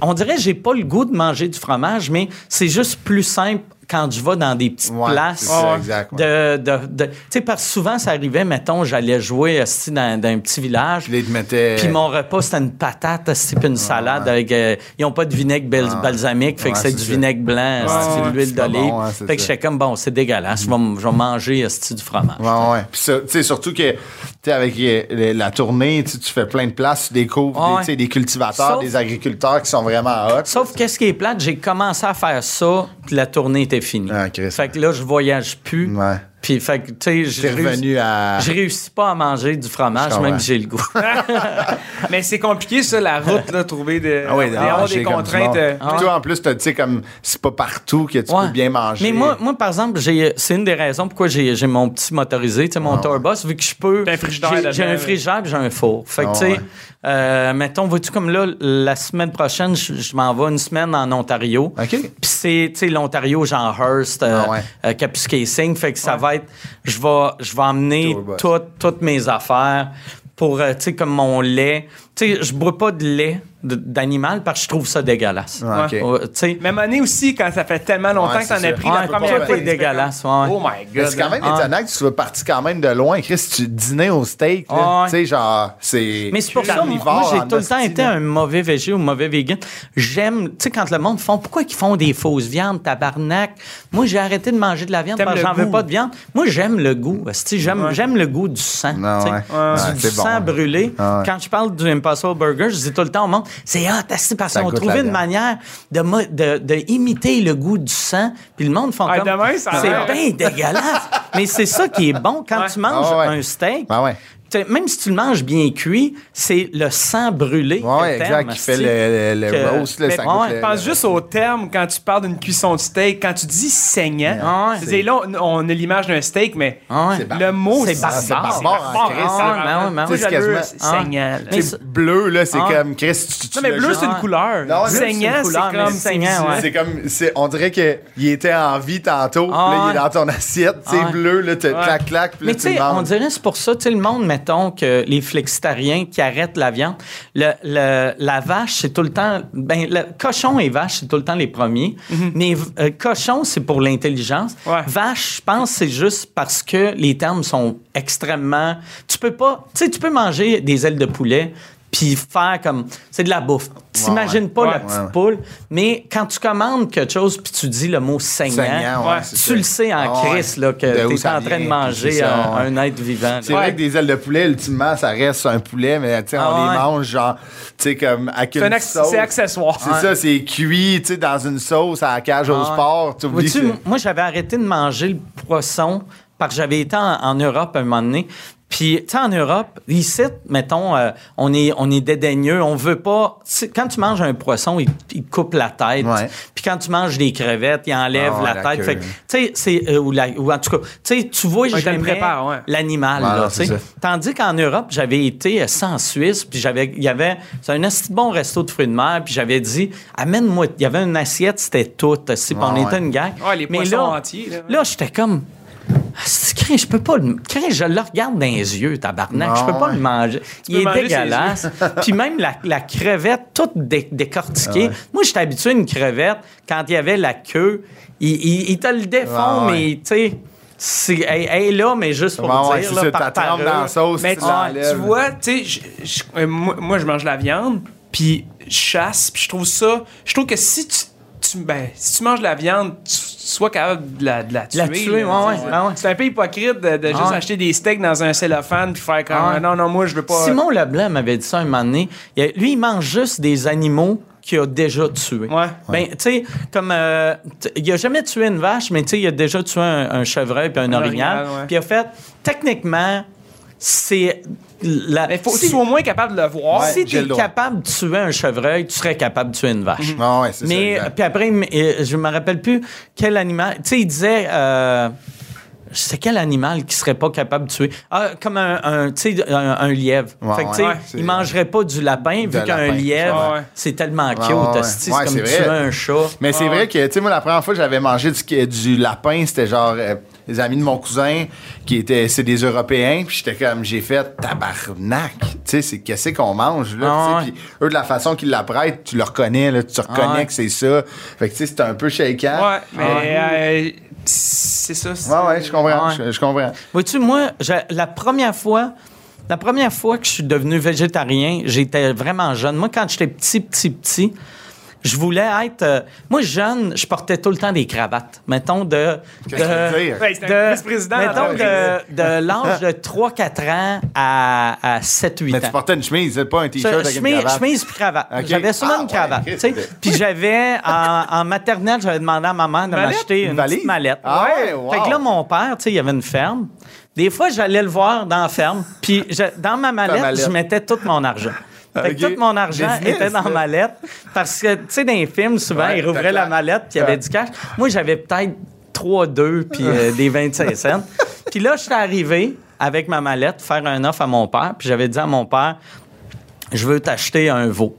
S6: on dirait que j'ai pas le goût de manger du fromage, mais c'est juste plus simple quand je vais dans des petites
S4: Ouais,
S6: places.
S4: c'est ça, exact, ouais.
S6: De, de, de- tu sais, parce que souvent, ça arrivait, mettons, j'allais jouer dans, dans un petit village.
S4: Puis
S6: mon repas, c'était une patate, puis une salade avec. euh, ils n'ont pas de vinaigre bal- balsamique, fait que c'est
S4: c'est
S6: du
S4: ça.
S6: vinaigre blanc,
S4: ouais,
S6: de l'huile
S4: c'est
S6: d'olive.
S4: bon, c'est
S6: fait que j'étais comme, bon, c'est dégueulasse, je vais, je vais manger du fromage.
S4: Ouais, ouais. Puis ça, tu sais, surtout que, tu sais, avec la tournée, tu fais plein de places, tu découvres des, cultivateurs,
S6: Sauf-
S4: des agriculteurs qui sont vraiment hot.
S6: Sauf qu'est-ce qui est plate, j'ai commencé à faire ça, puis la tournée était finie.
S4: Ah,
S6: fait que là, je voyage plus.
S4: Ouais.
S6: Puis, fait que, tu sais, je
S4: à.
S6: Je réussis pas à manger du fromage,
S4: comprends.
S6: même si j'ai le goût.
S5: Mais c'est compliqué, ça, la route, là, trouver des,
S4: Ah ouais,
S5: des- contraintes.
S4: monde.
S5: euh,
S4: Puis toi, en plus, t'as, tu sais, comme, c'est pas partout que tu
S6: Ouais.
S4: peux bien manger.
S6: Mais moi, moi par exemple, j'ai, c'est une des raisons pourquoi j'ai, mon petit motorisé, tu sais, mon
S4: Ah
S6: tourbus, vu que je peux.
S5: T'as un frigidaire
S6: j'ai, un puis j'ai un four. Fait que,
S4: Ah
S6: tu sais,
S4: ouais.
S6: euh, mettons, vois-tu, comme là, la semaine prochaine, je, je m'en vais une semaine en Ontario.
S4: OK.
S6: Puis c'est, tu sais, l'Ontario, genre Hearst, euh,
S4: Ah ouais.
S6: euh. Fait que ça va être. Je vais, je vais emmener toutes, toutes mes affaires pour, euh, tu sais, comme mon lait. Tu sais, je bois pas de lait d'animal parce que je trouve ça dégueulasse.
S4: Ouais, ok.
S6: Ouais, tu sais,
S5: Même année aussi, quand ça fait tellement longtemps
S4: Ouais,
S5: que t'en
S4: c'est
S5: as pris
S6: Ouais,
S5: la première
S6: tout
S5: fois.
S6: est
S5: tu fais
S6: dégueulasse.
S5: Oh my god.
S4: c'est quand même
S6: Ah.
S4: étonnant que tu sois parti quand même de loin. Chris, tu dînais au steak.
S6: Ah.
S4: Tu sais, genre, c'est.
S6: Mais c'est pour ça, moi,
S4: carnivore
S6: moi, j'ai tout le temps été un mauvais végé ou mauvais vegan. J'aime, tu sais, quand le monde font, pourquoi ils font des fausses viandes, tabarnak? Moi, j'ai arrêté de manger de la viande parce que j'en veux pas de viande. Moi, j'aime le goût. J'aime, j'aime le goût du sang. Du,
S4: c'est
S6: sang brûlé.
S4: Ah.
S6: Quand je parle du Burger, je dis tout le temps au monde, c'est hot, esti, parce qu'on
S4: la
S6: une manière de, mo- de, de imiter le goût du sang. Puis le monde font
S5: Ah,
S6: comme, c'est bien dégueulasse. Mais c'est ça qui est bon. Quand
S5: Ouais.
S6: tu manges
S4: Ah ouais.
S6: un steak,
S4: Ah ouais.
S6: Tu même si tu le manges bien cuit, c'est le sang brûlé. Que
S4: exact. Qui fait le, le, le
S6: Que-
S4: roast,
S6: ouais,
S4: le-
S5: Pense juste au terme quand tu parles d'une cuisson de steak, quand tu dis saignant.
S6: Ouais.
S5: c'est là, on, a l'image d'un steak, mais
S6: ouais.
S5: Le mot,
S6: c'est barbare.
S4: C'est barbare. C'est
S5: saignant.
S4: bleu, là, c'est
S6: Ah.
S4: comme Chris. Tu, tu
S5: Non, mais bleu, c'est une couleur. Saignant, c'est comme.
S6: saignant.
S4: C'est comme, on dirait qu'il était en vie tantôt,
S6: Ah
S4: là, il est dans ton assiette, c'est
S6: Ah
S4: bleu, là, tu clac, clac, puis là,
S6: Mais
S4: tu
S6: tu sais, on dirait c'est pour ça, tu le monde, mettons que les flexitariens qui arrêtent la viande, le, le- la vache, c'est tout le temps, ben, le cochon et vache, c'est tout le temps les premiers. Mais euh, cochon, c'est pour l'intelligence.
S5: Ouais.
S6: Vache, je pense, c'est juste parce que les termes sont extrêmement. Tu peux pas, tu sais, tu peux manger des ailes de poulet. Puis faire comme. C'est de la bouffe. T'imagines
S4: ouais.
S6: pas
S5: Ouais,
S6: la petite
S4: ouais,
S6: poule, mais quand tu commandes quelque chose puis tu dis le mot saignant, tu le sais en
S4: Ah ouais.
S6: crise là, que tu es en train de manger
S4: ça,
S6: un,
S4: ouais.
S6: un être vivant.
S4: C'est vrai que des ailes de poulet, ultimement, ça reste un poulet, mais tu sais, on
S6: Ah ouais.
S4: les mange genre, tu sais, comme avec
S5: C'est un
S4: une
S5: acc-
S4: sauce.
S5: c'est accessoire.
S4: C'est ça, c'est cuit, tu sais, dans une sauce à la cage au
S6: Ah
S4: sport.
S6: Moi, j'avais arrêté de manger le poisson parce que j'avais été en, en Europe un moment donné. Puis, tu sais, en Europe, ici, mettons, euh, on, est, on est dédaigneux. On veut pas. Quand tu manges un poisson, il, il coupe la tête.
S4: Ouais.
S6: Puis quand tu manges des crevettes, il enlève
S4: Ah
S6: la,
S4: la
S6: tête.
S4: queue.
S6: Fait que, tu sais, c'est. euh, ou, en tout cas, tu sais, tu vois,
S5: ouais.
S6: l'animal.
S4: Ouais,
S6: là, tu sais. Tandis qu'en Europe, j'avais été euh, ça en Suisse, puis j'avais, il y avait, c'est un assez bon resto de fruits de mer, puis j'avais dit, amène-moi, il y avait une assiette, c'était tout, aussi, puis on
S4: Ouais,
S6: était une gang.
S5: Ouais, les
S6: Mais
S5: poissons
S6: là,
S5: entiers, là.
S6: Là, j'étais comme, je peux pas le, je le regarde dans les yeux, tabarnak, je peux
S4: Ah,
S6: pas
S4: ouais.
S6: le manger. Il est
S5: manger
S6: dégueulasse. puis même la, la crevette, toute dé- décortiquée. Moi, j'étais habitué à une crevette, quand il y avait la queue, il, il- il te le défend,
S4: Ah, ouais.
S6: mais tu sais, c'est, elle, elle est là, mais juste pour
S4: ouais,
S6: dire, là, par
S4: dans la sauce,
S5: Mais
S4: tu
S5: vois, tu sais, je- je- moi, moi, je mange la viande, puis je chasse, puis je trouve ça. Je trouve que si tu, tu- ben, si tu manges la viande, tu, sois capable de la, de la tuer.
S6: La tuer,
S5: là,
S6: ouais, ouais.
S5: C'est un peu hypocrite de, de juste
S6: Ah
S5: acheter des steaks dans un cellophane puis faire comme
S6: Ah
S5: non, non, moi, je veux pas.
S6: Simon Leblanc m'avait dit ça un moment donné. Il Lui, il mange juste des animaux qu'il a déjà tués.
S5: Ouais.
S6: Ben, tu sais, comme. euh, il a jamais tué une vache, mais tu sais, il a déjà tué un, un chevreuil puis un,
S5: Un
S6: orignal. Puis il a fait, techniquement, c'est. La,
S5: Mais faut que
S6: si
S5: tu sois au moins capable de le voir.
S4: Ouais.
S6: si tu es capable de tuer un chevreuil, tu serais capable de tuer une vache.
S4: Ah c'est ça,
S6: Mais puis après, je me rappelle plus quel animal. Tu sais, il disait. euh, c'est quel animal qui serait pas capable de tuer? Ah, comme un, un, tu sais, un, un lièvre.
S4: Ouais,
S6: fait que, tu sais,
S4: ouais.
S6: il mangerait pas du lapin, vu qu'un lièvre,
S5: Ouais,
S6: c'est tellement cute.
S4: Ouais, ouais,
S6: hostie,
S4: ouais.
S6: c'est
S4: Ouais,
S6: comme
S4: c'est
S6: tuer
S4: vrai.
S6: un chat.
S4: Mais c'est vrai que, tu sais, moi, la première fois que j'avais mangé du, du lapin, c'était genre euh, les amis de mon cousin qui étaient, c'est des Européens, puis j'étais comme, j'ai fait tabarnak. Tu sais, c'est qu'est-ce qu'on mange, là?
S6: Ah
S4: tu sais, Puis eux, de la façon qu'ils l'apprêtent, tu le reconnais, là, tu reconnais
S6: Ah ouais.
S4: que c'est ça. Fait que, tu sais, c'était un peu shakeant.
S5: Ouais, mais euh, c'est ça. c'est-
S4: Ouais, ouais, je comprends.
S6: Ouais.
S4: Je, je comprends.
S6: Vois-tu, moi, la première fois, la première fois que je suis devenu végétarien, j'étais vraiment jeune. Moi, quand j'étais petit, petit, petit, je voulais être. euh, moi, jeune, je portais tout le temps des cravates. Mettons de.
S4: Qu'est-ce que tu veux dire?
S5: Ouais, c'était
S6: de-
S5: un vice-président
S6: mettons
S5: d'entreprise.
S6: de, de l'âge de 3-4 ans à, à 7-8
S4: Mais
S6: ans.
S4: tu portais une chemise, c'est pas un t-shirt avec une
S6: chemise,
S4: cravate.
S6: chemise puis cravate.
S4: Ok.
S6: J'avais souvent
S4: Ah,
S6: une cravate.
S4: ouais,
S6: tu sais.
S4: Christ.
S6: Puis j'avais, en, en maternelle, j'avais demandé à ma mère de
S5: Mallette?
S6: m'acheter une,
S4: Une valise?
S6: petite mallette.
S4: Ah ouais, wow.
S6: Fait que là, mon père, tu sais, il y avait une ferme. Des fois, j'allais le voir dans la ferme. Puis je- dans ma mallette,
S4: mallette.
S6: je mettais tout mon argent. Fait que tout mon argent
S4: Business,
S6: était dans la mallette. Parce que, tu sais, dans les films, souvent,
S4: Ouais,
S6: ils rouvraient la mallette, puis il y avait du cash. Moi, j'avais peut-être 3 2 puis euh, des 25 cents. Puis là, j'étais arrivé avec ma mallette faire un offre à mon père, puis j'avais dit à mon père, je veux t'acheter un veau.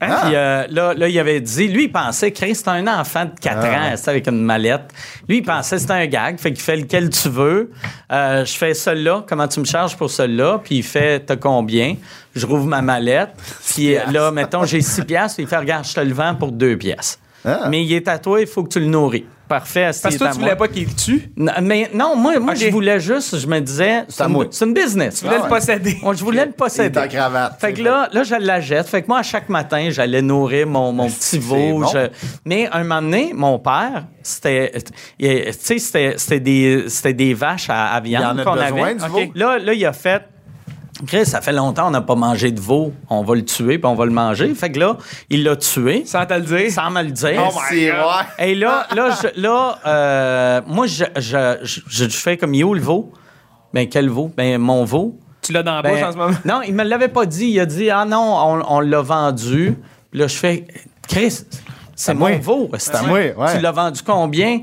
S4: Ah.
S6: Puis euh, là, là, il avait dit, lui, il pensait, Chris, c'est un enfant de 4 ans, c'est avec une mallette. Lui, il pensait c'était un gag, fait qu'il fait lequel tu veux. Euh, je fais celui-là, comment tu me charges pour celui-là? Puis il fait, t'as combien? Je rouvre ma mallette. Puis euh, là, mettons, j'ai 6 piastres, il fait, regarde, je te le vends pour 2 piastres.
S4: Ah.
S6: Mais il est à toi, il faut que tu le nourris. Parfait.
S5: Parce que toi, tu voulais pas qu'il le tue?
S6: Non, mais non, moi, moi je voulais juste, je me disais, c'est une, business.
S5: Tu voulais
S4: Ah
S5: le
S4: ouais.
S5: posséder.
S6: Moi, je voulais le posséder.
S4: en cravate.
S6: Fait que là, là, je la jette. Fait que moi, à chaque matin, j'allais nourrir mon, mon petit veau.
S4: bon.
S6: Je- Mais un moment donné, mon père, c'était, tu sais, c'était, c'était des, c'était des vaches à, à
S4: Il y en
S6: viande
S4: a
S6: qu'on
S4: besoin
S6: avait.
S4: du
S6: OK.
S4: veau?
S6: Là, là, il a fait. Chris, ça fait longtemps qu'on n'a pas mangé de veau. On va le tuer puis on va le manger. Fait que là, il l'a tué
S5: Sans te le dire.
S6: sans me le dire.
S4: Oh my God.
S6: Et là, là, je- là euh, moi, je, je, je, je fais comme yo le veau? Ben, quel veau? Ben, mon veau.
S5: Tu l'as dans la
S6: Ben,
S5: bouche en ce moment?
S6: Non, il me l'avait pas dit. Il a dit Ah non, on, on l'a vendu. Puis là, je fais Chris, c'est mon veau.
S4: C'est à moi, ouais.
S6: Tu l'as vendu combien?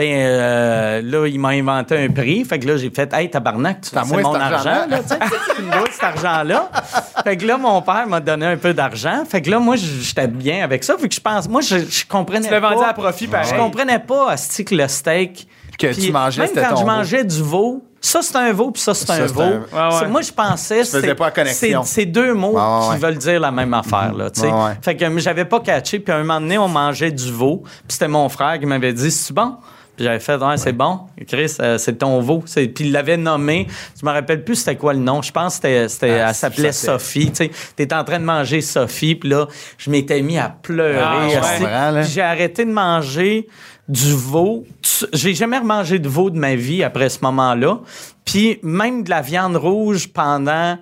S6: Ben euh, là, il m'a inventé un prix. Fait que là, j'ai fait Hey, tabarnak, tu- c'est mon
S4: cet
S6: argent. là, tu sais. Tu cet argent-là. Fait que là, mon père m'a donné un peu d'argent. Fait que là, moi, j'étais bien avec ça. Fait que je pense, moi, je, je comprenais
S5: Tu l'as
S6: pas.
S5: vendu à profit, pareil.
S6: Je comprenais pas, asti, que le steak.
S4: Que
S6: Puis
S4: tu mangeais,
S6: Même quand
S4: ton
S6: je
S4: veau.
S6: mangeais du veau, ça c'est un veau, puis ça c'est un veau.
S4: un-
S5: Ouais, ouais.
S6: C'est- Moi, je pensais.
S4: faisais
S6: c'est-
S4: pas la connexion.
S6: C'est c'est deux mots
S4: Ouais, ouais,
S6: qui veulent dire la même affaire, là, tu sais.
S4: Ouais, ouais.
S6: Fait que j'avais pas catché, puis à un moment donné, on mangeait du veau, puis c'était mon frère qui m'avait dit C'est bon Puis j'avais fait Ouais, c'est bon. Chris, euh, c'est ton veau. C'est- Puis il l'avait nommé. Je me rappelle plus c'était quoi le nom. Je pense que c'était, c'était-
S4: Ah,
S6: elle s'appelait Sophie. Tu sais, t'étais en train de manger Sophie, puis là, je m'étais mis à pleurer.
S5: Ah, ouais.
S6: j'ai arrêté de manger du veau. J'ai jamais remangé de veau de ma vie après ce moment-là. Puis même de la viande rouge pendant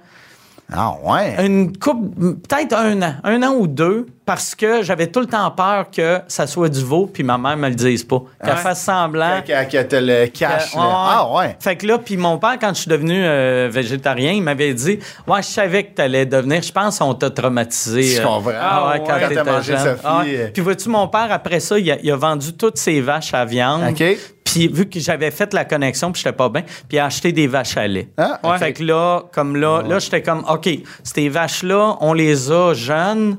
S4: Ah, ouais.
S6: une coupe, peut-être un an, un an ou deux, parce que j'avais tout le temps peur que ça soit du veau, puis ma mère me le dise pas. Qu'elle
S4: Ouais.
S6: fasse semblant.
S4: Quand que te le cache. Là.
S6: ouais,
S4: Ah, ouais.
S6: Fait que là, puis mon père, quand je suis devenu euh, végétarien, il m'avait dit Ouais, je savais que t'allais devenir. Je pense qu'on t'a traumatisé.
S4: Je
S6: euh,
S4: comprends?
S6: Ah ouais, quand
S5: ouais.
S4: Quand t'as mangé
S6: jeune.
S4: Sophie,
S6: Ah
S4: euh.
S6: Puis vois-tu, mon père, après ça, il a, il a vendu toutes ses vaches à viande.
S4: OK.
S6: Puis vu que j'avais fait la connexion, puis j'étais pas bien, puis il a acheté des vaches à lait.
S4: Ah, ok.
S6: Fait que là, comme là, là, j'étais comme, OK, ces vaches-là, on les a jeunes,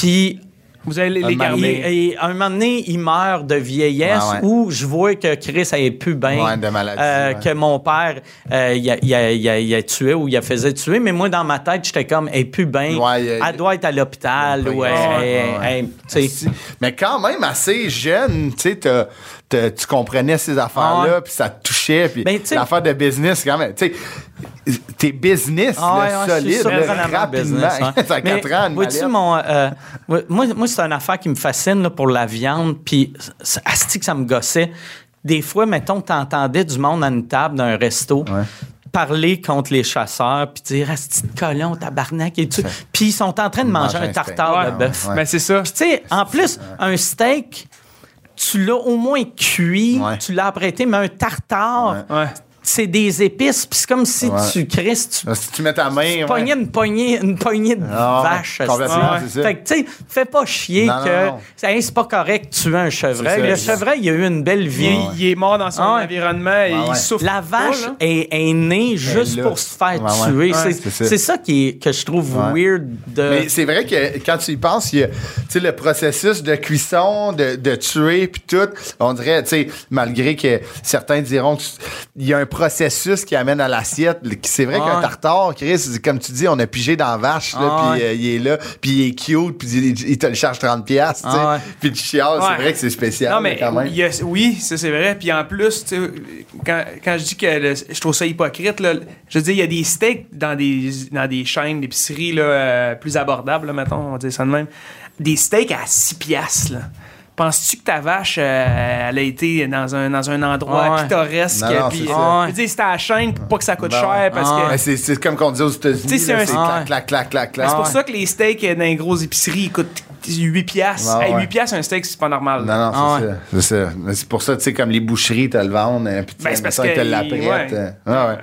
S6: puis
S5: Vous allez les, garder.
S6: et, à un moment donné, il meurt de vieillesse
S4: Ouais, ouais.
S6: où je vois que Chris avait plus bien.
S4: Ouais, de maladie,
S6: euh. Que mon père, euh, il, a, il, a, il, a, il a tué ou il a faisait tuer. Mais moi, dans ma tête, j'étais comme, elle est plus bien. Elle doit être à l'hôpital. Ou elle- elle- elle-.
S4: Mais quand même assez jeune, tu sais, tu comprenais ces affaires-là, puis ça te touchait, puis
S6: Ben,
S4: l'affaire de business, quand même, tu sais, t'es business,
S6: Ah ouais, ouais, suis
S4: solide, là, rapidement.
S6: business, ouais.
S4: ça a
S6: Mais
S4: 4 ans,
S6: vois-tu, mon, euh, moi, moi c'est une affaire qui me fascine là, pour la viande, puis asti que ça me gossait. Des fois, mettons, t'entendais du monde à une table d'un resto. parler contre les chasseurs puis dire asti de colon tabarnak et tout puis ils sont en train de manger
S4: Manger
S6: un tartare
S5: Ouais.
S6: de bœuf
S4: Ouais.
S5: Ben, c'est ça.
S6: puis tu sais, en plus, un steak, tu l'as au moins cuit,
S4: Ouais.
S6: tu l'as apprêté, mais un tartare,
S5: Ouais.
S6: C'est des épices, puis c'est comme si
S4: Ouais.
S6: tu crisses, tu
S4: Là, Si tu mets ta main, ouais.
S6: pognais une poignée, une poignée de
S4: Ah ouais,
S6: vache.
S4: complètement,
S6: asti.
S4: c'est ça.
S6: Fait que, tu sais, fais pas chier
S4: Non,
S6: que
S4: non.
S6: Hey, c'est pas correct de tuer un chevreuil. Le chevreuil, il a eu une belle vie.
S5: Il, est- il est mort dans son
S6: Ah ouais.
S5: environnement et
S4: Ouais,
S5: il
S4: ouais.
S5: souffre.
S6: La vache
S5: pas,
S6: est, est née juste pour se faire
S4: Ouais, ouais.
S6: tuer.
S4: Ouais,
S6: C'est-
S4: c'est ça.
S6: qui est, que je trouve
S4: Ouais.
S6: weird de.
S4: Mais c'est vrai que quand tu y penses, il y a tu sais, le processus de cuisson, de, de tuer, puis tout, on dirait, tu sais, malgré que certains diront qu'il y a un processus qui amène à l'assiette. C'est vrai qu'un tartare, Chris, comme tu dis, on a pigé dans la vache, là, puis euh, il est là, puis il est cute, puis il, il te le charge 30$, piastres, tu sais.
S6: Ah ouais.
S4: Puis tu chiales, c'est vrai que c'est spécial,
S5: Non, mais
S4: quand même.
S5: a- oui, ça c'est vrai. Puis en plus, quand, quand je dis que le- je trouve ça hypocrite, là, je veux dire, il y a des steaks dans des, dans des chaînes d'épicerie euh, plus abordables, là, mettons, on va dire ça de même. Des steaks à 6 piastres. là. Penses-tu que ta vache, euh, elle a été dans un, dans un endroit
S6: Ouais.
S5: pittoresque?
S4: Non, non,
S5: puis,
S4: c'est
S5: euh, c'était à la chaîne pour pas que ça coûte
S4: Ben
S5: cher.
S4: ouais.
S5: Parce
S6: Ah
S5: que
S4: Mais c'est, c'est comme qu'on dit aux États-Unis,
S5: c'est
S4: là,
S5: un-
S4: c'est
S6: Ah
S4: clac, clac, clac, clac,
S5: c'est pour ça que les steaks dans les grosses épiceries ils coûtent 8 piastres.
S4: Ouais,
S5: Hey,
S4: ouais.
S5: 8 piastres un steak, c'est pas normal.
S4: Non, non, c'est
S6: Ah
S4: ça. C'est ça. C'est pour ça, tu sais, comme les boucheries, te le vendent, euh, puis tu
S5: Ben,
S4: sais,
S5: c'est
S4: te l'apprêtent.
S5: ouais.
S4: euh, ah ouais.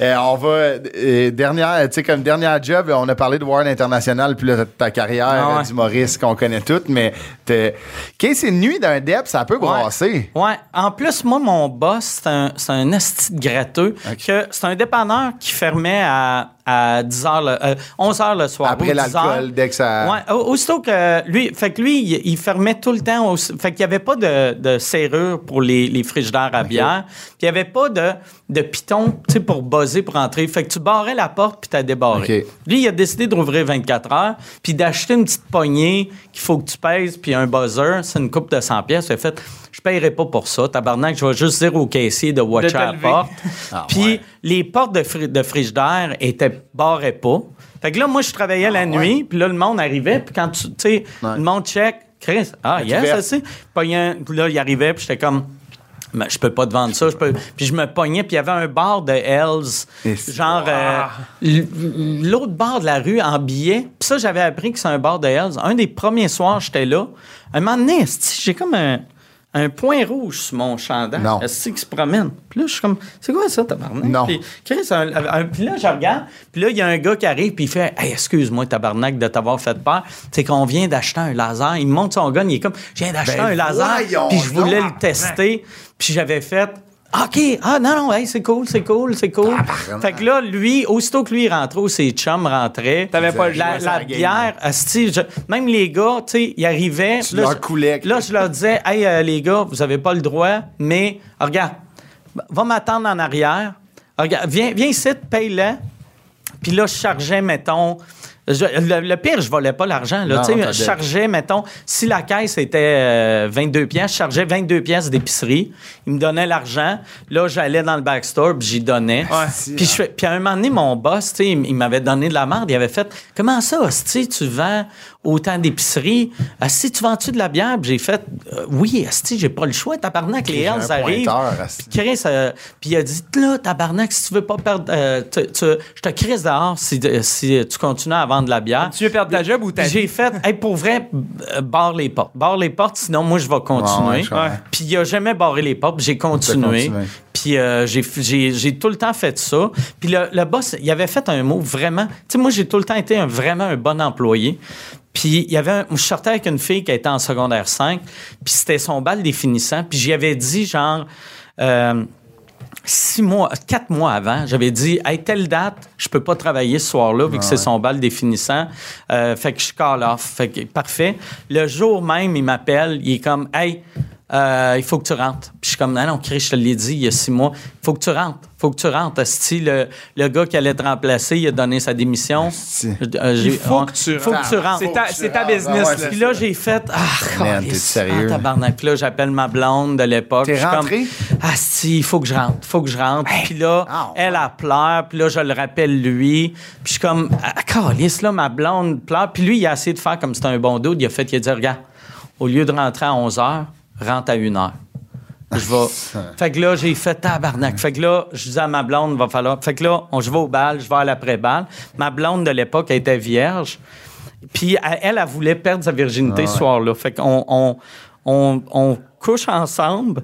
S4: Euh, on va, euh, dernière, tu sais, comme dernière job, on a parlé de World International, puis là, ta- ta carrière
S6: Ah ouais.
S4: euh, d'humoriste qu'on connaît toutes, mais t'es- qu'est-ce une nuit d'un dep, ça peut brasser.
S6: Ouais. En plus, moi, mon boss, c'est un, c'est un esti de gratteux. Que C'est un dépanneur qui fermait à, à 10 h, le, euh, 11 h le soir.
S4: Après
S6: ou 10 heures.
S4: l'alcool, dès que ça.
S6: Ouais, au- aussitôt que lui, fait que lui, il, il fermait tout le temps. au- fait qu'il n'y avait pas de, de serrure pour les, les frigidaires à bière. Puis il n'y avait pas de, de piton, tu sais, pour buzzer pour entrer. Fait que tu barrais la porte puis t'as débarré. Lui, il a décidé de rouvrir 24 heures puis d'acheter une petite poignée qu'il faut que tu pèses puis un buzzer. C'est une coupe de 100 pièces. Il a fait, je paierai pas pour ça. Tabarnak, je vais juste dire au caissier de watcher la porte.
S4: Ah,
S6: puis
S4: ouais.
S6: les portes de, fri- de frigidaire étaient barrées pas. Fait que là, moi, je travaillais la nuit, puis là, le monde arrivait, puis quand tu tu sais,
S4: Ah, Ouais.
S6: le monde check, Chris, ah, yes, ça c'est. Là, il arrivait, puis j'étais comme. Mais je peux pas te vendre ça. Je peux... Puis je me pognais, puis il y avait un bar de Hells, genre euh, l'autre bar de la rue en billet. Puis ça, j'avais appris que c'est un bar de Hells. Un des premiers soirs, j'étais là. Un moment donné, j'ai comme un, un point rouge sur mon chandail.
S4: Non.
S6: Esti qui se promène? Puis là, je suis comme, c'est quoi ça, tabarnak?
S4: Non.
S6: Puis, Chris, un- un- puis là, je regarde, puis là, il y a un gars qui arrive, puis il fait Hey, excuse-moi, tabarnak, de t'avoir fait peur. C'est qu'on vient d'acheter un laser. Il me montre son gun, il est comme Je viens d'acheter
S4: Ben,
S6: un laser, puis je voulais le tester, puis j'avais fait. OK, ah non, non, hey, c'est cool, c'est cool, c'est cool. fait que là, lui, aussitôt que lui rentrait, ou ses chums rentraient,
S5: T'avais pas le
S6: la, la bière, asti, je- même les gars, tu sais, ils arrivaient.
S4: Tu
S6: là,
S4: leur
S6: je-
S4: coulais.
S6: Là, je leur disais, hey, euh, les gars, vous avez pas le droit, mais regarde, va m'attendre en arrière. Regarde, viens, viens ici, paye-le. Puis là, je chargeais, mettons. Je- le, le pire, je volais pas l'argent. là.
S4: Non,
S6: je chargeais, mettons, si la caisse était euh, 22 pièces, je chargeais 22 pièces d'épicerie. Il me donnait l'argent. Là, j'allais dans le backstore, puis j'y donnais.
S4: Ouais.
S6: Puis, je fais- puis à un moment donné, mon boss, tu sais, il il m'avait donné de la merde. Il avait fait Comment ça, Asti, tu vends autant d'épicerie? Asti, tu vends-tu de la bière? Puis j'ai fait Euh, Oui, Asti, j'ai pas le choix. Tabarnak, les Hells arrivent. Puis euh, puis il a dit Là, tabarnak, si tu veux pas perdre. euh, tu- tu- je te crisse dehors si, si tu continues à vendre de la bière.
S5: Tu veux perdre ta job ou ta?
S6: J'ai fait, hey, pour vrai, euh, barre les portes. Barre les portes, sinon moi, je vais continuer. Puis il a jamais barré les portes, j'ai continué. Puis euh, j'ai, j'ai, j'ai tout le temps fait ça. Puis le, le boss, il avait fait un mot vraiment. Tu sais, moi, j'ai tout le temps été un, vraiment un bon employé. Puis il y avait un, je sortais avec une fille qui était en secondaire 5, puis c'était son bal définissant. Puis j'y avais dit, genre. euh, six mois, quatre mois avant, j'avais dit, hey, telle date, je peux pas travailler ce soir-là, vu que c'est son bal définissant. Euh, fait que je call off. Fait que, parfait. Le jour même, il m'appelle, il est comme, hey, euh, il faut que tu rentres. Puis je suis comme, non, non, Chris, je te l'ai dit il y a six mois. Il faut que tu rentres. faut que tu rentres. Asti, le, le gars qui allait te remplacer, il a donné sa démission.
S4: Asti.
S6: Euh,
S5: Il faut
S6: on-
S5: que tu
S6: faut que tu rentres.
S5: C'est ta, c'est ta business.
S4: Ouais,
S5: là.
S6: Puis là, j'ai fait Ah,
S4: Man, sérieux?
S6: Ah, tabarnak. Là, j'appelle ma blonde de l'époque.
S4: T'es
S6: Je suis comme,
S4: rentré?
S6: Ah, si, il faut que je rentre. Il faut que je rentre. Puis là,
S4: Ah,
S6: elle, elle pleure. Puis là, je le rappelle lui. Puis je suis comme Ah, câlisse, là, ma blonde pleure. Puis lui, il a essayé de faire comme c'était un bon dos. Il a fait, il a dit Regarde, au lieu de rentrer à 11 h, rentre à 1 h. Je vais. fait que là, j'ai fait tabarnak. Fait que là, je disais à ma blonde, va falloir. Fait que là, on, je vais au bal, je vais à l'après-bal. Ma blonde de l'époque, elle était vierge. Puis elle, elle, elle voulait perdre sa virginité ce soir-là. Fait qu'on on, on, on couche ensemble.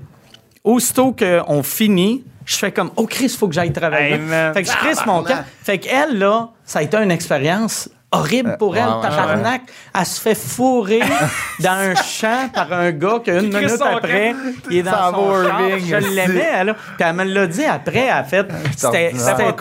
S6: Aussitôt qu'on finit, je fais comme, oh Chris, faut que j'aille travailler.
S5: Hey,
S6: fait que je crisse mon camp. Fait qu'elle, là, ça a été une expérience horrible pour elle, tabarnak. Elle se fait fourrer dans un champ par un gars qu'une minute après, il est dans son.
S4: Irving,
S6: Je l'aimais, elle. Puis elle me l'a dit après, a fait, c'était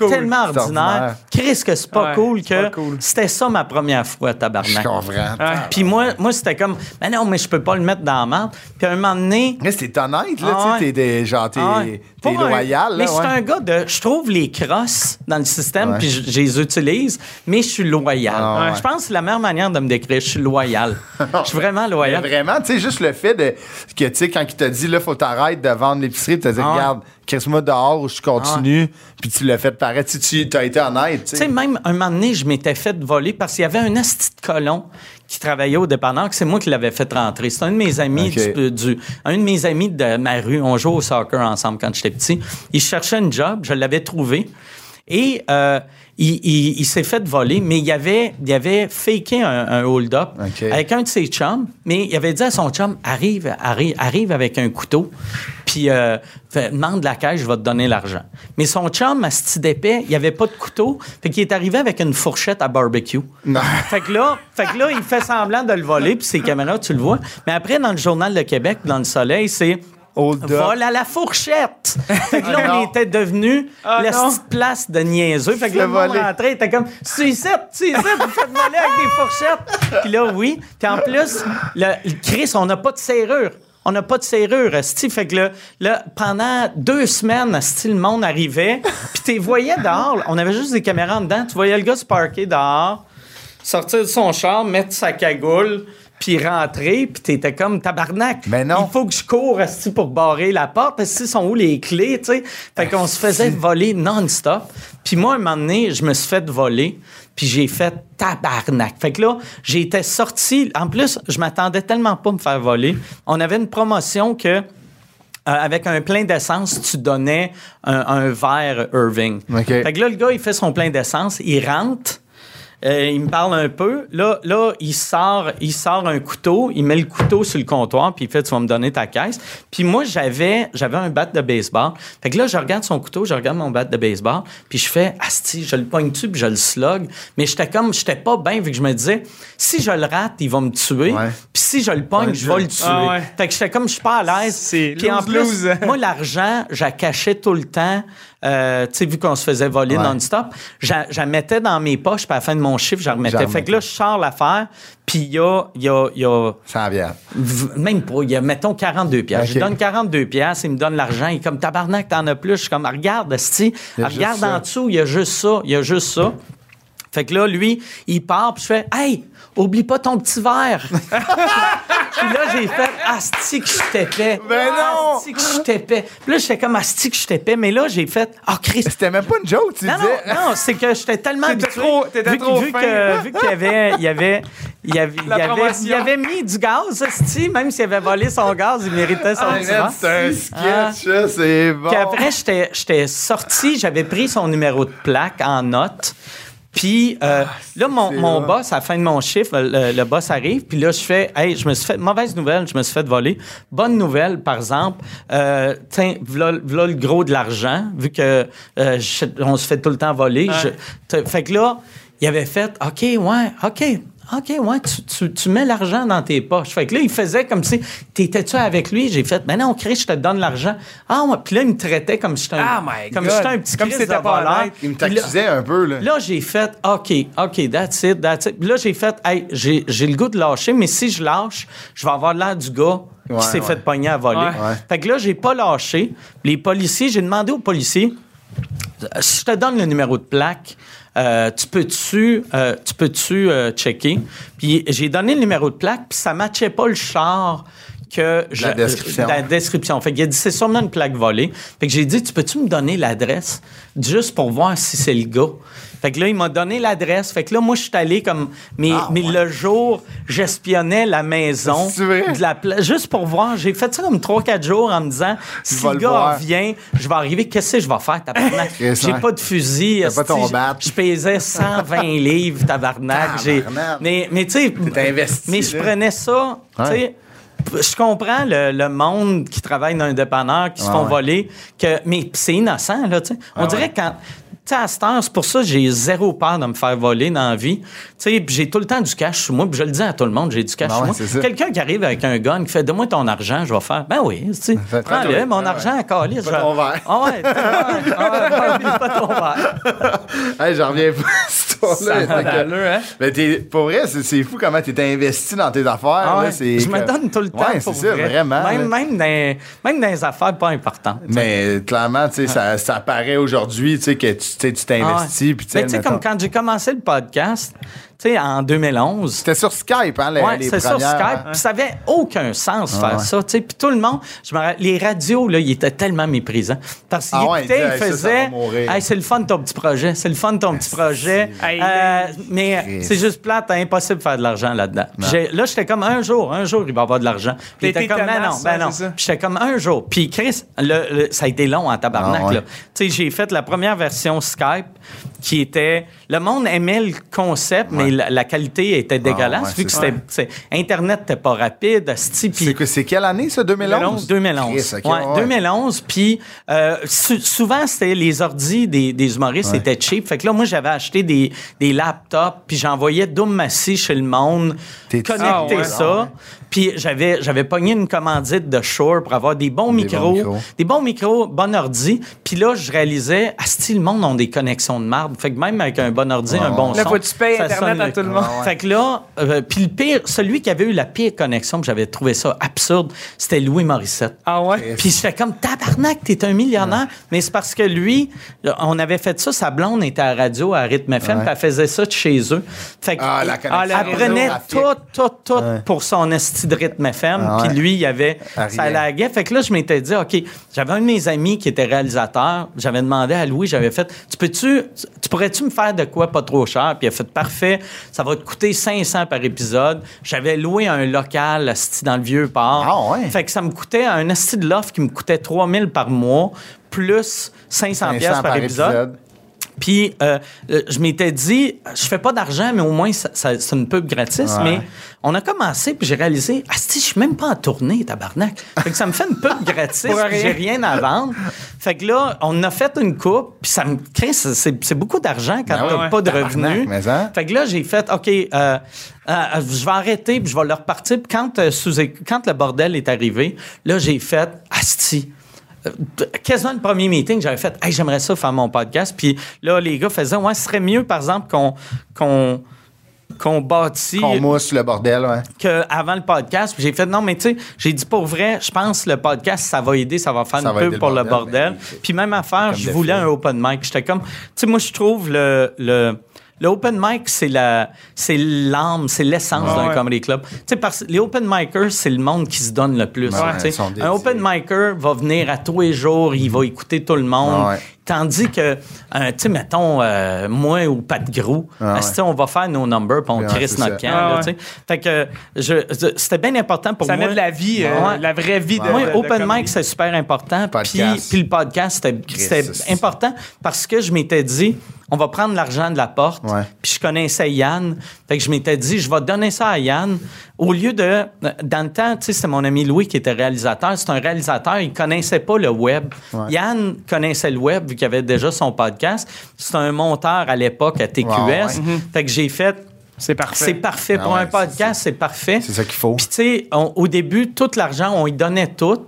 S6: tellement ordinaire. Chris, que c'est pas cool que c'était ça ma première fois,
S4: Je
S6: tabarnak.
S4: comprends.
S6: Puis moi, moi c'était comme, mais non, mais je peux pas le mettre dans la merde. Puis à un moment donné,
S4: Mais c'est honnête, là, tu sais, genre, t'es loyal, là,
S6: Mais c'est un gars de. Je trouve les crosses dans le système, puis je, je les utilise, mais je suis loyal.
S4: Ah ouais.
S6: Je pense que c'est la meilleure manière de me décrire. Je suis loyal. Je suis vraiment
S4: Mais
S6: loyal.
S4: vraiment, tu sais, juste le fait de que, tu sais, quand il t'a dit, là, faut t'arrêter de vendre l'épicerie, tu t'as dit,
S6: Ah
S4: regarde, crisse-moi dehors ou je continue, puis tu l'as fait paraître. Tu as été honnête, tu
S6: Tu sais, même un moment donné, je m'étais fait voler parce qu'il y avait un asti de colon qui travaillait au dépanneur, que c'est moi qui l'avais fait rentrer. C'est un de mes amis
S4: Ok.
S6: du, du- un de mes amis de ma rue. On jouait au soccer ensemble quand j'étais petit. Il cherchait un job, je l'avais trouvé. Et euh, il, il- il s'est fait voler, mais il avait, il avait faké un, un hold-up avec un de ses chums, mais il avait dit à son chum arrive, arrive, arrive avec un couteau, puis euh, fait, demande la caisse, je vais te donner l'argent. Mais son chum, à ce d'épais, il avait pas de couteau, fait qu'il est arrivé avec une fourchette à barbecue.
S4: Non.
S6: Fait que là, fait que là, il fait semblant de le voler, puis ses caméras, tu le vois. Mais après, dans le Journal de Québec, dans le Soleil, c'est
S4: Hold up.
S6: Vol à la fourchette. Fait que là, on était devenu
S5: Ah,
S6: la
S5: non.
S6: petite place de niaiseux. Fait que le monde rentrait, il était comme, c'est ici, vous faites voler avec des fourchettes. Puis là, oui. Puis en plus, le, le Chris, on n'a pas de serrure. On n'a pas de serrure, esti. Fait que là, là, pendant deux semaines, esti, le monde arrivait. Puis tu les voyais dehors. On avait juste des caméras en dedans. Tu voyais le gars se parquer dehors, sortir de son char, mettre sa cagoule, puis rentrer. Puis t'étais comme tabarnak.
S4: Mais non.
S6: Il faut que je cours pour barrer la porte. Esti, sont où les clés, tu sais? Fait qu'on se faisait voler non-stop. Puis moi, un moment donné, je me suis fait voler. Puis j'ai fait tabarnak. Fait que là, été sorti. En plus, je m'attendais tellement pas à me faire voler. On avait une promotion que euh, avec un plein d'essence, tu donnais un, un verre Irving.
S4: OK.
S6: Fait que là, le gars, il fait son plein d'essence, il rentre, euh, il me parle un peu. Là, là il, sort, il sort un couteau, il met le couteau sur le comptoir, puis il fait Tu vas me donner ta caisse. Puis moi, j'avais, j'avais un bat de baseball. Fait que là, je regarde son couteau, je regarde mon bat de baseball, puis je fais Asti, je le pogne-tu, puis je le slug? Mais j'étais comme, j'étais pas bien, vu que je me disais Si je le rate, il va me tuer.
S4: Ouais.
S6: Puis si je le pogne,
S4: Ouais,
S6: je vais le tuer.
S5: Ah ouais.
S6: Fait que j'étais comme, je suis pas à l'aise.
S5: C'est
S6: Puis en plus, moi, l'argent, je la cachais tout le temps. Euh, tu sais, vu qu'on se faisait voler
S4: Ouais.
S6: non-stop, je la- je la mettais dans mes poches, puis à la fin de mon chiffre, je la remettais.
S4: J'en
S6: Fait que là, je sors l'affaire, puis il y a, y a, y a
S4: Sans bière.
S6: v- même pas, il y a, mettons, 42 piastres. Je
S4: Ok.
S6: lui donne 42 piastres, il me donne l'argent, il est comme, tabarnak, t'en as plus. Je suis comme, regarde,
S4: a
S6: regarde en
S4: ça.
S6: dessous, il y a juste ça, il y a juste ça. Fait que là, lui, il part, puis je fais, hey, oublie pas ton petit verre. puis là, j'ai fait, asti que je t'épais.
S4: Ben non!
S6: Asti que je t'épais. Puis là, j'étais comme, asti que je t'épais, mais là, j'ai fait, ah, Christ,
S4: C'était même pas une joke, tu
S6: non,
S4: disais.
S6: non, non, c'est que j'étais tellement habitué.
S5: trop- t'étais
S6: vu,
S5: trop
S6: vu
S5: fin.
S6: que- vu qu'il y avait, il y avait, il y avait, il avait, il avait mis du gaz, esti, même s'il avait volé son gaz, il méritait son petit verre.
S4: C'est un sketch, ça, c'est bon.
S6: Puis après, j'étais sorti, j'avais pris son numéro de plaque en note. Puis euh, là, mon, mon boss, à la fin de mon chiffre, le, le boss arrive. Puis là, je fais, hey, je me suis fait, mauvaise nouvelle, je me suis fait voler. Bonne nouvelle, par exemple, euh, tiens, voilà, le gros de l'argent, vu que euh, je- on se fait tout le temps voler. Je- fait que là, il avait fait, OK, ouais, OK. OK, ouais, tu, tu- tu mets l'argent dans tes poches. Fait que là, il faisait comme si, t'étais-tu avec lui? J'ai fait, ben non, Chris, je te donne l'argent. Ah, ouais. Puis là, il me traitait comme si j'étais un,
S5: Ah, my
S6: comme
S5: God.
S6: si un petit
S5: Comme si t'étais pas honnête.
S4: Il me
S6: là-
S4: t'accusait un peu, là.
S6: Là, j'ai fait OK, OK, that's it, that's it. Puis là, j'ai fait hey, j'ai, j'ai le goût de lâcher, mais si je lâche, je vais avoir l'air du gars
S4: Ouais,
S6: qui s'est
S4: ouais.
S6: fait pogner à voler.
S5: Ouais.
S6: Fait que là, j'ai pas lâché. Les policiers, j'ai demandé aux policiers si je te donne le numéro de plaque, euh, tu peux-tu euh, tu peux-tu euh, checker? Puis j'ai donné le numéro de plaque, puis ça matchait pas le char que je-
S4: La description.
S6: la description. Fait qu'il a dit c'est sûrement une plaque volée. Fait que j'ai dit tu peux-tu me donner l'adresse juste pour voir si c'est le gars? Fait que là il m'a donné l'adresse. Fait que là moi je suis allé comme mais,
S4: Ah,
S6: mais
S4: ouais.
S6: le jour j'espionnais la maison de la pla- juste pour voir. J'ai fait ça comme 3 4 jours en me disant si le gars revient, je vais arriver, qu'est-ce que je vais faire tabarnak? J'ai
S4: ouais.
S6: pas de fusil,
S4: pas ton
S6: je- pesais 120 livres tabarnak.
S4: Tabarnak.
S6: Mais mais tu sais mais je prenais ça, tu sais
S4: Ouais.
S6: je comprends le, le monde qui travaille dans un dépanneur, qui se font voler, que, mais c'est innocent, là, tu sais. On dirait que quand. Tu sais, à cette heure, c'est pour ça que j'ai zéro peur de me faire voler dans la vie. Tu sais, j'ai tout le temps du cash sur moi, puis je le dis à tout le monde, j'ai du cash
S4: Ben
S6: sur moi. Quelqu'un qui arrive avec un gun, qui fait Donne-moi ton argent, je vais faire. Ben oui, tu sais. Prends-le, mon
S4: Ben
S6: argent à calice.
S4: Pas
S6: je-
S4: ton verre.
S6: Ah ouais, oublie pas ton verre.
S4: Hey, j'en reviens pas à cette histoire-là.
S5: Hein?
S4: Mais t'es, pour vrai, c'est, c'est fou comment t'es investi dans tes affaires.
S6: Ah
S4: là,
S6: ouais,
S4: c'est
S6: je me donne tout le temps
S4: Ouais,
S6: pour
S4: c'est ça,
S6: vrai.
S4: vraiment.
S6: Même, dans, même dans les affaires pas importantes.
S4: Mais clairement, tu sais, ça, ça paraît aujourd'hui, tu sais, que tu, tu sais, tu t'investis.
S6: Ah ouais.
S4: tu sais,
S6: Mais tu sais,
S4: mettons-
S6: comme quand j'ai commencé le podcast, tu sais, en 2011.
S4: C'était sur Skype, hein, les,
S6: Ouais,
S4: les
S6: c'est sur Skype.
S4: hein.
S6: Puis ça avait aucun sens de faire
S4: ouais.
S6: ça. tu sais. Puis tout le monde, je me rappelle, les radios, là, ils étaient tellement méprisants. Parce qu'ils
S4: Ah ouais,
S6: écoutaient,
S4: ils
S6: faisaient. Hey, c'est le fun ton petit projet, c'est le fun ton petit projet.
S5: Hey,
S6: Euh, mais
S4: Chris.
S6: c'est juste plate, hein, impossible de faire de l'argent là-dedans. Là, j'étais comme un jour, un jour, il va y avoir de l'argent. Puis comme, ben non, ben non. j'étais comme un jour. Puis Chris, le- le- ça a été long en tabarnak.
S4: Ah ouais.
S6: là. Tu sais, j'ai fait la première version Skype qui était. Le monde aimait le concept, mais mais la, la qualité était dégueulasse
S4: ouais,
S6: vu que c'était, Internet n'était pas rapide.
S4: C'est que- C'est quelle année, ça, 2011?
S6: 2011.
S4: Chris, ok,
S6: Ouais,
S4: ouais.
S6: 2011. Puis euh, sou- souvent, c'était les ordis des, des humoristes,
S4: Ouais.
S6: c'était cheap. Fait que là, moi, j'avais acheté des, des laptops, puis j'envoyais Doom Massy chez le monde,
S4: T'es-
S6: connecter
S5: Ah ouais.
S6: ça. Puis j'avais, j'avais pogné une commandite de Shure pour avoir des bons
S4: Des
S6: micros,
S4: bons micros.
S6: des bons micros, bon ordi. Puis là, je réalisais, asti, le monde ont des connexions de marde. Fait que même avec un bon ordi, un bon
S5: Là,
S6: son,
S5: faut que tu payes
S6: ça
S5: Internet à
S6: le-
S5: tout le monde.
S6: Fait que là, euh, puis le pire, celui qui avait eu la pire connexion, puis j'avais trouvé ça absurde, c'était Louis Morissette.
S5: Ah ouais?
S6: Puis j'étais comme tabarnak, t'es un millionnaire. Mais c'est parce que lui, on avait fait ça, sa blonde était à la radio à Rythme FM,
S4: Ouais.
S6: puis elle faisait ça de chez eux. Fait que
S4: Ah, la
S6: elle-
S4: connexion
S6: elle prenait tout, tout, tout
S4: Ouais.
S6: pour son esti de Rythme FM.
S4: Ah
S6: Puis
S4: ouais.
S6: lui, il y avait
S4: À
S6: ça laguait. Fait que là, je m'étais dit, OK, j'avais un de mes amis qui était réalisateur. J'avais demandé à Louis, j'avais fait, tu peux-tu, tu pourrais-tu me faire de quoi pas trop cher? Puis il a fait, parfait, ça va te coûter 500 par épisode. J'avais loué un local dans le vieux port.
S4: Ah ouais.
S6: Fait que ça me coûtait un esti de loft qui me coûtait 3000 par mois, plus 500,
S4: 500
S6: pièces par, épisode. Puis euh, euh, je m'étais dit, je fais pas d'argent, mais au moins ça- ça- c'est une pub gratis.
S4: Ouais.
S6: Mais on a commencé, puis j'ai réalisé, ah, je suis même pas en tournée, tabarnak. Fait que ça me fait une pub gratis, puis j'ai
S5: rien.
S6: rien à vendre. Fait que là, on a fait une coupe, puis ça me crée, c'est c'est beaucoup d'argent quand
S4: Ben
S6: t'as
S4: ouais.
S6: pas de revenus.
S4: hein?
S6: Fait que là, j'ai fait, OK, euh, euh, je vais arrêter, puis je vais leur repartir. Puis quand, euh, sous- quand le bordel est arrivé, là, j'ai fait, asti. Euh, Quasiment le premier meeting, j'avais fait, hey, j'aimerais ça faire mon podcast. Puis là, les gars faisaient, ouais, ce serait mieux, par exemple, qu'on qu'on qu'on bâtit
S4: Qu'on mousse le bordel, ouais.
S6: qu'avant le podcast. Puis j'ai fait, non, mais tu sais, j'ai dit pour vrai, je pense que le podcast, ça va aider, ça va faire
S4: Ça va aider le
S6: pour le
S4: bordel, ben,
S6: Puis même affaire, je voulais un open mic. J'étais comme, tu sais, moi, je trouve le. le le open mic, c'est la, c'est l'âme, c'est l'essence d'un
S5: ouais.
S6: comedy club. Tu sais, parce que les open micers, c'est le monde qui se donne le plus.
S4: Ouais,
S6: un open micer va venir à tous les jours, il va écouter tout le monde.
S4: Ouais.
S6: Tandis que, euh, tu sais, mettons, euh, moi ou Pat Grou,
S4: Ah ouais.
S6: on va faire nos numbers, puis on
S4: Ouais,
S6: crisse notre
S4: ça.
S6: camp.
S5: Ah ouais.
S6: Fait que c'était bien important pour
S5: Ça
S6: moi.
S5: met de la vie, euh,
S6: Ouais.
S5: la vraie vie de.
S6: Moi,
S5: de-
S6: open mic, c'est super important. Puis, puis le podcast, c'était- important parce que je m'étais dit, on va prendre l'argent de la porte.
S4: Ouais.
S6: Puis je connaissais Yann. Fait que je m'étais dit, je vais donner ça à Yann. Au lieu de. Dans le temps, tu sais, c'était mon ami Louis qui était réalisateur. C'est un réalisateur, il connaissait pas le web.
S4: Ouais.
S6: Yann connaissait le web vu qu'il avait déjà son podcast. C'est un monteur à l'époque à TQS.
S4: Ouais.
S6: Fait que j'ai fait.
S5: C'est parfait.
S6: C'est parfait.
S4: Ah
S6: Pour
S4: ouais,
S6: un podcast, c'est parfait.
S4: C'est ça qu'il faut.
S6: Puis, tu sais, au début, tout l'argent, on y donnait tout.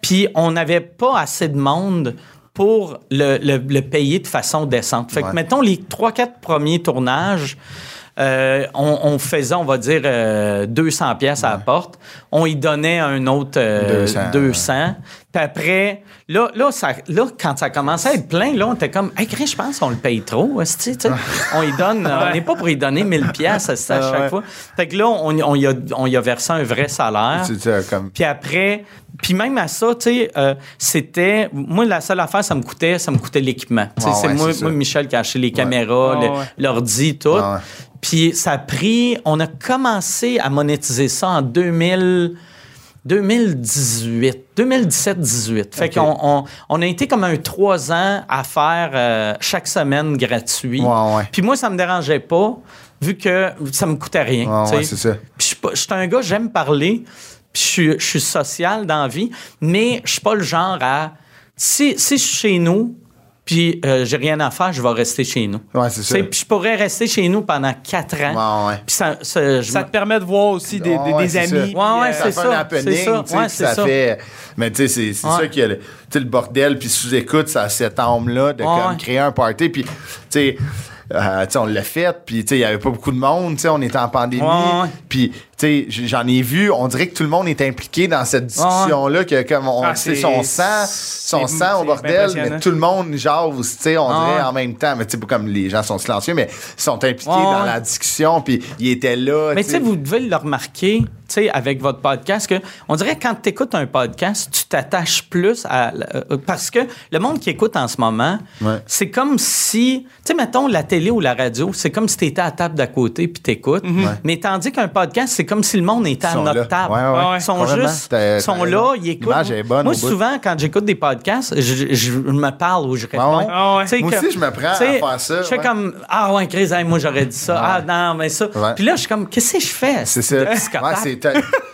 S6: Puis, on n'avait pas assez de monde pour le, le- le payer de façon décente. Fait que, mettons, les trois, quatre premiers tournages, euh, on, on faisait, on va dire, euh, 200 pièces à la porte. On y donnait un autre euh,
S4: 200,
S6: 200. Puis après, là, là, ça, là, quand ça commençait à être plein, là, on était comme, hey, Chris, je pense qu'on le paye trop. on y donne, on n'est pas pour y donner 1000 pièces à chaque
S4: Ah ouais.
S6: fois. Fait que là, on, on, y a, on y a versé un vrai salaire.
S4: C'est ça, comme.
S6: Puis après, puis même à ça, tu sais, euh, c'était. Moi, la seule affaire, ça me coûtait, ça me coûtait l'équipement.
S4: Ouais,
S6: c'est
S4: ouais,
S6: moi, moi. Michel, qui a acheté les caméras,
S5: Ouais,
S6: le-
S5: ouais.
S6: l'ordi, tout. Puis ça a pris. On a commencé à monétiser ça en 2000. 2018, 2017-18. Fait qu'on on, on a été comme un trois ans à faire euh, chaque semaine gratuit.
S4: Ouais, ouais.
S6: Puis moi, ça me dérangeait pas, vu que ça me coûtait rien.
S4: Ouais, c'est ça.
S6: Puis je suis un gars, j'aime parler, puis je suis, je suis social dans la vie, mais je suis pas le genre à. Si, si je suis chez nous, puis euh, j'ai rien à faire, je vais rester chez nous.
S4: Ouais, c'est ça.
S6: Puis je pourrais rester chez nous pendant quatre ans.
S4: Ouais, ouais.
S6: Puis ça, ça- je
S5: Ça te permet de voir aussi des, des-
S4: Ouais,
S5: des
S4: c'est
S5: amis.
S4: ça.
S6: Ouais, ouais,
S5: euh,
S6: c'est
S4: ça
S6: ça,
S4: fait un
S6: ça. Ouais,
S4: ça,
S6: ça.
S4: fait... Mais tu sais, c'est c'est
S6: Ouais.
S4: ça qui a le, tu sais, le bordel, puis sous-écoute, ça a cette âme-là de
S6: Ouais,
S4: comme créer un party, puis tu sais... euh, tu sais, on l'a fait, puis tu sais, il y avait pas beaucoup de monde, tu sais, on était en pandémie,
S6: Ouais, ouais.
S4: puis j'en ai vu, on dirait que tout le monde est impliqué dans cette discussion-là, que comme on
S5: Ah,
S4: sait
S5: c'est-
S4: son sang, son sang au bordel, mais tout le monde jase, tu sais, on
S6: Ah,
S4: dirait en même temps, mais tu sais, pas comme les gens sont silencieux, mais ils sont impliqués dans la discussion, puis ils étaient là,
S6: Mais tu sais, vous devez le remarquer. sais, avec votre podcast, que on dirait que quand tu écoutes un podcast, tu t'attaches plus à. euh, parce que le monde qui écoute en ce moment,
S4: Ouais.
S6: c'est comme si. Tu sais, mettons, la télé ou la radio, c'est comme si tu étais à la table d'à côté puis t'écoutes. Mais tandis qu'un podcast, c'est comme si le monde était
S4: Ils
S6: à
S4: sont
S6: notre
S4: là.
S6: table.
S4: Ouais, ouais.
S6: Ils sont juste. Sont là, ils écoutent.
S4: L'image est bonne
S6: Moi,
S4: bout.
S6: souvent, quand j'écoute des podcasts, je, je me parle ou je réponds.
S4: ouais.
S5: Ah ouais.
S6: Tu sais
S4: Moi
S6: que-
S4: aussi, je me prends à faire ça,
S6: Je fais
S4: ouais.
S6: comme, ah ouais, Chris, hey, moi j'aurais dit ça. Ah non, mais ça.
S4: Ouais.
S6: Puis là, je suis comme, qu'est-ce que je fais?
S4: C'est ça.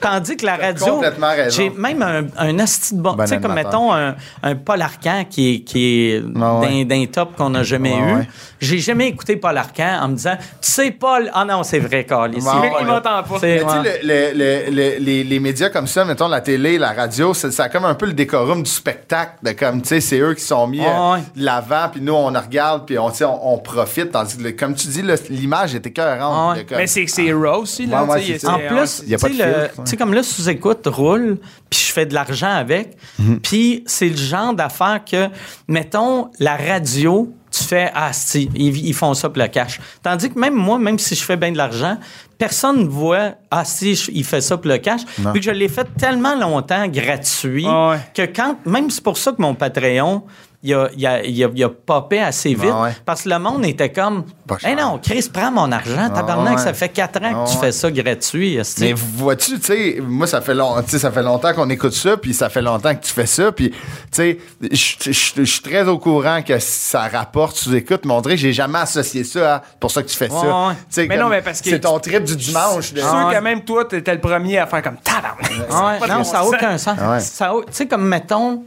S6: Tandis que la radio,
S4: complètement raison.
S6: j'ai même un, un asti de bon. Tu sais, comme mettons un, un Paul Arcan qui est, qui est d'un, top qu'on n'a jamais eu. J'ai jamais écouté Paul Arcan en me disant, tu sais, Paul, ah non, c'est vrai, Carl.
S5: il m'entend pas.
S6: C'est-
S4: Mais tu sais,
S6: ouais.
S4: le- le- le- le- les, les médias comme ça, mettons la télé, la radio, ça, ça a comme un peu le décorum du spectacle. De comme, tu sais, c'est eux qui sont mis
S6: Ouais,
S4: euh, l'avant, puis nous, on regarde, puis on, on, on profite. Tandis que, comme tu dis, l'image était écœurante.
S5: Mais c'est c'est raw aussi, là.
S4: Ouais.
S6: En plus,
S4: Il y a
S6: tu
S4: pas
S6: sais, comme là, sous-écoute roule, puis je fais de l'argent avec.
S4: Mhm.
S6: Puis c'est le genre d'affaire que, mettons, la radio, tu fais, ah, si, ils, ils font ça pour le cash. Tandis que même moi, même si je fais bien de l'argent, personne ne voit, ah, si, je- il fait ça pour le cash. Vu que je l'ai fait tellement longtemps gratuit
S5: Ah ouais.
S6: que quand, même c'est pour ça que mon Patreon, il a, il a, il a, il a popé assez vite.
S4: Ah ouais.
S6: Parce que le monde était comme, hey non, Chris, prends mon argent. Tabarnak,
S4: ouais.
S6: ça fait quatre ans
S4: Ah
S6: que tu
S4: ouais.
S6: fais ça gratuit.
S4: Mais vois-tu, tu sais, moi, ça fait, long, tu sais, ça fait longtemps qu'on écoute ça, puis ça fait longtemps que tu fais ça, puis, tu sais, je- suis très au courant que ça rapporte sous écoute, mais on dirait j'ai jamais associé ça à pour ça que tu fais ça. Tu
S5: Mais
S4: comme,
S5: non, mais parce que-
S4: C'est ton trip du dimanche.
S5: Je suis sûr
S6: ouais.
S5: que même toi, t'étais le premier à faire comme tabarnak.
S6: Ah non, ça n'a aucun sens.
S4: Ah
S6: Tu sais, comme mettons, tu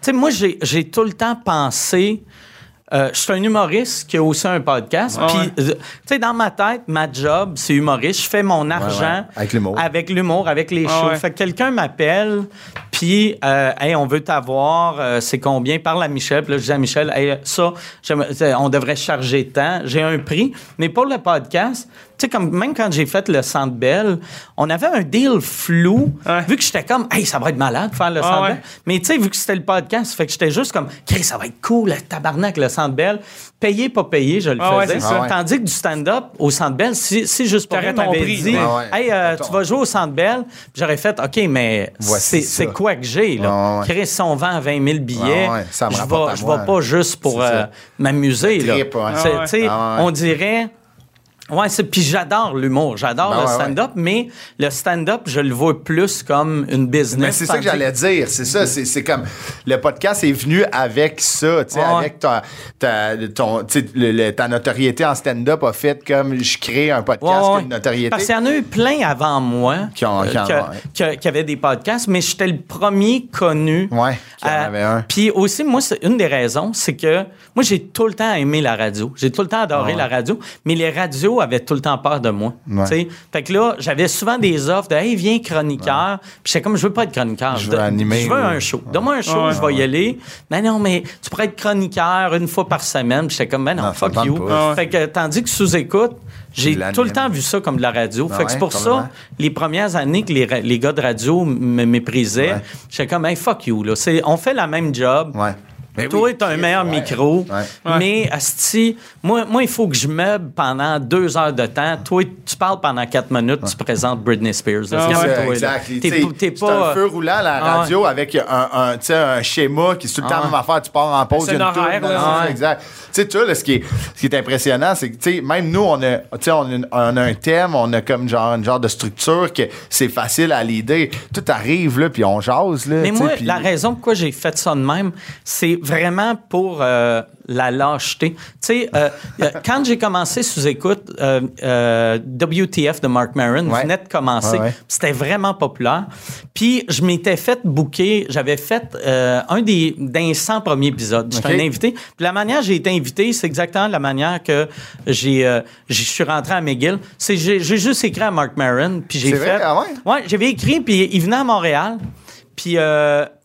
S6: sais, moi, j'ai j'ai tout le temps pensé. euh, je suis un humoriste qui a aussi un podcast.
S5: Ah
S6: Puis,
S5: ouais.
S6: euh, tu sais, dans ma tête, ma job, c'est humoriste. Je fais mon argent
S4: ouais. Avec l'humour.
S6: Avec l'humour, avec les
S5: Ah
S6: shows.
S5: ouais.
S6: Fait que quelqu'un m'appelle, puis, euh, hey, on veut t'avoir, euh, c'est combien? Parle à Michel. Puis là, je dis à Michel, hey, ça, on devrait charger tant. J'ai un prix. Mais pour le podcast, tu sais, comme même quand j'ai fait le Centre Bell, on avait un deal flou,
S5: Ouais.
S6: vu que j'étais comme, hey, ça va être malade de faire le
S5: Ah
S6: Centre
S5: ouais.
S6: Bell. Mais tu sais, vu que c'était le podcast, fait que j'étais juste comme, Chris, ça va être cool, le tabarnak, le Centre Bell. Payé, pas payé, je le
S5: Ah
S6: faisais.
S5: ça.
S4: Ah ouais.
S6: Tandis que du stand-up au Centre Bell, si, si juste pour rien
S5: ton
S6: m'avait
S5: prix,
S6: dit,
S4: ouais. Ouais,
S6: hey, euh,
S4: Attends.
S6: tu vas jouer au Centre Bell, j'aurais fait, OK, mais c'est c'est
S4: ça.
S6: quoi que j'ai, là?
S4: Ouais, ouais.
S6: Chris, si on vend 20 000 billets,
S4: Ouais, ouais, ça me
S6: je
S4: rapporte
S6: vais, pas juste pour
S4: ça.
S6: euh, m'amuser, là.
S5: Ah
S6: tu
S4: Ah.
S6: On dirait... Ouais, c'est puis j'adore l'humour, j'adore
S4: Ben
S6: le
S4: ouais,
S6: stand-up, mais le stand-up, je le vois plus comme une business.
S4: Mais c'est ça que j'allais dire, c'est ça, c'est comme le podcast est venu avec ça, tu sais,
S6: Ouais.
S4: avec ta, ta, ton, le- le- ta notoriété en stand-up a fait comme je crée un podcast une notoriété.
S6: Parce qu'il y en a eu plein avant moi
S4: Qui ont- qui
S6: que- que- qui avaient des podcasts, mais j'étais le premier connu.
S4: Ouais, qui en
S6: Euh,
S4: avait un.
S6: Puis aussi, moi, c'est une des raisons, c'est que moi, j'ai tout le temps aimé la radio. J'ai tout le temps adoré la radio, mais les radios avaient tout le temps peur de moi.
S4: Ouais.
S6: tu sais. Fait que là, j'avais souvent des offres de Hey, viens chroniqueur. Puis j'étais comme, je veux pas être chroniqueur.
S4: Je veux animer
S6: Je veux un show. Donne-moi un show,
S5: Ouais.
S6: je vais y aller. Mais non, mais tu pourrais être chroniqueur une fois par semaine. Puis j'étais comme, ben non, fuck you.
S5: Ouais.
S6: Fait que, tandis que sous-écoute, j'ai
S4: Tu l'animes.
S6: tout le temps vu ça comme de la radio.
S4: Ah
S6: fait que c'est pour ça, les premières années que les, les gars de radio me méprisaient,
S4: Ouais.
S6: j'étais comme, hey, fuck you. Là. C'est- On fait la même job.
S4: Mais
S6: Toi,
S4: oui,
S6: t'as un meilleur
S4: ouais.
S6: micro.
S4: Ouais.
S6: Mais, Asti, moi, moi, il faut que je meuble pendant deux heures de temps. Toi, tu parles pendant quatre minutes, tu présentes Britney Spears. là.
S5: Ah
S6: C'est. T'es pas-
S4: un feu roulant à la
S6: Ah
S4: radio avec un, un, tu sais, un schéma qui est tout le temps
S6: Ah
S4: la même affaire. Tu pars en pause,
S5: C'est
S4: il y a
S5: un
S4: une non,
S6: Ah.
S4: Exact. Tu sais, tu vois, ce qui est, ce qui est impressionnant, c'est que, tu sais, même nous, on a, tu sais, on a, on a un thème, on a comme genre, une genre de structure que c'est facile à l'idée. Tout arrive, là, puis on jase, là.
S6: Mais moi, la raison pourquoi j'ai fait ça de même, c'est vraiment pour euh, la lâcheté. Tu sais, euh, euh, quand j'ai commencé sous écoute, euh, WTF de Mark Maron
S4: Ouais.
S6: venait de commencer.
S4: Ouais, ouais.
S6: C'était vraiment populaire. Puis je m'étais fait booker, j'avais fait un des, des 100 premiers épisodes. J'étais
S4: OK.
S6: un invité. Puis la manière j'ai été invité, c'est exactement la manière que j'ai, je suis rentré à McGill. C'est j'ai, j'ai juste écrit à Mark Maron, puis j'ai fait.
S4: vrai? Ah ouais?
S6: J'avais écrit, puis il venait à Montréal, puis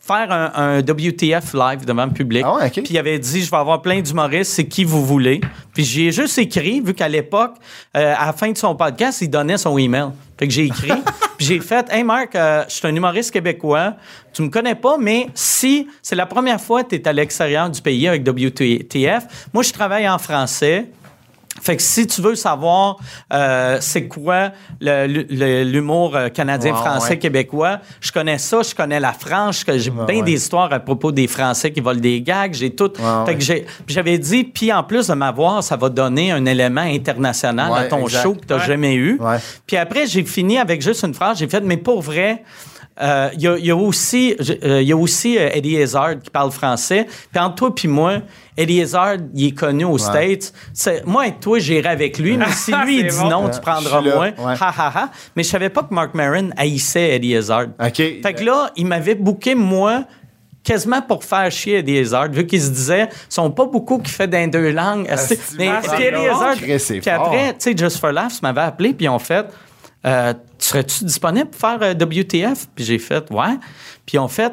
S6: faire un, un WTF live devant le public.
S4: Ah ouais.
S6: Puis il avait dit, je vais avoir plein d'humoristes, c'est qui vous voulez. Puis j'ai juste écrit, vu qu'à l'époque, euh, à la fin de son podcast, il donnait son email. Fait que j'ai écrit, puis j'ai fait, hey Marc, euh, je suis un humoriste québécois, tu me connais pas, mais si c'est la première fois que tu es à l'extérieur du pays avec WTF, moi je travaille en français. Fait que si tu veux savoir euh, c'est quoi le- le- l'humour euh, canadien-français
S4: Ouais, ouais.
S6: québécois, je connais ça, je connais la France, j'ai bien
S4: ouais.
S6: des histoires à propos des Français qui volent des gags, j'ai tout. Fait
S4: ouais.
S6: que j'avais dit, puis en plus de m'avoir, ça va donner un élément international à ton
S4: exact.
S6: show que tu n'as
S5: Ouais.
S6: jamais eu.
S4: Ouais.
S6: Puis après, j'ai fini avec juste une phrase. J'ai fait, mais pour vrai, euh, il y, a, il y a aussi, euh, y a aussi euh, Eddie Hazard qui parle français. Puis entre toi puis moi, Eddie Hazard, il est connu aux States. Moi et toi, j'irai avec lui. Mais si lui, il dit
S5: bon.
S6: non, tu prendras moins.
S4: ouais.
S6: Ha, ha, ha. Mais je savais pas que Mark Maron haïssait Eddie Hazard.
S4: OK.
S6: Fait que là, il m'avait booké, moi, quasiment pour faire chier Eddie Hazard, vu qu'il se disait, ils sont pas beaucoup qui fait dans deux langues. mais Eddie. Hazard, puis après, tu sais, Just for Laughs m'avait appelé, puis ils ont fait, euh, serais-tu disponible pour faire euh, WTF? Puis j'ai fait, ouais. Puis ont fait,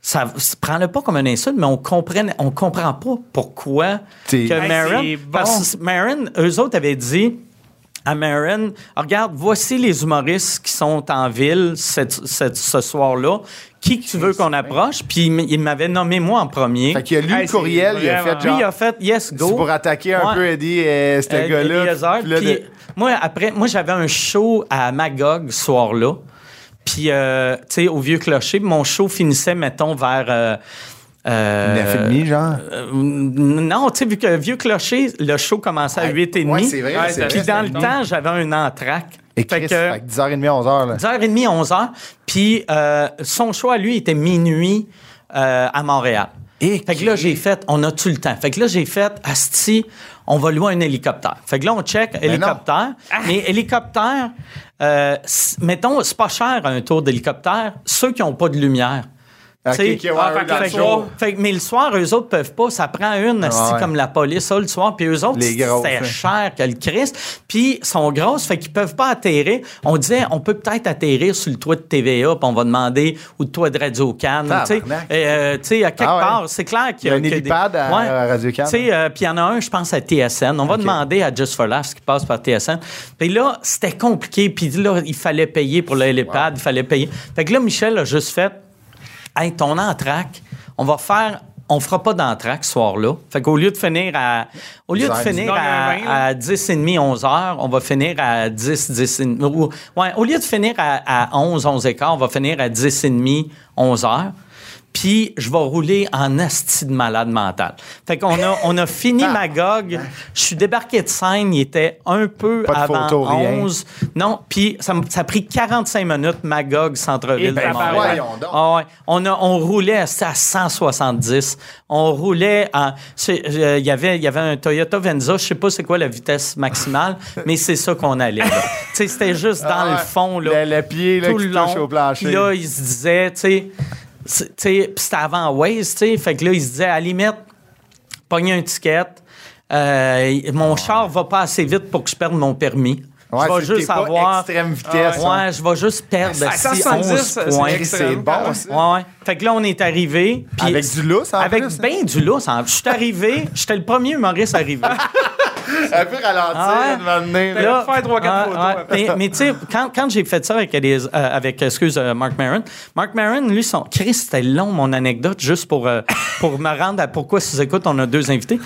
S6: ça, prends-le pas comme un insulte, mais on comprend, on comprend pas pourquoi que
S4: Hey,
S5: bon.
S6: parce que Maron, eux autres avaient dit, à Marin, regarde, voici les humoristes qui sont en ville cette- cette- ce soir-là. Qui que tu veux qu'on approche? Puis il m'avait nommé moi en premier.
S4: Fait qu'il a lu
S5: Hey,
S4: le courriel, il a
S5: vraiment-
S4: fait
S6: Lui,
S4: genre...
S6: il a fait yes, go.
S4: C'est pour attaquer un
S6: Ouais.
S4: peu Eddie, euh, ce
S6: Euh,
S4: gars-là.
S6: Eliezer.
S4: Puis là,
S6: Puis
S4: de-
S6: moi, après, moi, j'avais un show à Magog ce soir-là. Puis, euh, tu sais, au Vieux Clocher. Mon show finissait, mettons, vers... Euh, euh,
S4: 9,5, genre?
S6: euh, non, tu sais, vu que Vieux Clocher, le show commençait à 8h30.
S4: Ouais, c'est vrai.
S5: Ouais,
S4: c'est
S5: ça-
S4: vrai,
S6: Puis
S4: c'est
S6: dans le
S4: vrai.
S6: temps, j'avais un entraque.
S4: Et
S6: Fait
S4: Chris,
S6: que-
S4: fait que 10h30, 11h. Là.
S6: 10h30, 11h. Puis euh, son choix, lui, était minuit euh, à Montréal.
S4: Et
S6: fait que là, j'ai fait, on a-tu le temps? Fait que là, j'ai fait, Asti, on va louer un hélicoptère. Fait que là, on check hélicoptère. Mais hélicoptère, euh, mettons, c'est pas cher un tour d'hélicoptère, ceux qui n'ont pas de lumière.
S4: Ok,
S6: Tu sais,
S4: ok, ouais,
S5: ah,
S4: eux,
S5: fait que
S4: dans
S5: le
S4: le
S6: fait que-
S4: jour.
S6: fait que- mais le soir, eux autres peuvent pas. Ça prend une,
S4: ouais.
S6: comme la police, ça, le soir. Puis eux autres, c'était
S4: hein.
S6: cher que le Christ. Puis ils sont grosses, fait qu'ils peuvent pas atterrir. On disait, on peut peut-être atterrir sur le toit de TVA, puis on va demander, ou le toit de Radio-Can. Tu sais, euh, tu sais, à quelque
S4: Ah ouais.
S6: part, c'est clair qu'il
S4: Il y a un
S6: des-
S4: hélipad à- à Radio-Can.
S6: Tu sais, euh, puis il y en a un, je pense, à TSN. On va demander à Just for Laughs qui passe par TSN. Puis là, c'était compliqué. Puis là, il fallait payer pour le hélipad, il fallait payer. Fait que là, Michel a juste fait Hey, ton entraque, on va faire. On fera pas d'entraque ce soir-là. Fait qu'au lieu de finir à. Au lieu de finir
S5: un
S6: à,
S5: vingt, là.
S6: à 10h30, 11h, on va finir à 10, 10 et demi- ou- Ouais, au lieu de finir à, à 11, 11 et quart, on va finir à 10h30, 11h. Puis, je vais rouler en asti de malade mental. Fait qu'on a, on a fini Magog. Je suis débarqué de scène. Il était un peu
S4: Pas de
S6: avant
S4: photo, rien.
S6: 11. Non, puis ça, a pris 45 minutes, Magog, centre-ville
S5: Et
S6: de
S5: ben,
S6: Montréal.
S4: voyons donc.
S6: Ah ouais. On, a, on roulait à, à 170. On roulait c'est- euh, Il y avait, il y avait un Toyota Venza. Je sais pas c'est quoi la vitesse maximale, mais c'est ça qu'on allait. C'était juste dans
S4: Ah
S6: le fond. Là,
S4: Le- le pied, là,
S6: tout
S4: qui
S6: le
S4: touche
S6: long.
S4: au plancher.
S6: Puis là, il se disait, tu sais. Puis c'était avant Waze, tu sais. Fait que là, il se disait, à la limite, pogner un ticket. Euh, mon char va pas assez vite pour que je perde mon permis.
S4: Ouais,
S6: je vais juste avoir.
S4: extrême vitesse,
S6: Ouais,
S4: hein.
S6: je vais juste perdre
S5: À
S6: si
S5: 170,
S6: 11
S5: c'est
S6: points.
S4: C'est bon.
S6: Ouais, ouais. Fait que là, on est arrivé.
S4: Avec du lousse, en
S6: Avec
S4: plus, hein?
S6: ben du lousse. en- Je suis arrivé, j'étais le premier humoriste arrivé.
S4: Un peu ralentir,
S6: Ah ouais?
S4: là.
S5: Faire
S6: ah,
S5: photos.
S6: Mais, mais tu sais, quand, quand j'ai fait ça avec, les- euh, avec excuse, euh, Mark Maron, Mark Maron, lui, son. Chris, c'était long, mon anecdote, juste pour, euh, pour me rendre à pourquoi, si vous écoutez, on a deux invités.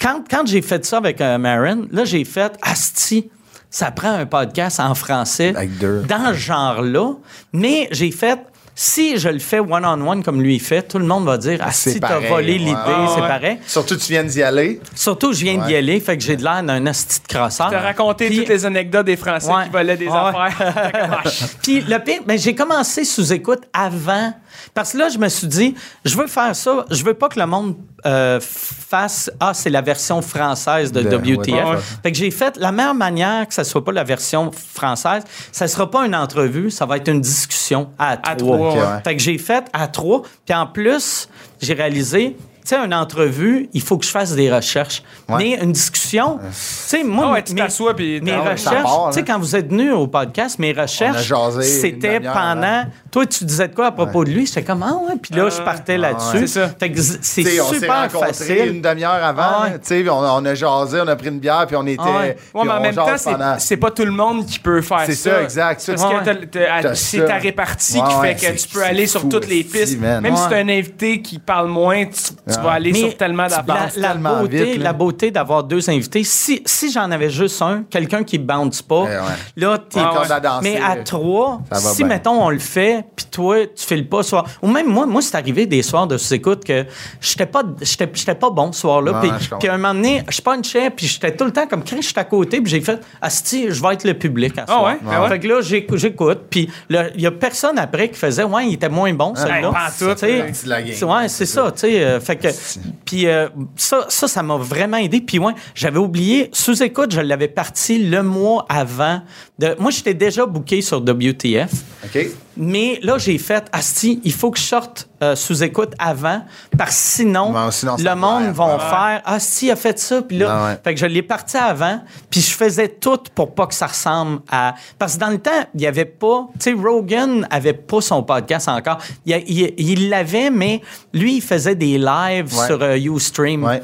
S6: Quand, quand j'ai fait ça avec euh, Maron, là, j'ai fait Asti. Ça prend un podcast en français
S4: Avec deux.
S6: dans ce genre-là, mais j'ai fait. Si je le fais one-on-one comme lui il fait, tout le monde va dire Ah,
S4: C'est
S6: si t'as
S4: pareil,
S6: volé
S4: ouais.
S6: l'idée,
S5: Ah,
S6: c'est
S5: ouais.
S6: pareil.
S4: Surtout, tu viens d'y aller.
S6: Surtout, je viens d'y
S4: Ouais.
S6: aller, fait que j'ai de l'air d'un asti de crosseur.
S5: T'as raconté
S6: Puis-
S5: toutes les anecdotes des Français
S6: Ouais.
S5: qui volaient des
S6: Ouais.
S5: affaires.
S6: Puis le pire, ben, j'ai commencé sous écoute avant. Parce que là, je me suis dit, je veux faire ça. Je veux pas que le monde euh, fasse Ah, c'est la version française de,
S4: De-
S6: WTF.
S4: ouais, ouais.
S6: Fait que j'ai fait la meilleure manière que ça soit pas la version française, ça sera pas une entrevue, ça va être une discussion à trois.
S5: trois,
S4: Ouais.
S6: Fait que j'ai fait à trois. Puis en plus, j'ai réalisé, tu sais, une entrevue, il faut que je fasse des recherches.
S4: Ouais.
S6: Mais une discussion, tu sais, moi,
S5: Ah ouais, tu
S6: mes-
S5: puis
S6: mes recherches, tu sais, quand vous êtes venu au podcast, mes recherches,
S4: jasé
S6: c'était pendant. Toi, tu disais de quoi à propos de lui? J'étais comme, ah ouais, puis là, je partais là-dessus.
S5: ouais. C'est ça.
S6: Fait que z- c'est
S4: Tu sais, on s'est
S6: super
S4: rencontrés
S6: facile.
S4: une demi-heure avant.
S6: Ah
S4: tu sais, on, on a jasé, on a pris une bière, puis on était.
S6: Ah ouais.
S5: mais en
S4: on
S5: même temps, c'est
S4: pendant-
S5: c'est pas tout le monde qui peut faire ça.
S4: C'est ça, exact.
S5: Parce que c'est ta répartie qui fait que tu peux aller sur toutes les pistes. Même si t'as un invité qui parle moins, tu, tu vas aller
S6: Mais
S5: sur tellement
S6: la,
S5: d'affaires.
S6: la
S4: tellement
S6: beauté,
S4: vite,
S6: la beauté d'avoir deux invités, si, si j'en avais juste un, quelqu'un qui bounce pas,
S4: Ouais, ouais.
S6: là, t'es.
S5: Ouais, ouais.
S6: mais à trois, si,
S4: bien.
S6: mettons, on le fait, puis toi, tu fais le pas soir. Ou même moi, moi, c'est arrivé des soirs de sous-écoute que j'étais pas, j'étais, j'étais pas bon ce soir-là. Puis à un moment donné, je punchais, puis j'étais tout le temps comme, Chris, j'étais à côté, puis j'ai fait, Asti, je vais être le public à ce
S5: Ah
S6: soir.
S5: ouais? Ben ouais?
S6: Fait que là, j'éc- j'écoute, puis il y a personne après qui faisait, ouais, il était moins bon, celui-là.
S4: c'est
S6: ça, tu sais. euh, fait que, puis euh, ça, ça, ça m'a vraiment aidé. Puis ouais, j'avais oublié, sous-écoute, je l'avais parti le mois avant. De, moi, j'étais déjà booké sur WTF.
S4: OK?
S6: Mais là, j'ai fait, Asti, il faut que je sorte euh, sous écoute avant, parce que sinon, le monde
S4: faire,
S6: va
S4: ouais.
S6: faire, Asti a fait ça, puis là,
S4: ouais.
S6: fait que je l'ai parti avant, puis je faisais tout pour pas que ça ressemble à. Parce que dans le temps, il y avait pas. Tu sais, Rogan avait pas son podcast encore. Il, l'avait, mais lui, il faisait des lives
S4: Ouais.
S6: sur euh, Ustream,
S4: Ouais.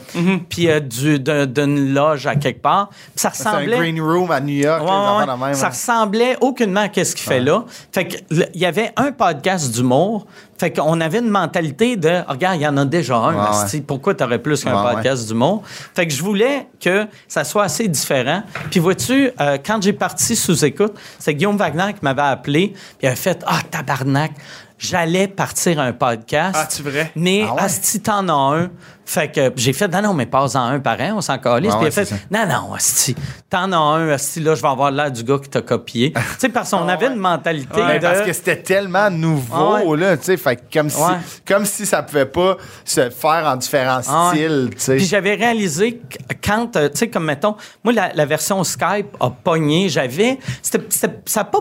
S6: puis euh, du- d'un- d'une loge à quelque part. Puis ça
S4: C'est un
S6: ressemblait.
S4: green room à New York. Même,
S6: ça
S4: hein.
S6: ressemblait aucunement à ce qu'il fait là. Fait que le- y avait un podcast d'humour. Fait qu'on avait une mentalité de Ah, regarde, il y en a déjà un.
S4: Ouais,
S6: asti,
S4: ouais.
S6: Pourquoi tu aurais plus qu'un
S4: Ouais,
S6: podcast d'humour? Fait que je voulais que ça soit assez différent. Puis vois-tu, euh, quand j'ai parti sous écoute, c'est Guillaume Wagner qui m'avait appelé. Puis il avait fait Ah, tabarnak, j'allais partir un podcast.
S5: Ah, tu vrai?
S6: Mais
S4: Ah ouais?
S6: Asti, t'en as un. Fait que j'ai fait, non, non, mais pas en un par an, on s'en calisse.
S4: Ouais,
S6: Puis il a
S4: ouais,
S6: fait, non, non, Asti, t'en as un, Asti, là, je vais avoir l'air du gars qui t'a copié. tu sais, parce qu'on avait une mentalité de.
S4: parce que c'était tellement nouveau,
S6: Ah ouais.
S4: là, tu sais, fait que comme, si,
S6: Ouais.
S4: comme si ça pouvait pas se faire en différents
S6: Ah ouais.
S4: styles, tu sais.
S6: Puis j'avais réalisé que quand, euh, tu sais, comme mettons, moi, la, la version Skype a pogné, j'avais. c'était- c'était- Ça n'a pas.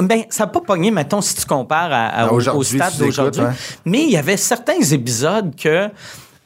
S6: Ben, ça n'a pas pogné, mettons, si tu compares à, à-
S4: À
S6: au- stade d'aujourd'hui.
S4: ouais.
S6: Mais il y avait certains épisodes que.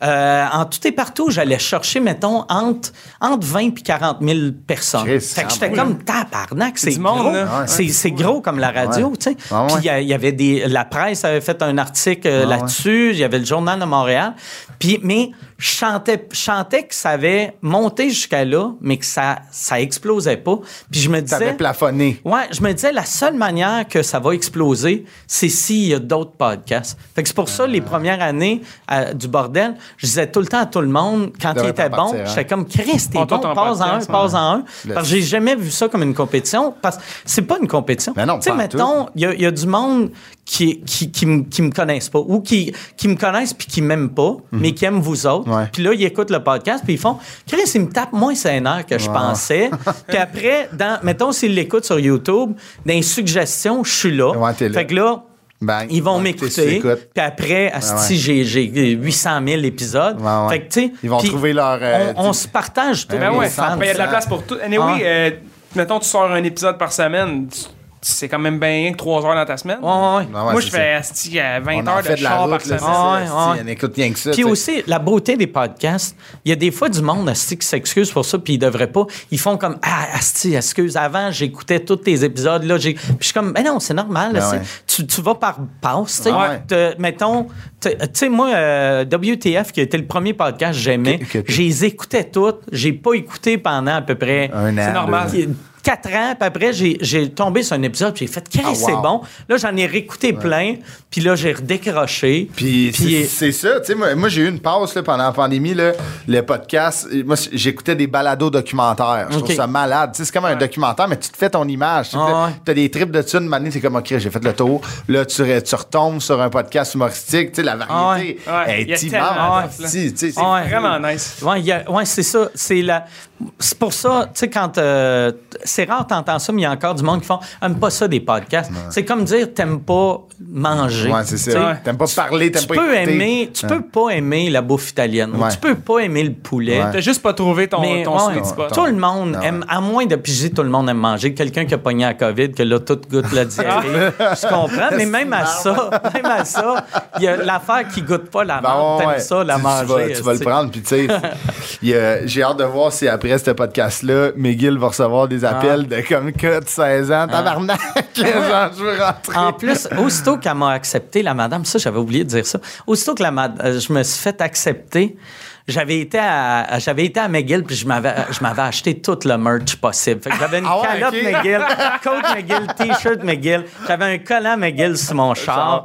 S6: Euh, en tout et partout, j'allais chercher, mettons, entre, entre 20 et 40 000 personnes. Fait que
S4: ah
S6: j'étais comme tabarnak, c'est gros.
S4: Ouais.
S6: C'est gros comme la radio,
S4: Ouais.
S6: tu sais.
S4: Ah ouais.
S6: Puis il y avait des. La presse avait fait un article euh,
S4: Ah ouais.
S6: là-dessus. Il y avait le Journal de Montréal. Puis, mais je chantais, que ça avait monté jusqu'à là, mais que ça, ça explosait pas. Puis je me
S4: Ça avait
S6: disais.
S4: plafonné.
S6: Ouais, je me disais, la seule manière que ça va exploser, c'est s'il y a d'autres podcasts. Fait que c'est pour ça, les premières années euh, du bordel, je disais tout le temps à tout le monde, quand il était bon,
S4: hein.
S6: j'étais comme, Chris, t'es
S5: On
S6: bon, passe en un, passe en un.
S4: Le-
S6: Parce que j'ai jamais vu ça comme une compétition. Parce que c'est pas une compétition.
S4: Mais non,
S6: Tu sais, mettons, il y, a- il y a du monde qui, qui, qui, me- qui me connaissent pas ou qui, qui me connaissent puis qui m'aiment pas, mais qui aiment vous autres.
S4: Mhm.
S6: Puis là, ils écoutent le podcast puis ils font Chris, ils me tapent moins sénère que je pensais. puis après, dans, mettons, s'ils l'écoutent sur YouTube, dans les suggestions, je suis là.
S4: Ouais, là.
S6: Fait que là,
S4: Bang.
S6: ils vont
S4: Ouais,
S6: m'écouter. Puis après, asti,
S4: ouais.
S6: j'ai, j'ai 800 000 épisodes.
S4: Ouais, ouais.
S6: Fait que, tu sais,
S4: Ils vont trouver leur, euh,
S6: on, se partage tout.
S4: Ben
S5: Ben
S6: les
S5: ouais, ben, il y a de la place pour tout. Anyway,
S6: Ah.
S5: euh, mettons, tu sors un épisode par semaine, tu- c'est quand même bien rien que 3 heures dans ta semaine.
S6: Ouais, ouais,
S5: Moi, je fais asti, à 20
S4: On en
S5: heures
S4: fait
S5: de
S4: de la
S5: char
S4: route,
S5: par semaine.
S6: Ah
S4: ça.
S6: ouais,
S4: Si,
S6: ouais.
S4: On écoute rien que ça.
S6: Puis aussi, la beauté des podcasts, il y a des fois du monde asti, qui s'excuse pour ça, puis ils devraient pas. Ils font comme Ah, Asti, excuse, avant, j'écoutais tous tes épisodes. Là, j'ai... Puis je suis comme Ben non, c'est normal. là,
S4: Ben
S6: tu, tu vas par passe. tu sais.
S4: Ouais.
S6: Te- mettons, tu sais, moi, euh, WTF, qui a été le premier podcast que j'aimais, je les écoutais toutes. J'ai pas écouté pendant à peu près.
S4: Un an.
S5: C'est normal.
S6: Quatre ans, puis après, j'ai, j'ai tombé sur un épisode, puis j'ai fait, Chris,
S4: Ah, wow.
S6: c'est bon. Là, j'en ai réécouté plein, puis là, j'ai redécroché.
S4: Puis c'est- c'est ça, tu sais, moi, moi, j'ai eu une pause là, pendant la pandémie, là, le podcast, moi j'écoutais des balados documentaires, je trouve ça malade, tu sais, c'est comme un documentaire, mais tu te fais ton image, tu
S6: Ah ouais.
S4: t'as des trips de thunes, maintenant c'est comme, ok, j'ai fait le tour, là tu, tu retombes sur un podcast humoristique, tu sais, la variété
S5: Ah
S4: est immense, c'est-
S6: Ah ouais.
S5: Vraiment nice.
S6: Ouais, c'est ça. C'est la. C'est pour ça, tu sais, quand euh, c'est rare t'entends ça, mais il y a encore du monde qui font aime pas ça des podcasts. C'est comme dire t'aimes pas manger.
S4: Ouais, c'est ça, t'aimes pas parler, t'aimes
S6: Tu
S4: pas
S6: peux
S4: écouter.
S6: aimer, tu peux pas aimer la bouffe italienne. ou. Tu peux pas aimer le poulet.
S4: Ouais.
S5: T'as juste pas trouvé ton,
S6: Mais
S5: ton
S6: ouais,
S5: sweet spot.
S6: tout le monde
S4: ouais.
S6: aime, à moins de piger, tout le monde aime manger. Quelqu'un qui a pogné la COVID, que là, tout goûte la diarrhée. Je comprends, mais même à ça, même à ça, il y a l'affaire qui goûte pas la
S4: Ben
S6: menthe.
S4: ouais,
S6: T'aimes
S4: ouais.
S6: ça, la
S4: Tu-
S6: manger.
S4: Tu vas, tu vas le prendre, puis tu sais, j'ai hâte de voir si après ce podcast-là, McGill va recevoir des appels de comme que de 16 ans, tabarnak, les gens, je veux rentrer.
S6: En plus, aussitôt qu'elle m'a accepté, la madame, ça, j'avais oublié de dire ça. Aussitôt que la mad- euh, je me suis fait accepter, j'avais été à, j'avais été à McGill puis je m'avais, je m'avais acheté tout le merch possible. Fait que j'avais une
S4: Ah ouais,
S6: calotte
S4: ok.
S6: McGill, coat McGill, t-shirt McGill, j'avais un collant McGill sur mon char.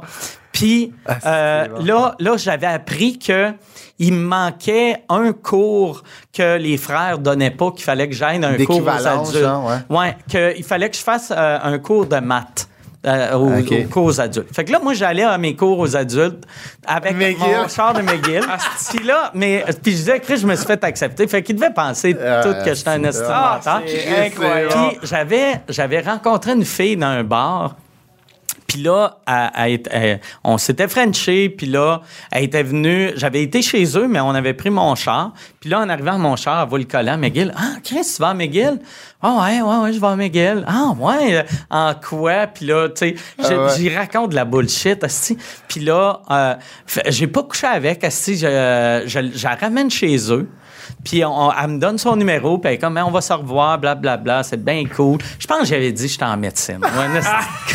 S6: Puis
S4: Ah,
S6: euh, là, là j'avais appris que il me manquait un cours que les frères donnaient pas, qu'il fallait que j'aille un cours aux adultes.
S4: genre, ouais.
S6: Ouais, qu'il fallait que je fasse euh, un cours de maths. euh, aux, cours aux adultes. Fait que là, moi, j'allais à mes cours aux adultes avec
S4: McGill.
S6: mon char de McGill. puis là, mais, puis je disais, Chris, je me suis fait accepter. Fait qu'il devait penser
S4: Ah,
S6: tout que j'étais un estimateur.
S5: Ah, incroyable.
S6: Puis j'avais, j'avais rencontré une fille dans un bar. Puis là, elle- elle on s'était frenché, puis là, elle était venue, j'avais été chez eux, mais on avait pris mon char. Puis là, en arrivant à mon char, elle voit le collant à McGill. Ah, Chris, tu vas à McGill? Ah ouais, ouais, ouais, je vais à McGill. Ah ouais, euh, en quoi? Puis là, tu sais,
S4: Ah ouais.
S6: j'y raconte de la bullshit, asti. Puis là, euh, j'ai pas couché avec, asti. Je, je, je la ramène chez eux. Puis on- elle me donne son numéro, puis elle est comme, Hein, on va se revoir, blablabla, c'est bien cool. Je pense que j'avais dit que j'étais en médecine. Ouais,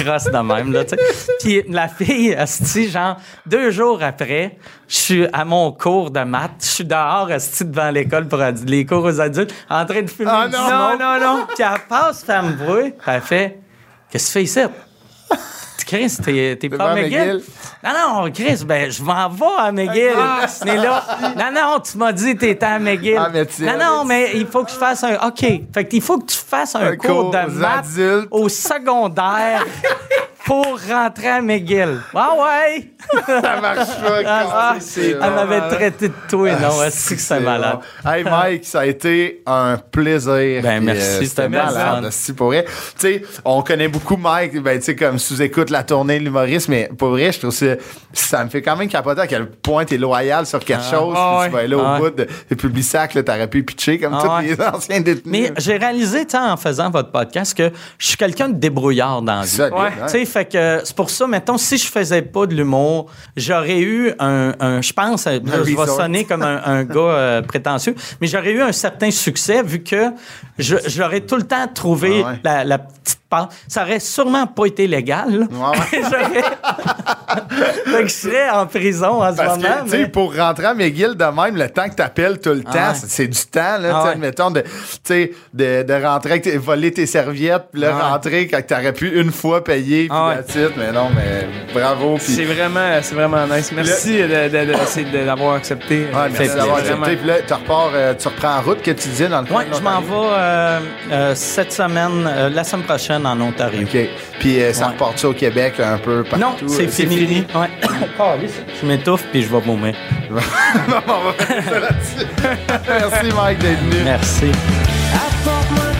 S6: crosse de même, là, tu sais. Puis la fille, esti, genre, deux jours après, je suis à mon cours de maths, je suis dehors, esti, devant l'école pour les cours aux adultes, en train de fumer du
S4: non,
S6: smoke.
S5: non, non.
S6: Puis elle passe, fait me puis elle fait, qu'est-ce que tu fais ici? Chris, t'es, t'es pas à McGill?
S4: McGill?
S6: Non, non, Chris, ben, je m'en vais à McGill.
S4: Ah,
S6: mais là, non, non, tu m'as dit que t'étais à McGill.
S4: En médecine.
S6: Non, non, mais il faut que je fasse un. OK. Fait qu'il faut que tu fasses un,
S4: Un
S6: cours,
S4: cours
S6: de maths
S4: adultes.
S6: au secondaire pour rentrer à McGill. Ah ouais!
S4: Ça marche pas.
S6: Ah,
S4: c'est
S6: Elle m'avait traité de tout et non, est-ce que c'est malade?
S4: bon. Hey Mike, ça a été un plaisir.
S6: Ben, merci,
S4: c'était
S6: c'était
S4: malade. Si pour vrai, tu sais, on connaît beaucoup Mike, ben tu sais comme sous-écoute la tournée de l'humoriste, mais pour vrai, je trouve ça ça me fait quand même capoter à quel point t'es loyal sur quelque chose,
S5: Ah,
S4: puis tu vas aller au
S6: Ah,
S4: bout de, de Publisac, t'aurais pu pitcher comme
S6: Ah,
S4: tous les anciens détenus.
S6: Mais j'ai réalisé, tu sais, en faisant votre podcast, que je suis quelqu'un de débrouillard dans la vie.
S5: Ouais.
S4: ouais.
S6: Tu sais, fait que c'est pour ça, mettons, si je faisais pas de l'humour, j'aurais eu un, un- je pense, je vais sonner comme un, un gars euh, prétentieux, mais j'aurais eu un certain succès vu que j'aurais tout le temps trouvé
S4: Ah ouais.
S6: la, la petite Ça aurait sûrement pas été légal.
S4: Ouais,
S6: fait que je serais en prison en ce moment.
S4: que, tu sais,
S6: mais-
S4: pour rentrer à McGill de même, le temps que t'appelles tout le
S6: Ah
S4: temps,
S6: ouais.
S4: c'est- du temps, là,
S6: Ah
S4: tu sais,
S6: ouais.
S4: admettons, de, tu de, de rentrer, voler tes serviettes, puis là,
S6: Ah ouais.
S4: rentrer quand t'aurais pu une fois payer, puis
S6: Ah ouais.
S4: that's it. mais non, mais bravo.
S5: C'est vraiment, c'est vraiment nice. Merci de- de- de- c'est de- d'avoir accepté.
S4: Ouais, merci d'avoir accepté. Puis là, tu repars, euh, tu reprends en route que tu disais dans le coin de
S6: je m'en vais euh, euh, cette semaine, euh, la semaine prochaine en Ontario.
S4: OK. Puis euh, ça
S6: Ouais.
S4: repart ça au Québec un peu partout?
S6: Non, c'est
S4: Euh,
S6: fini. Ouais. je m'étouffe puis je vais vomir.
S4: on va faire ça là-dessus. Merci, Mike, d'être venu.
S6: Merci.
S7: Apporte-moi